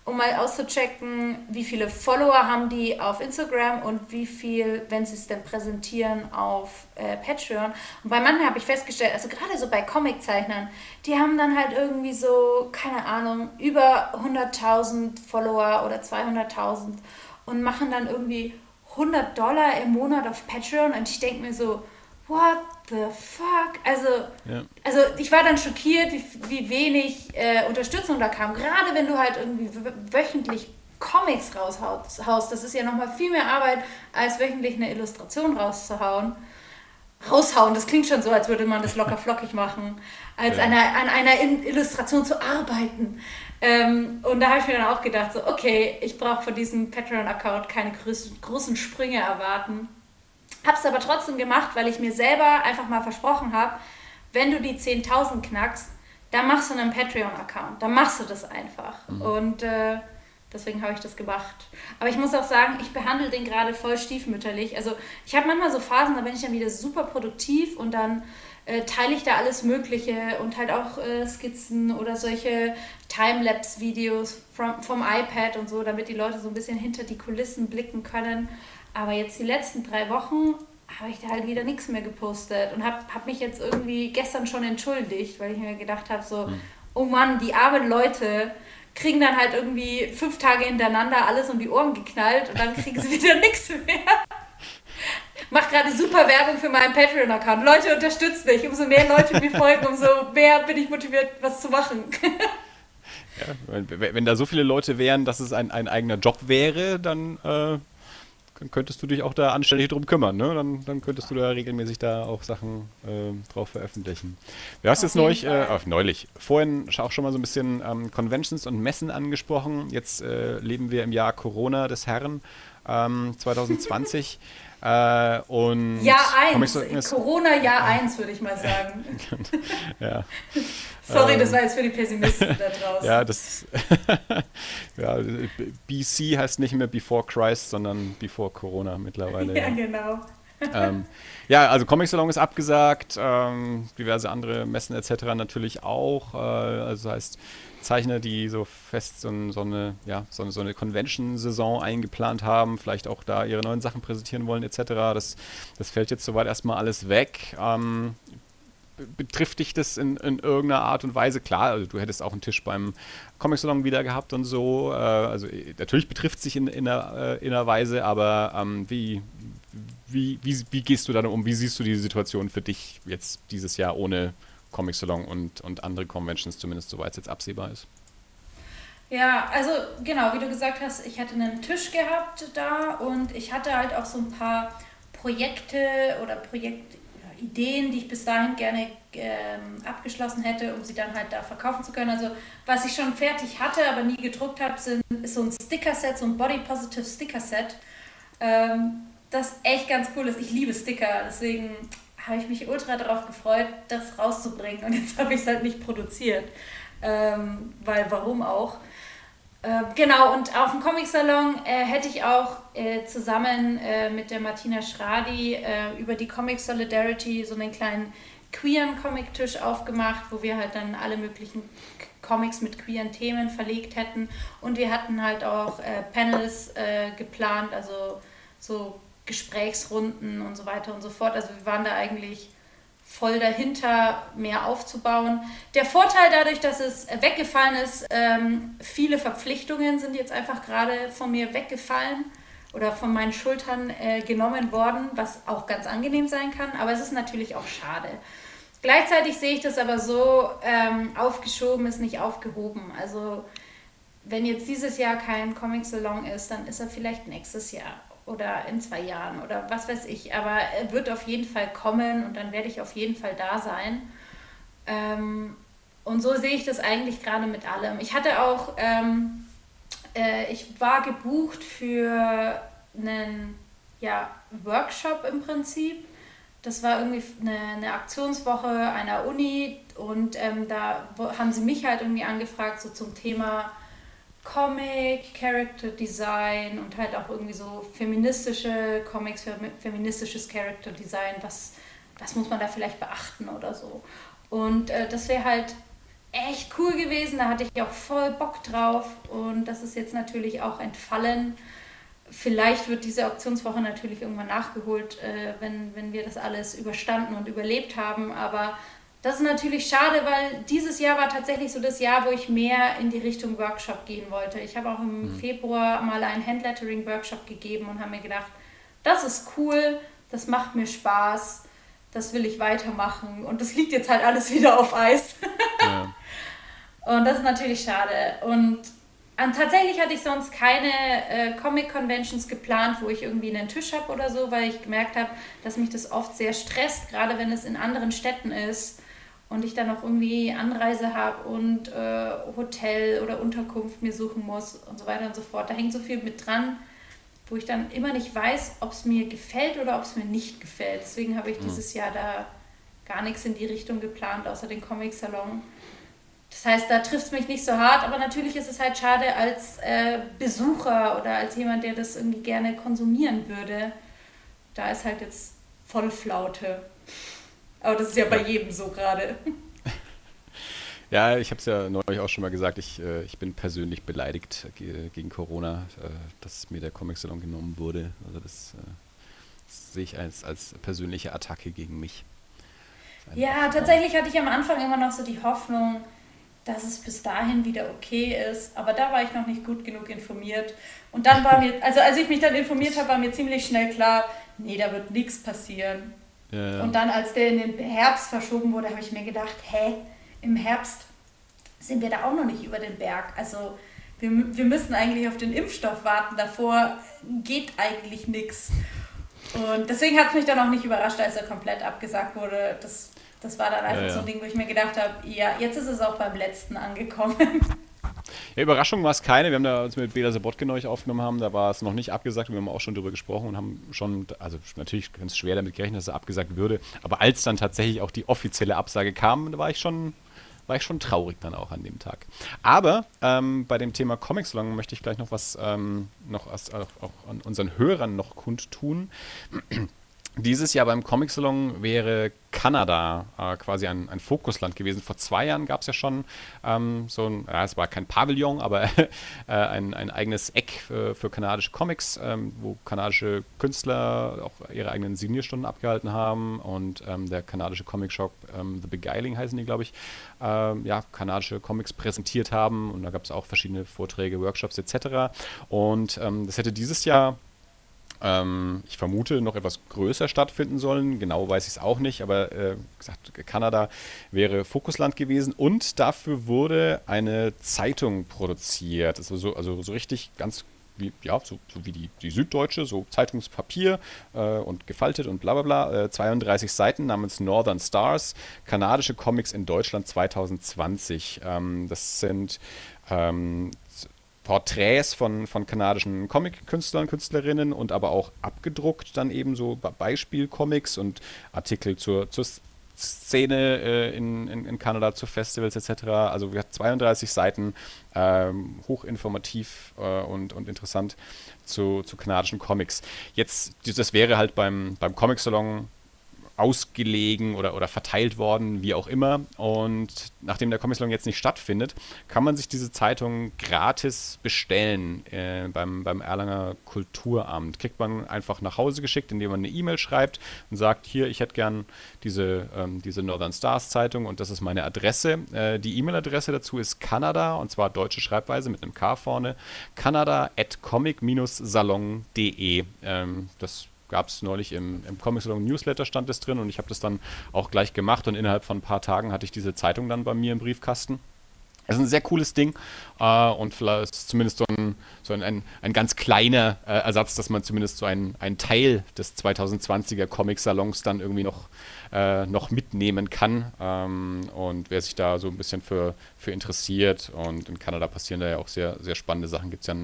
um mal auszuchecken, wie viele Follower haben die auf Instagram und wie viel, wenn sie es denn präsentieren, auf äh, Patreon. Und bei manchen habe ich festgestellt, also gerade so bei Comiczeichnern, die haben dann halt irgendwie so, keine Ahnung, über 100.000 Follower oder 200.000 und machen dann irgendwie 100 Dollar im Monat auf Patreon und ich denke mir so, what the fuck? Also, Ja. also ich war dann schockiert, wie, wie wenig äh, Unterstützung da kam. Gerade wenn du halt irgendwie wöchentlich Comics raushaust, das ist ja nochmal viel mehr Arbeit, als wöchentlich eine Illustration rauszuhauen. Raushauen, das klingt schon so, als würde man das locker flockig machen, als Ja. einer, an einer In- Illustration zu arbeiten. Ähm, und da habe ich mir dann auch gedacht, so, okay, ich brauche von diesem Patreon-Account keine großen, großen Sprünge erwarten. Hab's aber trotzdem gemacht, weil ich mir selber einfach mal versprochen habe, wenn du die 10.000 knackst, dann machst du einen Patreon-Account. Dann machst du das einfach. Und äh, deswegen habe ich das gemacht. Aber ich muss auch sagen, ich behandle den gerade voll stiefmütterlich. Also ich habe manchmal so Phasen, da bin ich dann wieder super produktiv und dann äh, teile ich da alles Mögliche und halt auch äh, Skizzen oder solche Timelapse-Videos vom, vom iPad und so, damit die Leute so ein bisschen hinter die Kulissen blicken können. Aber jetzt die letzten drei Wochen habe ich da halt wieder nichts mehr gepostet und habe hab mich jetzt irgendwie gestern schon entschuldigt, weil ich mir gedacht habe, so, oh Mann, die armen Leute kriegen dann halt irgendwie fünf Tage hintereinander alles um die Ohren geknallt und dann kriegen sie *laughs* wieder nichts mehr. Mach gerade super Werbung für meinen Patreon-Account. Leute, unterstützt mich. Umso mehr Leute mir folgen, umso mehr bin ich motiviert, was zu machen. Ja, wenn, wenn da so viele Leute wären, dass es ein, ein eigener Job wäre, dann äh, dann könntest du dich auch da anständig drum kümmern. Ne? Dann, dann könntest du da regelmäßig da auch Sachen äh, drauf veröffentlichen. Du hast Auf jetzt neulich, äh, neulich, vorhin auch schon mal so ein bisschen ähm, Conventions und Messen angesprochen. Jetzt äh, leben wir im Jahr Corona des Herrn ähm, *laughs* 2020. äh, und Jahr Comics 1. und- Corona Jahr 1, würde ich mal sagen. *laughs* ja. Sorry, das war jetzt für die Pessimisten da draußen. *laughs* Ja, das *laughs* ja, BC heißt nicht mehr Before Christ, sondern Before Corona mittlerweile. Ja, Ja, genau. ähm, ja also Comic Salon ist abgesagt, ähm, diverse andere Messen etc. natürlich auch. Äh, also heißt Zeichner, die so fest so, so eine, ja, so, so eine Convention-Saison eingeplant haben, vielleicht auch da ihre neuen Sachen präsentieren wollen etc. Das, das fällt jetzt soweit erstmal alles weg. Ähm, betrifft dich das in, in, irgendeiner Art und Weise? Klar, also du hättest auch einen Tisch beim Comic-Salon wieder gehabt und so. Äh, also natürlich betrifft es sich in, in, einer, in einer Weise, aber ähm, wie, wie, wie, wie gehst du da um? Wie siehst du die Situation für dich jetzt dieses Jahr ohne Comic-Salon und, und andere Conventions, zumindest soweit es jetzt absehbar ist? Ja, also genau, wie du gesagt hast, ich hatte einen Tisch gehabt da und ich hatte halt auch so ein paar Projekte oder Projektideen, die ich bis dahin gerne ähm, abgeschlossen hätte, um sie dann halt da verkaufen zu können. Also was ich schon fertig hatte, aber nie gedruckt habe, ist so ein Sticker-Set, so ein Body-Positive Sticker-Set, ähm, das echt ganz cool ist. Ich liebe Sticker, deswegen habe ich mich ultra darauf gefreut, das rauszubringen und jetzt *laughs* habe ich es halt nicht produziert. Ähm, weil warum auch? Äh, genau, und auf dem Comic-Salon äh, hätte ich auch äh, zusammen äh, mit der Martina Schradi äh, über die Comic Solidarity so einen kleinen queeren Comic-Tisch aufgemacht, wo wir halt dann alle möglichen Comics mit queeren Themen verlegt hätten. Und wir hatten halt auch äh, Panels geplant, also so Gesprächsrunden und so weiter und so fort. Also wir waren da eigentlich voll dahinter, mehr aufzubauen. Der Vorteil dadurch, dass es weggefallen ist, ähm, viele Verpflichtungen sind jetzt einfach gerade von mir weggefallen oder von meinen Schultern äh, genommen worden, was auch ganz angenehm sein kann, aber es ist natürlich auch schade. Gleichzeitig sehe ich das aber so, ähm, aufgeschoben ist nicht aufgehoben. Also wenn jetzt dieses Jahr kein Comic-Salon ist, dann ist er vielleicht nächstes Jahr oder in zwei Jahren oder was weiß ich. Aber er wird auf jeden Fall kommen und dann werde ich auf jeden Fall da sein. Ähm, und so sehe ich das eigentlich gerade mit allem. Ich hatte auch, ähm, äh, ich war gebucht für einen ja, Workshop im Prinzip. Das war irgendwie eine, eine Aktionswoche einer Uni und ähm, da haben sie mich halt irgendwie angefragt, so zum Thema Comic, Character Design und halt auch irgendwie so feministische Comics, feministisches Character Design, was, was muss man da vielleicht beachten oder so. Und äh, das wäre halt echt cool gewesen, da hatte ich auch voll Bock drauf und das ist jetzt natürlich auch entfallen. Vielleicht wird diese Auktionswoche natürlich irgendwann nachgeholt, äh, wenn, wenn wir das alles überstanden und überlebt haben, aber das ist natürlich schade, weil dieses Jahr war tatsächlich so das Jahr, wo ich mehr in die Richtung Workshop gehen wollte. Ich habe auch im mhm. Februar mal einen Handlettering-Workshop gegeben und habe mir gedacht, das ist cool, das macht mir Spaß, das will ich weitermachen. Und das liegt jetzt halt alles wieder auf Eis. Ja. *laughs* und das ist natürlich schade. Und und tatsächlich hatte ich sonst keine äh, Comic-Conventions geplant, wo ich irgendwie einen Tisch habe oder so, weil ich gemerkt habe, dass mich das oft sehr stresst, gerade wenn es in anderen Städten ist und ich dann auch irgendwie Anreise habe und äh, Hotel oder Unterkunft mir suchen muss und so weiter und so fort. Da hängt so viel mit dran, wo ich dann immer nicht weiß, ob es mir gefällt oder ob es mir nicht gefällt. Deswegen habe ich mhm. dieses Jahr da gar nichts in die Richtung geplant, außer den Comic-Salon. Das heißt, da trifft es mich nicht so hart, aber natürlich ist es halt schade als äh, Besucher oder als jemand, der das irgendwie gerne konsumieren würde. Da ist halt jetzt Vollflaute. Aber das ist ja bei jedem so gerade. *laughs* Ja, ich habe es ja neulich auch schon mal gesagt, ich, äh, ich bin persönlich beleidigt gegen Corona, äh, dass mir der Comic-Salon genommen wurde. Also das, äh, das sehe ich als, als persönliche Attacke gegen mich. Ja, tatsächlich hatte ich am Anfang immer noch so die Hoffnung, dass es bis dahin wieder okay ist. Aber da war ich noch nicht gut genug informiert. Und dann war *laughs* mir, also als ich mich dann informiert habe, war mir ziemlich schnell klar, nee, da wird nichts passieren. Ja, ja. Und dann, als der in den Herbst verschoben wurde, habe ich mir gedacht, hä, im Herbst sind wir da auch noch nicht über den Berg. Also wir, wir müssen eigentlich auf den Impfstoff warten. Davor geht eigentlich nichts. Und deswegen hat es mich dann auch nicht überrascht, als er komplett abgesagt wurde. Das, das war dann einfach ja, so ein Ding, wo ich mir gedacht habe, ja, jetzt ist es auch beim letzten angekommen. *laughs* Ja, Überraschung war es keine. Wir haben da uns mit Bela Sabotke neu aufgenommen haben, da war es noch nicht abgesagt. Wir haben auch schon darüber gesprochen und haben schon, also natürlich ganz schwer damit gerechnet, dass er abgesagt würde. Aber als dann tatsächlich auch die offizielle Absage kam, da war ich schon, war ich schon traurig dann auch an dem Tag. Aber ähm, bei dem Thema Comics Long möchte ich gleich noch was ähm, noch als, auch, auch an unseren Hörern noch kundtun. Dieses Jahr beim Comic Salon wäre Kanada äh, quasi ein, ein, Fokusland gewesen. Vor zwei Jahren gab es ja schon ähm, so ein, ja, es war kein Pavillon, *laughs* aber äh, ein, ein, eigenes Eck für, für kanadische Comics, ähm, wo kanadische Künstler auch ihre eigenen Signierstunden abgehalten haben und ähm, der kanadische Comic Shop ähm, The Beguiling heißen die, glaube ich, ähm, ja, kanadische Comics präsentiert haben und da gab es auch verschiedene Vorträge, Workshops etc. Und ähm, das hätte dieses Jahr ähm, ich vermute, noch etwas größer stattfinden sollen. Genau weiß ich es auch nicht, aber äh, gesagt, Kanada wäre Fokusland gewesen und dafür wurde eine Zeitung produziert. Also so, also so richtig ganz wie, ja, so, so wie die, die, Süddeutsche, so Zeitungspapier äh, und gefaltet und bla bla bla. Äh, 32 Seiten namens Northern Stars, kanadische Comics in Deutschland 2020. Ähm, das sind ähm, Porträts von, von kanadischen Comic-Künstlern und Künstlerinnen und aber auch abgedruckt dann eben so Beispielcomics und Artikel zur, zur Szene äh, in, in, in, Kanada, zu Festivals etc. Also wir hatten 32 Seiten, ähm, hochinformativ äh, und, und interessant zu, zu kanadischen Comics. Jetzt, das wäre halt beim, beim Comic-Salon ausgelegen oder, oder verteilt worden, wie auch immer. Und nachdem der Comic jetzt nicht stattfindet, kann man sich diese Zeitung gratis bestellen äh, beim, beim Erlanger Kulturamt. Kriegt man einfach nach Hause geschickt, indem man eine E-Mail schreibt und sagt, hier, ich hätte gern diese, ähm, diese Northern Stars Zeitung und das ist meine Adresse. Äh, die E-Mail-Adresse dazu ist Kanada und zwar deutsche Schreibweise mit einem K vorne. Kanada at comic-salon.de. Ähm, das gab es neulich im, im Comic Salon Newsletter stand es drin und ich habe das dann auch gleich gemacht und innerhalb von ein paar Tagen hatte ich diese Zeitung dann bei mir im Briefkasten. Es ist ein sehr cooles Ding äh, und vielleicht ist zumindest so ein, so ein, ein, ein ganz kleiner äh, Ersatz, dass man zumindest so einen Teil des 2020er Comic-Salons dann irgendwie noch, äh, noch mitnehmen kann. Ähm, und wer sich da so ein bisschen für, für interessiert und in Kanada passieren da ja auch sehr, sehr spannende Sachen, gibt es ja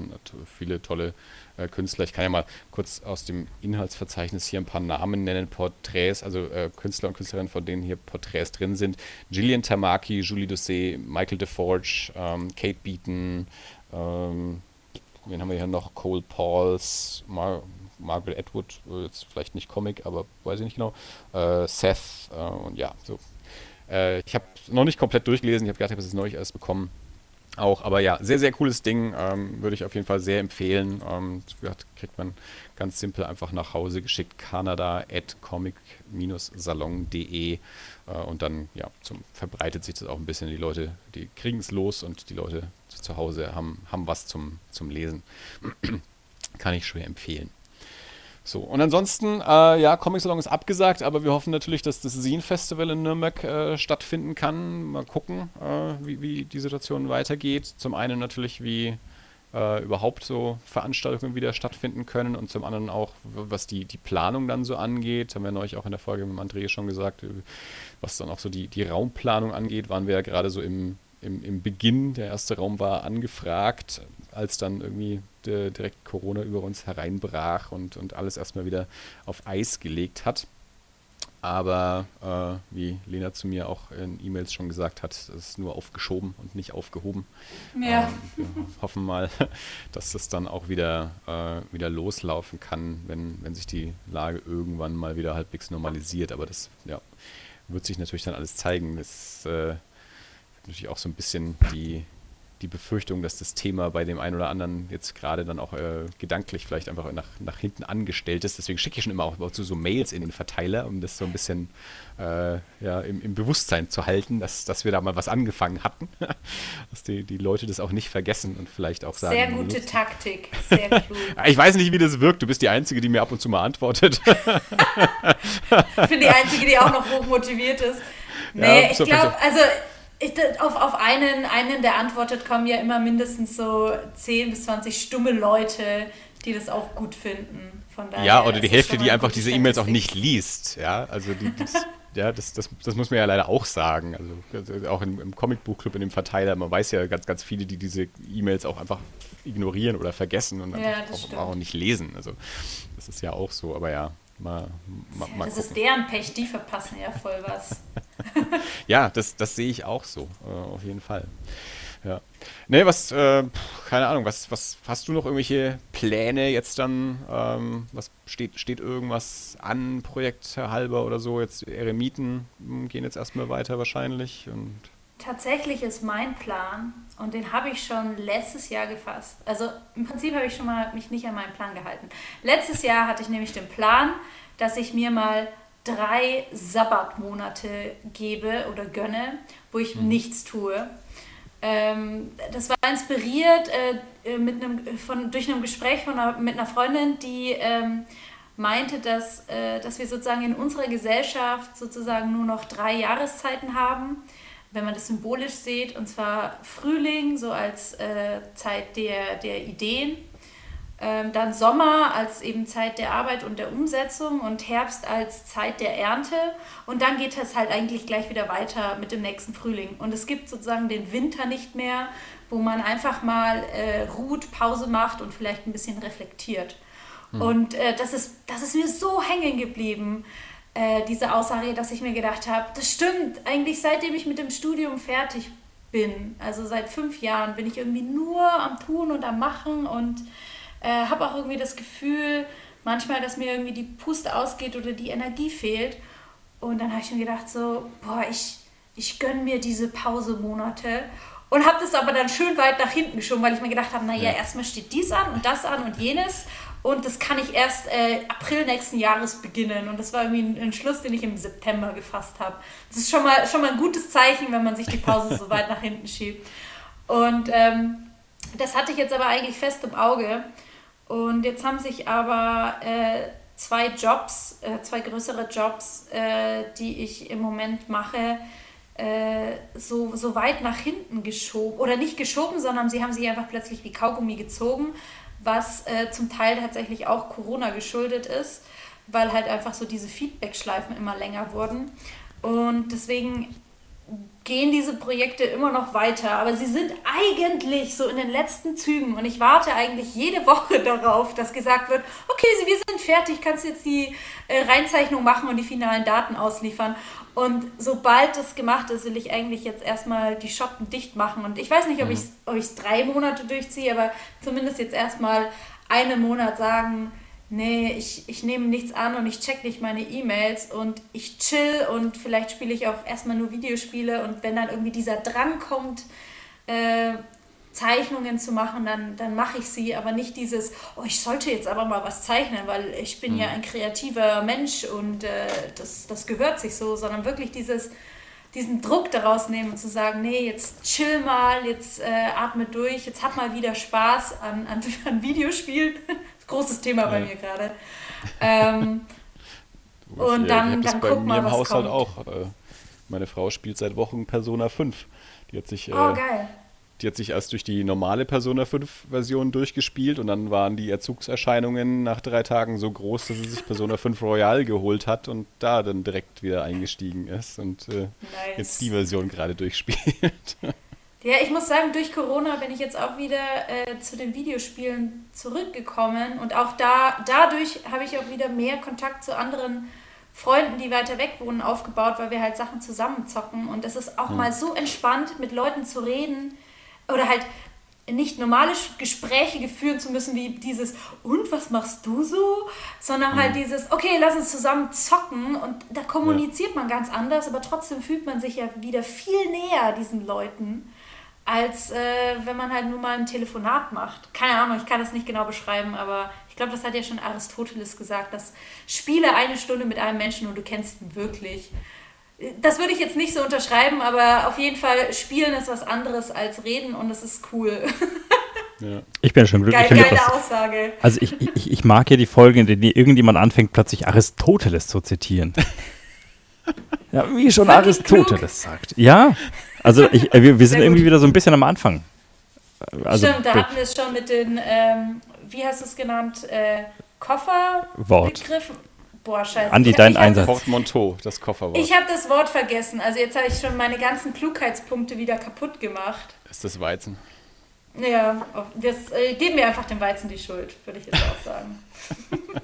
viele tolle äh, Künstler. Ich kann ja mal kurz aus dem Inhaltsverzeichnis hier ein paar Namen nennen, Porträts, also äh, Künstler und Künstlerinnen, von denen hier Porträts drin sind. Gillian Tamaki, Julie Doucet, Michael DeForge, ähm, Kate Beaton, ähm, wen haben wir hier noch? Cole Pauls, Mar Margaret Atwood, äh, jetzt vielleicht nicht Comic, aber weiß ich nicht genau. Äh, Seth äh, und ja, so. Äh, ich habe noch nicht komplett durchgelesen, ich habe gedacht, ich habe es neulich erst bekommen auch. Aber ja, sehr, sehr cooles Ding. Ähm, würde ich auf jeden Fall sehr empfehlen. Ähm, kriegt man ganz simpel einfach nach Hause geschickt. Kanada at comic-salon.de äh, und dann ja, zum, verbreitet sich das auch ein bisschen. Die Leute, die kriegen es los und die Leute zu, zu Hause haben, haben was zum, zum Lesen. *clears throat* Kann ich schwer empfehlen. So, und ansonsten, äh, ja, Comic Salon ist abgesagt, aber wir hoffen natürlich, dass das Zine Festival in Nürnberg äh, stattfinden kann. Mal gucken, äh, wie, wie die Situation weitergeht. Zum einen natürlich, wie äh, überhaupt so Veranstaltungen wieder stattfinden können und zum anderen auch, was die, die Planung dann so angeht. Haben wir neulich auch in der Folge mit André schon gesagt, äh, was dann auch so die, die Raumplanung angeht, waren wir ja gerade so im, im, im Beginn. Der erste Raum war angefragt, als dann irgendwie äh, direkt Corona über uns hereinbrach und, und alles erstmal wieder auf Eis gelegt hat. Aber äh, wie Lena zu mir auch in E-Mails schon gesagt hat, es ist nur aufgeschoben und nicht aufgehoben. Ja. Ähm, wir hoffen mal, *laughs* dass das dann auch wieder, äh, wieder loslaufen kann, wenn, wenn sich die Lage irgendwann mal wieder halbwegs normalisiert. Aber das ja, wird sich natürlich dann alles zeigen. Das äh, natürlich auch so ein bisschen die, die Befürchtung, dass das Thema bei dem einen oder anderen jetzt gerade dann auch äh, gedanklich vielleicht einfach nach, nach hinten angestellt ist. Deswegen schicke ich schon immer auch so, so Mails in den Verteiler, um das so ein bisschen äh, ja, im, im, Bewusstsein zu halten, dass, dass wir da mal was angefangen hatten. *laughs* dass die, die Leute das auch nicht vergessen und vielleicht auch sagen. Sehr gute benutzt. Taktik, sehr *laughs* klug. ich weiß nicht, wie das wirkt. Du bist die Einzige, die mir ab und zu mal antwortet. *laughs* ich bin die Einzige, die auch noch hoch motiviert ist. Nee, ja, ich glaube, also ich, auf, auf einen, einen, der antwortet, kommen ja immer mindestens so 10 bis 20 stumme Leute, die das auch gut finden. Von daher ja, oder die Hälfte, die einfach diese E-Mails auch nicht liest. Ja, also die, das, *laughs* ja, das, das, das muss man ja leider auch sagen. Also, also auch im, im Comicbuchclub, in dem Verteiler, man weiß ja ganz, ganz viele, die diese E-Mails auch einfach ignorieren oder vergessen und ja, auch, auch, nicht lesen. Also das ist ja auch so, aber ja, Mal, mal, mal das gucken. ist deren Pech, die verpassen ja voll was. *laughs* ja, das, das sehe ich auch so, äh, auf jeden Fall. Ja. Nee, was, äh, keine Ahnung, was, was, hast du noch irgendwelche Pläne jetzt dann? Ähm, was steht, steht irgendwas an, Projekt halber oder so? Jetzt Eremiten hm, gehen jetzt erstmal weiter wahrscheinlich und Tatsächlich ist mein Plan, und den habe ich schon letztes Jahr gefasst. Also im Prinzip habe ich schon mal mich nicht an meinen Plan gehalten. Letztes Jahr hatte ich nämlich den Plan, dass ich mir mal drei Sabbatmonate gebe oder gönne, wo ich mhm. nichts tue. Ähm, das war inspiriert äh, mit einem, von, durch ein Gespräch von einer, mit einer Freundin, die ähm, meinte, dass, äh, dass wir sozusagen in unserer Gesellschaft sozusagen nur noch drei Jahreszeiten haben wenn man das symbolisch sieht, und zwar Frühling so als äh, Zeit der, der Ideen, ähm, dann Sommer als eben Zeit der Arbeit und der Umsetzung und Herbst als Zeit der Ernte und dann geht es halt eigentlich gleich wieder weiter mit dem nächsten Frühling. Und es gibt sozusagen den Winter nicht mehr, wo man einfach mal äh, ruht, Pause macht und vielleicht ein bisschen reflektiert. Hm. Und äh, das, ist, das ist mir so hängen geblieben äh, diese Aussage, dass ich mir gedacht habe, das stimmt, eigentlich seitdem ich mit dem Studium fertig bin, also seit fünf Jahren, bin ich irgendwie nur am Tun und am Machen und äh, habe auch irgendwie das Gefühl, manchmal, dass mir irgendwie die Puste ausgeht oder die Energie fehlt. Und dann habe ich mir gedacht, so, boah, ich, ich gönne mir diese Pausemonate und habe das aber dann schön weit nach hinten geschoben, weil ich mir gedacht habe, naja, ja. erstmal steht dies an und das an und jenes und das kann ich erst äh, April nächsten Jahres beginnen. Und das war irgendwie ein Entschluss, den ich im September gefasst habe. Das ist schon mal, schon mal ein gutes Zeichen, wenn man sich die Pause so *laughs* weit nach hinten schiebt. Und ähm, das hatte ich jetzt aber eigentlich fest im Auge. Und jetzt haben sich aber äh, zwei Jobs, äh, zwei größere Jobs, äh, die ich im Moment mache, äh, so, so weit nach hinten geschoben. Oder nicht geschoben, sondern sie haben sich einfach plötzlich wie Kaugummi gezogen was äh, zum Teil tatsächlich auch Corona geschuldet ist, weil halt einfach so diese Feedback-Schleifen immer länger wurden. Und deswegen gehen diese Projekte immer noch weiter, aber sie sind eigentlich so in den letzten Zügen und ich warte eigentlich jede Woche *laughs* darauf, dass gesagt wird, okay, wir sind fertig, kannst jetzt die äh, Reinzeichnung machen und die finalen Daten ausliefern. Und sobald das gemacht ist, will ich eigentlich jetzt erstmal die Schotten dicht machen. Und ich weiß nicht, ob mhm. ich es drei Monate durchziehe, aber zumindest jetzt erstmal einen Monat sagen, nee, ich, ich nehme nichts an und ich check nicht meine E-Mails und ich chill und vielleicht spiele ich auch erstmal nur Videospiele und wenn dann irgendwie dieser Drang kommt, äh, Zeichnungen zu machen, dann, dann mache ich sie, aber nicht dieses, oh, ich sollte jetzt aber mal was zeichnen, weil ich bin mhm. ja ein kreativer Mensch und äh, das, das gehört sich so, sondern wirklich dieses, diesen Druck daraus nehmen und zu sagen, nee, jetzt chill mal, jetzt äh, atme durch, jetzt hab mal wieder Spaß an, an, *laughs* an Videospielen. *laughs* Großes Thema bei mir gerade. Ähm, und dann, dann guck mal, was Haushalt kommt. auch. Äh, meine Frau spielt seit Wochen Persona 5. Die hat sich oh, geil die hat sich erst durch die normale Persona 5-Version durchgespielt und dann waren die Erzugserscheinungen nach drei Tagen so groß, dass sie sich Persona 5 Royal geholt hat und da dann direkt wieder eingestiegen ist und äh, nice. jetzt die Version gerade durchspielt. *laughs* Ja, ich muss sagen, durch Corona bin ich jetzt auch wieder äh, zu den Videospielen zurückgekommen und auch da, dadurch habe ich auch wieder mehr Kontakt zu anderen Freunden, die weiter weg wohnen, aufgebaut, weil wir halt Sachen zusammenzocken und es ist auch mhm. mal so entspannt, mit Leuten zu reden, oder halt nicht normale Gespräche geführt zu müssen, wie dieses, und was machst du so? Sondern halt mhm. halt dieses, okay, lass uns zusammen zocken und da kommuniziert ja. man ganz anders, aber trotzdem fühlt man sich ja wieder viel näher diesen Leuten, als äh, wenn man halt nur mal ein Telefonat macht. Keine Ahnung, ich kann das nicht genau beschreiben, aber ich glaube, das hat ja schon Aristoteles gesagt, dass spiele eine Stunde mit einem Menschen und du kennst ihn wirklich das würde ich jetzt nicht so unterschreiben, aber auf jeden Fall spielen ist was anderes als reden und es ist cool. *laughs* Ja. Ich bin schon glücklich. Geil, geile das, Aussage. Also ich, ich, ich mag ja die Folgen, in denen irgendjemand anfängt, plötzlich Aristoteles zu zitieren. *laughs* ja, wie schon Fand Aristoteles sagt. Ja, also ich, wir, wir sind irgendwie wieder so ein bisschen am Anfang. Also, Stimmt, da hatten wir es schon mit den, ähm, wie hast du es genannt, äh, Kofferbegriffen. Boah, scheiße. Andi, dein Einsatz. Portmanteau, das Kofferwort. Ich habe das Wort vergessen. Also jetzt habe ich schon meine ganzen Klugheitspunkte wieder kaputt gemacht. Ist das Weizen? Ja, das, äh, geben mir einfach dem Weizen die Schuld, würde ich jetzt auch sagen. *laughs*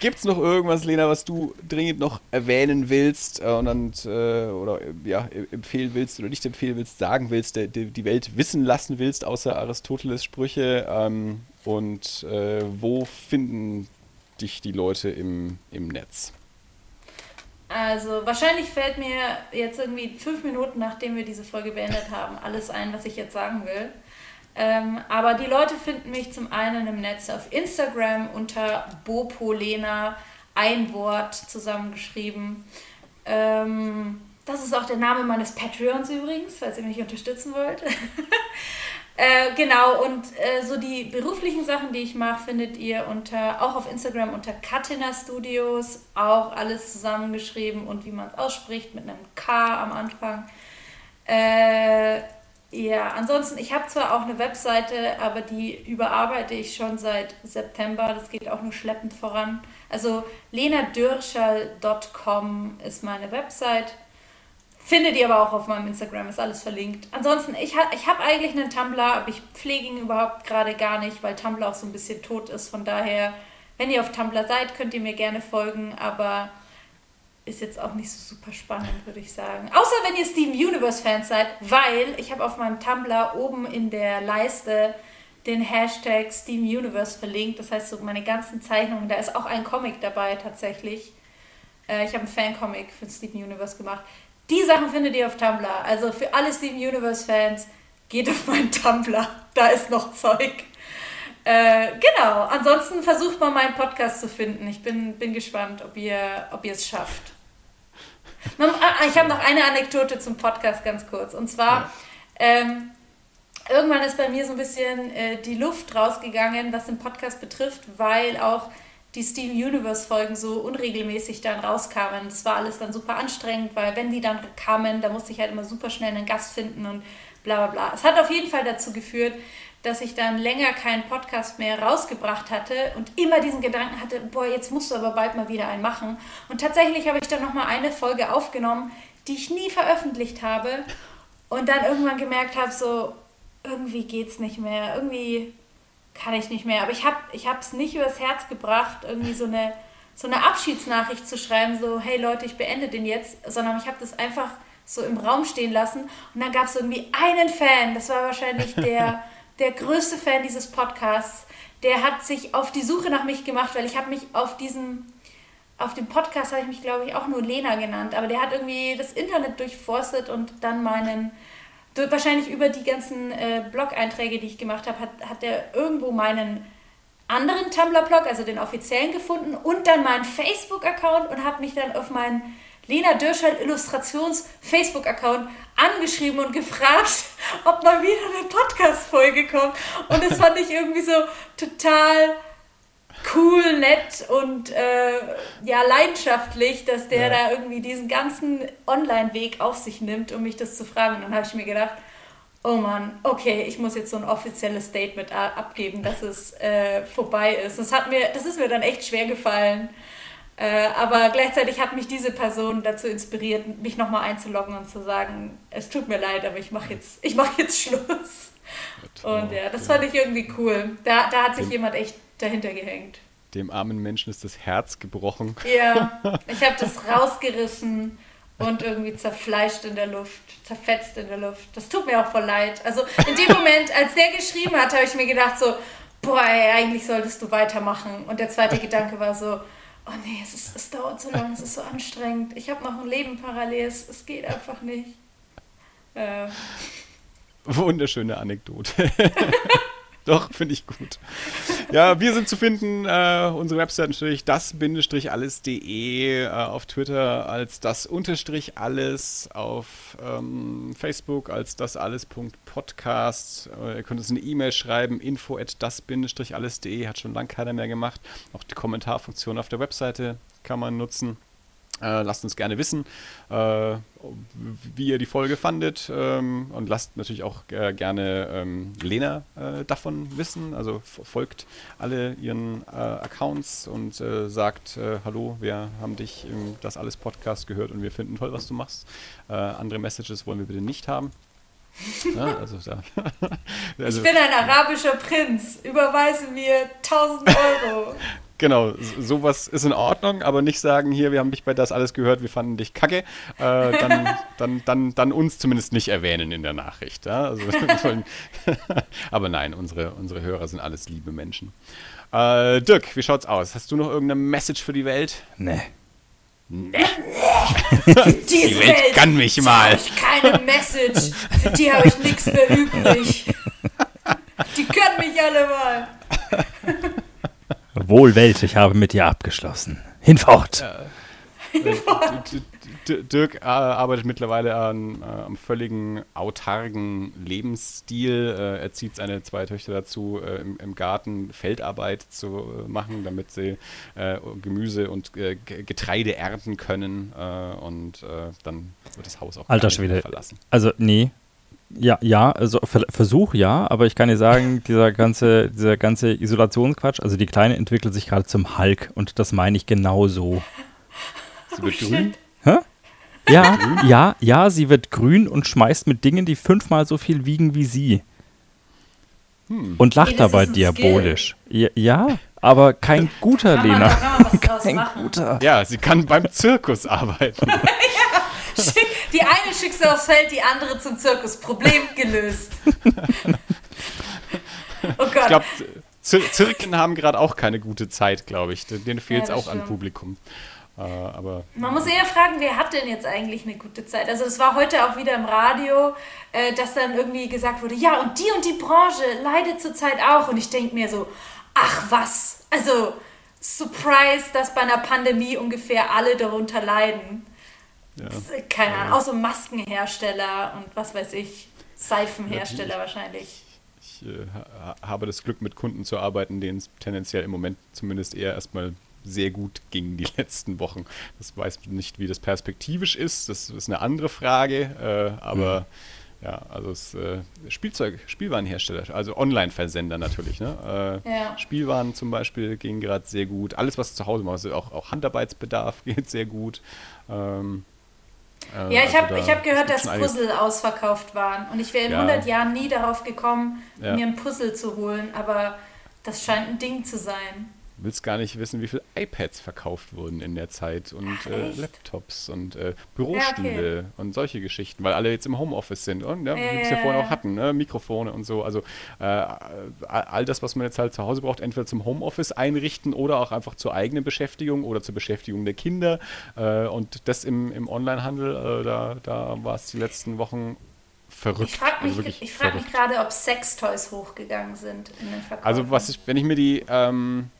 Gibt es noch irgendwas, Lena, was du dringend noch erwähnen willst äh, und, äh, oder ja, empfehlen willst oder nicht empfehlen willst, sagen willst, der, der, die Welt wissen lassen willst, außer Aristoteles Sprüche? Ähm, und äh, wo finden dich die Leute im, im Netz? Also wahrscheinlich fällt mir jetzt irgendwie fünf Minuten, nachdem wir diese Folge beendet haben, alles ein, was ich jetzt sagen will. Ähm, aber die Leute finden mich zum einen im Netz auf Instagram unter Bopolena, ein Wort zusammengeschrieben. Ähm, das ist auch der Name meines Patreons übrigens, falls ihr mich unterstützen wollt. *laughs* äh, genau, und äh, so die beruflichen Sachen, die ich mache, findet ihr unter, auch auf Instagram unter Katina Studios, auch alles zusammengeschrieben und wie man es ausspricht, mit einem K am Anfang. Äh, ja, ansonsten, ich habe zwar auch eine Webseite, aber die überarbeite ich schon seit September. Das geht auch nur schleppend voran. Also lenadürschall.com ist meine Website. Findet ihr aber auch auf meinem Instagram, ist alles verlinkt. Ansonsten, ich, ha ich habe eigentlich einen Tumblr, aber ich pflege ihn überhaupt gerade gar nicht, weil Tumblr auch so ein bisschen tot ist. Von daher, wenn ihr auf Tumblr seid, könnt ihr mir gerne folgen, aber ist jetzt auch nicht so super spannend, würde ich sagen. Außer wenn ihr Steven Universe-Fans seid, weil ich habe auf meinem Tumblr oben in der Leiste den Hashtag Steven Universe verlinkt. Das heißt, so meine ganzen Zeichnungen, da ist auch ein Comic dabei tatsächlich. Äh, ich habe einen Fan-Comic für Steven Universe gemacht. Die Sachen findet ihr auf Tumblr. Also für alle Steven Universe-Fans, geht auf meinen Tumblr. Da ist noch Zeug. Äh, genau, ansonsten versucht mal meinen Podcast zu finden. Ich bin, bin gespannt, ob ihr, ob ihr es schafft. Ah, ich habe noch eine Anekdote zum Podcast ganz kurz. Und zwar, ähm, irgendwann ist bei mir so ein bisschen äh, die Luft rausgegangen, was den Podcast betrifft, weil auch die Steven Universe Folgen so unregelmäßig dann rauskamen. Das war alles dann super anstrengend, weil wenn die dann kamen, da musste ich halt immer super schnell einen Gast finden und bla bla bla. Es hat auf jeden Fall dazu geführt, dass ich dann länger keinen Podcast mehr rausgebracht hatte und immer diesen Gedanken hatte, boah, jetzt musst du aber bald mal wieder einen machen. Und tatsächlich habe ich dann nochmal eine Folge aufgenommen, die ich nie veröffentlicht habe und dann irgendwann gemerkt habe, so, irgendwie geht es nicht mehr, irgendwie kann ich nicht mehr. Aber ich habe es nicht übers Herz gebracht, irgendwie so eine, so eine Abschiedsnachricht zu schreiben, so, hey Leute, ich beende den jetzt, sondern ich habe das einfach so im Raum stehen lassen und dann gab es irgendwie einen Fan, das war wahrscheinlich *laughs* der der größte Fan dieses Podcasts. Der hat sich auf die Suche nach mich gemacht, weil ich habe mich auf diesem, auf dem Podcast habe ich mich, glaube ich, auch nur Lena genannt. Aber der hat irgendwie das Internet durchforstet und dann meinen, wahrscheinlich über die ganzen äh, Blog-Einträge, die ich gemacht habe, hat, hat er irgendwo meinen anderen Tumblr-Blog, also den offiziellen, gefunden und dann meinen Facebook-Account und hat mich dann auf meinen Lena Dürschel Illustrations Facebook-Account angeschrieben und gefragt, *laughs* ob mal wieder eine Podcast-Folge kommt. Und das fand ich irgendwie so total cool, nett und äh, ja, leidenschaftlich, dass der ja. da irgendwie diesen ganzen Online-Weg auf sich nimmt, um mich das zu fragen. Und dann habe ich mir gedacht, oh Mann, okay, ich muss jetzt so ein offizielles Statement abgeben, dass es äh, vorbei ist. Das, hat mir, das ist mir dann echt schwer gefallen. Äh, aber gleichzeitig hat mich diese Person dazu inspiriert, mich nochmal einzuloggen und zu sagen, es tut mir leid, aber ich mache jetzt, mach jetzt Schluss. Und ja, das fand ich irgendwie cool. Da, da hat sich jemand echt dahinter gehängt. Dem armen Menschen ist das Herz gebrochen. Ja, *laughs* ich habe das rausgerissen und irgendwie zerfleischt in der Luft, zerfetzt in der Luft. Das tut mir auch voll leid. Also in dem Moment, als der geschrieben hat, habe ich mir gedacht so, boah, ey, eigentlich solltest du weitermachen. Und der zweite Gedanke war so, oh nee, es, ist, es dauert so lange, es ist so anstrengend. Ich habe noch ein Leben parallel, es, es geht einfach nicht. Äh. Wunderschöne Anekdote. *laughs* *laughs* Doch, finde ich gut. Ja, wir sind zu finden, äh, unsere Website natürlich das-alles.de, äh, auf Twitter als das-alles, auf ähm, Facebook als das-alles.podcast. Äh, ihr könnt uns eine E-Mail schreiben, info at das-alles.de, hat schon lange keiner mehr gemacht. Auch die Kommentarfunktion auf der Webseite kann man nutzen. Äh, lasst uns gerne wissen, äh, wie ihr die Folge fandet ähm, und lasst natürlich auch äh, gerne ähm, Lena äh, davon wissen. Also folgt alle ihren äh, Accounts und äh, sagt Hallo, wir haben dich im Das Alles Podcast gehört und wir finden toll, was du machst. andere Messages wollen wir bitte nicht haben. Ja, also, ja. *laughs* also, ich bin ein arabischer Prinz. Überweise mir 1000 Euro. *laughs* Genau, sowas ist in Ordnung, aber nicht sagen, hier, wir haben dich bei das alles gehört, wir fanden dich kacke, äh, dann, *laughs* dann, dann, dann uns zumindest nicht erwähnen in der Nachricht. Ja? Also, *laughs* *laughs* aber nein, unsere, unsere Hörer sind alles liebe Menschen. Äh, Dirk, wie schaut's aus? Hast du noch irgendeine Message für die Welt? Nee. Nee. die Welt, Welt kann mich mal. Ich keine Message. Für die habe ich nichts mehr übrig. Die können mich alle mal. Wohl Welt, ich habe mit dir abgeschlossen. Hinfort. Ja. Dirk äh, arbeitet mittlerweile an äh, einem völligen autarken Lebensstil. Äh, er zieht seine zwei Töchter dazu, äh, im, im, Garten Feldarbeit zu äh, machen, damit sie äh, Gemüse und Getreide ernten können. und dann wird das Haus auch Alter Schwede. verlassen. Also, nee, ja, ja, also Versuch ja, aber ich kann dir sagen, dieser ganze, dieser ganze Isolationsquatsch, also die Kleine entwickelt sich gerade zum Hulk und das meine ich genau so. Sie wird oh, grün? Hä? Ja, ja, ja, sie wird grün und schmeißt mit Dingen, die fünfmal so viel wiegen wie sie. Hm. Und lacht hey, dabei diabolisch. Ja, ja, aber kein guter, Lena. *laughs* kein guter. Ja, sie kann beim Zirkus arbeiten. *laughs* *laughs* ja. Die eine schickst du aufs Feld, die andere zum Zirkus. Problem gelöst. *laughs* oh Gott. Ich glaube, Zir Zirken haben gerade auch keine gute Zeit, glaube ich. Denen fehlt es ja, auch stimmt. an Publikum. Äh, aber, Man muss eher fragen, wer hat denn jetzt eigentlich eine gute Zeit? Also es war heute auch wieder im Radio, äh, dass dann irgendwie gesagt wurde, ja und die und die Branche leidet zurzeit auch. Und ich denke mir so, ach was, also Surprise, dass bei einer Pandemie ungefähr alle darunter leiden. Ja. Keine Ahnung, auch so Maskenhersteller und was weiß ich, Seifenhersteller ja, wahrscheinlich. Ich, ich äh, habe das Glück, mit Kunden zu arbeiten, denen es tendenziell im Moment zumindest eher erstmal sehr gut ging die *laughs* letzten Wochen. Das weiß nicht, wie das perspektivisch ist. Das ist eine andere Frage. Äh, aber mhm. ja, also es, äh, Spielzeug, Spielwarenhersteller, also Online-Versender natürlich. Ne? Äh, ja. Spielwaren zum Beispiel gehen gerade sehr gut. Alles, was zu Hause macht, also auch, auch Handarbeitsbedarf *laughs* geht sehr gut. Ähm, äh, ja, ich also habe hab gehört, dass Puzzle ausverkauft waren. Und ich wäre in ja. 100 Jahren nie darauf gekommen, ja. mir ein Puzzle zu holen. Aber das scheint ein Ding zu sein willst gar nicht wissen, wie viele iPads verkauft wurden in der Zeit und äh, Laptops und äh, Bürostühle ja, okay. und solche Geschichten, weil alle jetzt im Homeoffice sind und ja, wie wir es ja vorhin auch hatten, ne? Mikrofone und so. Also äh, all das, was man jetzt halt zu Hause braucht, entweder zum Homeoffice einrichten oder auch einfach zur eigenen Beschäftigung oder zur Beschäftigung der Kinder. Äh, und das im, im Onlinehandel, äh, da, da war es die letzten Wochen verrückt. Ich frage mich, also frag mich gerade, ob Sextoys hochgegangen sind in den Verkauf. Also was ich, wenn ich mir die ähm,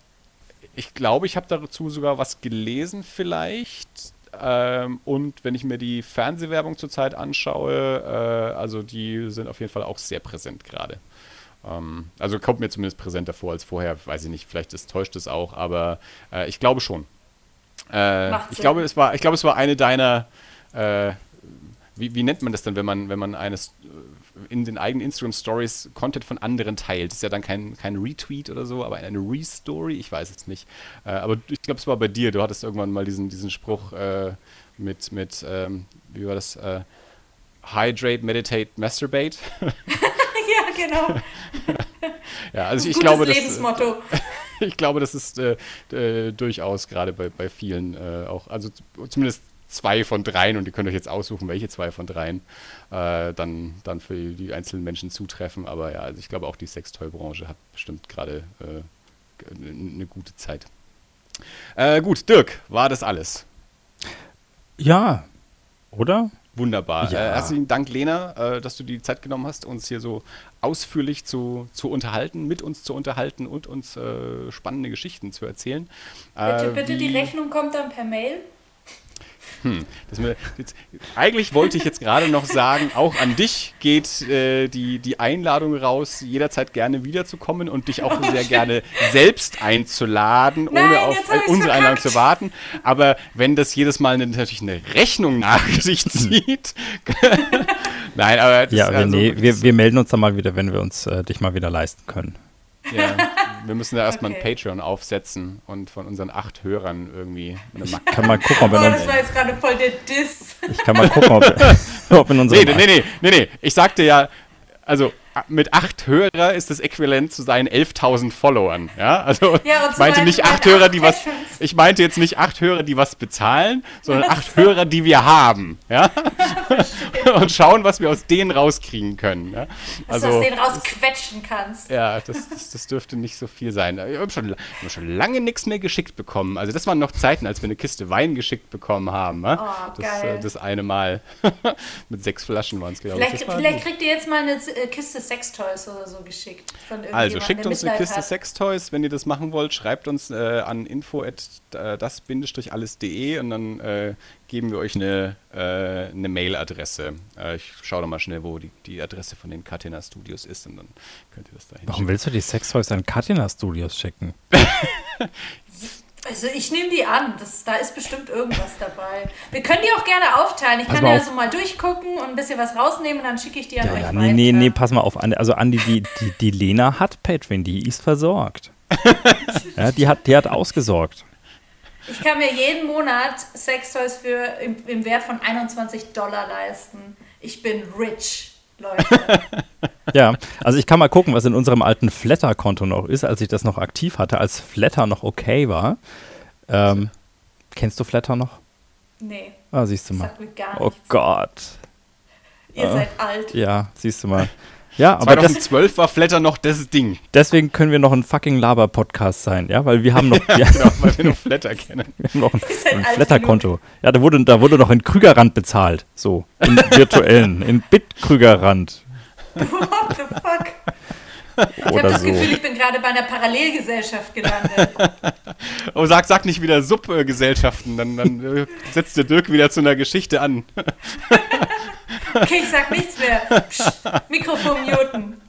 ich glaube, ich habe dazu sogar was gelesen vielleicht. Ähm, und wenn ich mir die Fernsehwerbung zurzeit anschaue, äh, also die sind auf jeden Fall auch sehr präsent gerade. Ähm, also kommt mir zumindest präsenter vor als vorher. Weiß ich nicht, vielleicht ist, täuscht es auch, aber äh, ich glaube schon. Äh, ich, glaube, es war, ich glaube, es war eine deiner äh, wie, wie, nennt man das denn, wenn man, wenn man eines in den eigenen Instagram Stories Content von anderen teilt. Das ist ja dann kein, kein Retweet oder so, aber eine Restory, ich weiß es nicht. Äh, aber ich glaube, es war bei dir. Du hattest irgendwann mal diesen, diesen Spruch äh, mit, mit ähm, wie war das? Äh, Hydrate, Meditate, Masturbate. *laughs* ja, genau. *laughs* ja, also ich, ich glaube, Lebensmotto. Das, *laughs* ich glaube, das ist äh, äh, durchaus gerade bei, bei vielen äh, auch, also zumindest zwei von dreien und ihr könnt euch jetzt aussuchen, welche zwei von dreien äh, dann, dann für die einzelnen Menschen zutreffen. Aber ja, also ich glaube auch die Sextoy-Branche hat bestimmt gerade äh, eine gute Zeit. Äh, gut, Dirk, war das alles? Ja, oder? Wunderbar. Ja. Äh, herzlichen Dank, Lena, äh, dass du die Zeit genommen hast, uns hier so ausführlich zu, zu unterhalten, mit uns zu unterhalten und uns äh, spannende Geschichten zu erzählen. Bitte, bitte, die Rechnung kommt dann per Mail. Hm, mir, jetzt, eigentlich wollte ich jetzt gerade noch sagen, auch an dich geht äh, die, die Einladung raus, jederzeit gerne wiederzukommen und dich auch *laughs* sehr gerne selbst einzuladen, Nein, ohne auf äh, unsere Einladung zu warten. Aber wenn das jedes Mal eine, natürlich eine Rechnung nach sich zieht. *laughs* Nein, aber. ja, also, nee, wir, wir melden uns dann mal wieder, wenn wir uns äh, dich mal wieder leisten können. Ja, wir müssen da erstmal okay. ein Patreon aufsetzen und von unseren acht Hörern irgendwie eine Max. kann mal gucken, ob in oh, das war jetzt gerade voll der Diss. Ich kann mal gucken, ob, *laughs* *laughs* ob in unserem. Nee, nee, nee, nee, nee. Ich sagte ja, also mit acht Hörer ist das äquivalent zu seinen 11.000 Followern. Ja, also Ja, ich meinte ein- nicht acht Hörer, die was. Ich meinte jetzt nicht acht Hörer, die was bezahlen, sondern Ja, acht. Hörer, die wir haben. Ja, *laughs* und schauen, was wir aus denen rauskriegen können. Ja? Dass du aus denen rausquetschen kannst. Ja, das, das, das dürfte nicht so viel sein. Ich habe schon, hab schon lange nichts mehr geschickt bekommen. Also das waren noch Zeiten, als wir eine Kiste Wein geschickt bekommen haben. ne? Oh, das, geil. äh, das eine Mal. *laughs* Mit sechs Flaschen waren es, glaube ich. Vielleicht, vielleicht kriegt ihr jetzt mal eine äh, Kiste Sextoys oder so geschickt. Von also schickt uns eine Kiste hat. Sextoys, wenn ihr das machen wollt. Schreibt uns äh, an info at äh, das-alles.de und dann äh, geben wir euch eine, äh, eine Mailadresse. Äh, ich schaue doch mal schnell, wo die, die Adresse von den Catena Studios ist und dann könnt ihr das da Warum willst du die Sextoys an Katina Studios schicken? *laughs* Also ich nehme die an, das, da ist bestimmt irgendwas dabei. Wir können die auch gerne aufteilen. Ich Pass kann ja so mal durchgucken und ein bisschen was rausnehmen und dann schicke ich die an Ja, euch ja, nee, nee, nee, pass mal auf. Also Andi, die, die, die Lena hat Patreon, die ist versorgt. *laughs* ja, die hat, die hat ausgesorgt. Ich kann mir jeden Monat Sextoys für im, im Wert von 21 Dollar leisten. Ich bin rich, Leute. *laughs* Ja, also ich kann mal gucken, was in unserem alten Flatter-Konto noch ist, als ich das noch aktiv hatte, als Flatter noch okay war. Ähm, kennst du Flatter noch? Nee, Ah, siehst du mal. sagt mir gar Oh nichts. Gott. Ihr seid alt. Ja, siehst du mal. *laughs* Ja, aber das, 2012 war Flatter noch das Ding. deswegen können wir noch ein fucking Laber-Podcast sein, ja, weil wir haben noch, *laughs* wir, Genau, weil wir nur Flatter kennen. *laughs* wir haben noch ein, seid ein Flatter-Konto. Ja, da wurde, da wurde noch in Krügerrand bezahlt. So, in virtuellen, in Bit-Krügerrand *laughs* What the fuck? Ich habe das so. Gefühl, ich bin gerade bei einer Parallelgesellschaft gelandet. *laughs* Oh, sag, sag nicht wieder Subgesellschaften, dann, dann äh, setzt der Dirk wieder zu einer Geschichte an. *laughs* Okay, ich sag nichts mehr. Psst, Mikrofon muten.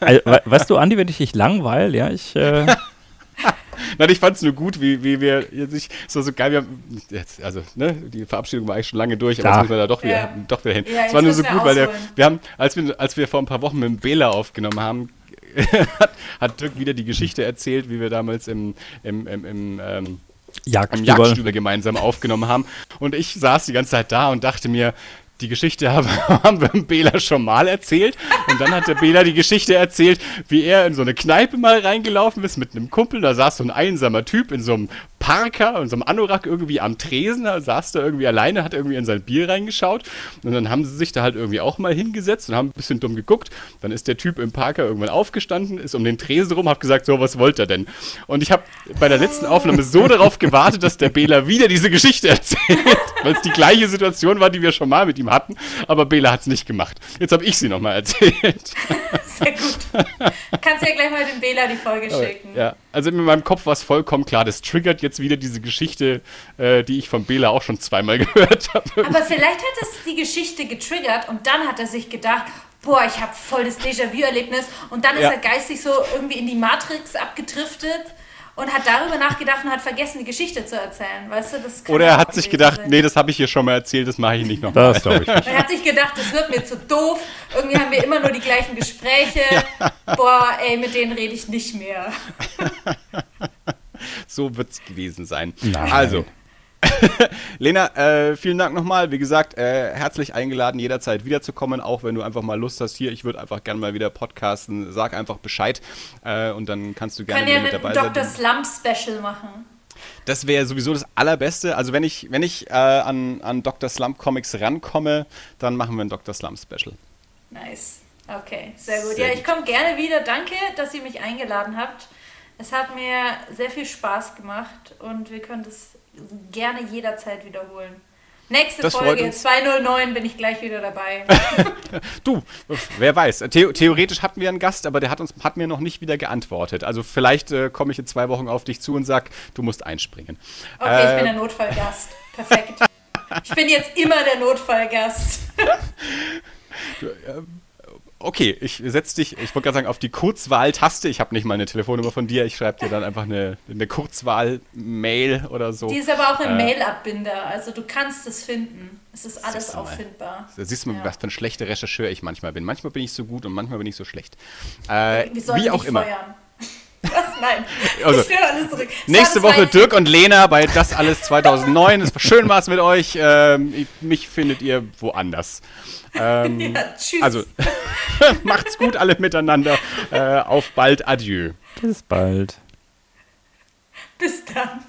Also, we weißt du, Andi, wenn ich dich langweil, ja, ich, äh, *laughs* Nein, ich fand es nur gut, wie, wie wir jetzt nicht so, so geil, wir haben, jetzt, also, ne, die Verabschiedung war eigentlich schon lange durch, aber Ja. jetzt müssen wir da doch wieder, Ja. doch wieder hin. Ja, es war nur so gut, weil der, ausholen. wir haben, als wir, als wir vor ein paar Wochen mit dem Bela aufgenommen haben, *laughs* hat, hat Dirk wieder die Geschichte erzählt, wie wir damals im, im, im, im ähm, am Jagdstüber. Jagdstüber gemeinsam aufgenommen haben. Und ich saß die ganze Zeit da und dachte mir, die Geschichte *laughs* haben, wir dem Bela schon mal erzählt. Und dann hat der Bela die Geschichte erzählt, wie er in so eine Kneipe mal reingelaufen ist mit einem Kumpel. Da saß so ein einsamer Typ in so einem Parker, in so einem Anorak irgendwie am Tresen. Da saß da irgendwie alleine, hat irgendwie in sein Bier reingeschaut. Und dann haben sie sich da halt irgendwie auch mal hingesetzt und haben ein bisschen dumm geguckt. Dann ist der Typ im Parker irgendwann aufgestanden, ist um den Tresen rum, hat gesagt, so, was wollt er denn? Und ich habe bei der letzten Aufnahme so darauf gewartet, dass der Bela wieder diese Geschichte *laughs* erzählt, weil es die gleiche Situation war, die wir schon mal mit ihm hatten. Aber Bela hat es nicht gemacht. Jetzt habe ich sie nochmal erzählt. *laughs* Sehr gut. Kannst ja gleich mal dem Bela die Folge schicken. Ja, also in meinem Kopf war es vollkommen klar, das triggert jetzt wieder diese Geschichte, äh, die ich von Bela auch schon zweimal *laughs* gehört habe. Aber vielleicht hat es die Geschichte getriggert und dann hat er sich gedacht, boah, ich habe voll das Déjà-vu-Erlebnis und dann ist Ja. er geistig so irgendwie in die Matrix abgedriftet und hat darüber nachgedacht und hat vergessen, die Geschichte zu erzählen. Weißt du, das kann Oder er hat sich gedacht, sein. nee, das habe ich hier schon mal erzählt, das mache ich nicht nochmal. Das glaube ich nicht. Er hat sich gedacht, das wird mir zu doof. Irgendwie haben wir immer nur die gleichen Gespräche. Boah, ey, mit denen rede ich nicht mehr. *laughs* So wird es gewesen sein. Nein. Also, *laughs* Lena, äh, vielen Dank nochmal. Wie gesagt, äh, herzlich eingeladen, jederzeit wiederzukommen, auch wenn du einfach mal Lust hast. Hier, ich würde einfach gerne mal wieder podcasten. Sag einfach Bescheid äh, und dann kannst du gerne Kann ja wieder mit mit dabei einem Dr. sein. Slump Special machen. Das wäre sowieso das Allerbeste. Also, wenn ich, wenn ich äh, an, an Dr. Slump Comics rankomme, dann machen wir ein Dr. Slump Special. Nice. Okay, sehr gut. Sehr ja, ich komme gerne wieder. Danke, dass ihr mich eingeladen habt. Es hat mir sehr viel Spaß gemacht und wir können das gerne jederzeit wiederholen. Nächste Das Folge uns. 209 bin ich gleich wieder dabei. *laughs* Du, wer weiß. The theoretisch hatten wir einen Gast, aber der hat uns hat mir noch nicht wieder geantwortet. Also vielleicht äh, komme ich in zwei Wochen auf dich zu und sag, du musst einspringen. Okay, ich Äh, bin der Notfallgast. Perfekt. Ich bin jetzt immer der Notfallgast. *laughs* *laughs* Okay, ich setze dich, ich wollte gerade sagen, auf die Kurzwahl-Taste. Ich habe nicht mal eine Telefonnummer von dir. Ich schreibe dir dann einfach eine, eine Kurzwahl-Mail oder so. Die ist aber auch im Äh. Mail-Abbinder. Also du kannst es finden. Es ist alles auffindbar. Da siehst du mal, Ja. was für ein schlechter Rechercheur ich manchmal bin. Manchmal bin ich so gut und manchmal bin ich so schlecht. Äh, wie auch immer. feuern. Was? Nein, Also, ich alles zurück. Das Nächste war das Woche Dirk und Lena bei Das alles 2009. Es war schön war's mit euch. Ähm, ich- mich findet ihr woanders. Ähm, *laughs* Ja, tschüss. also *laughs* macht's gut alle miteinander. Äh, auf bald. Adieu. Bis bald. Bis dann.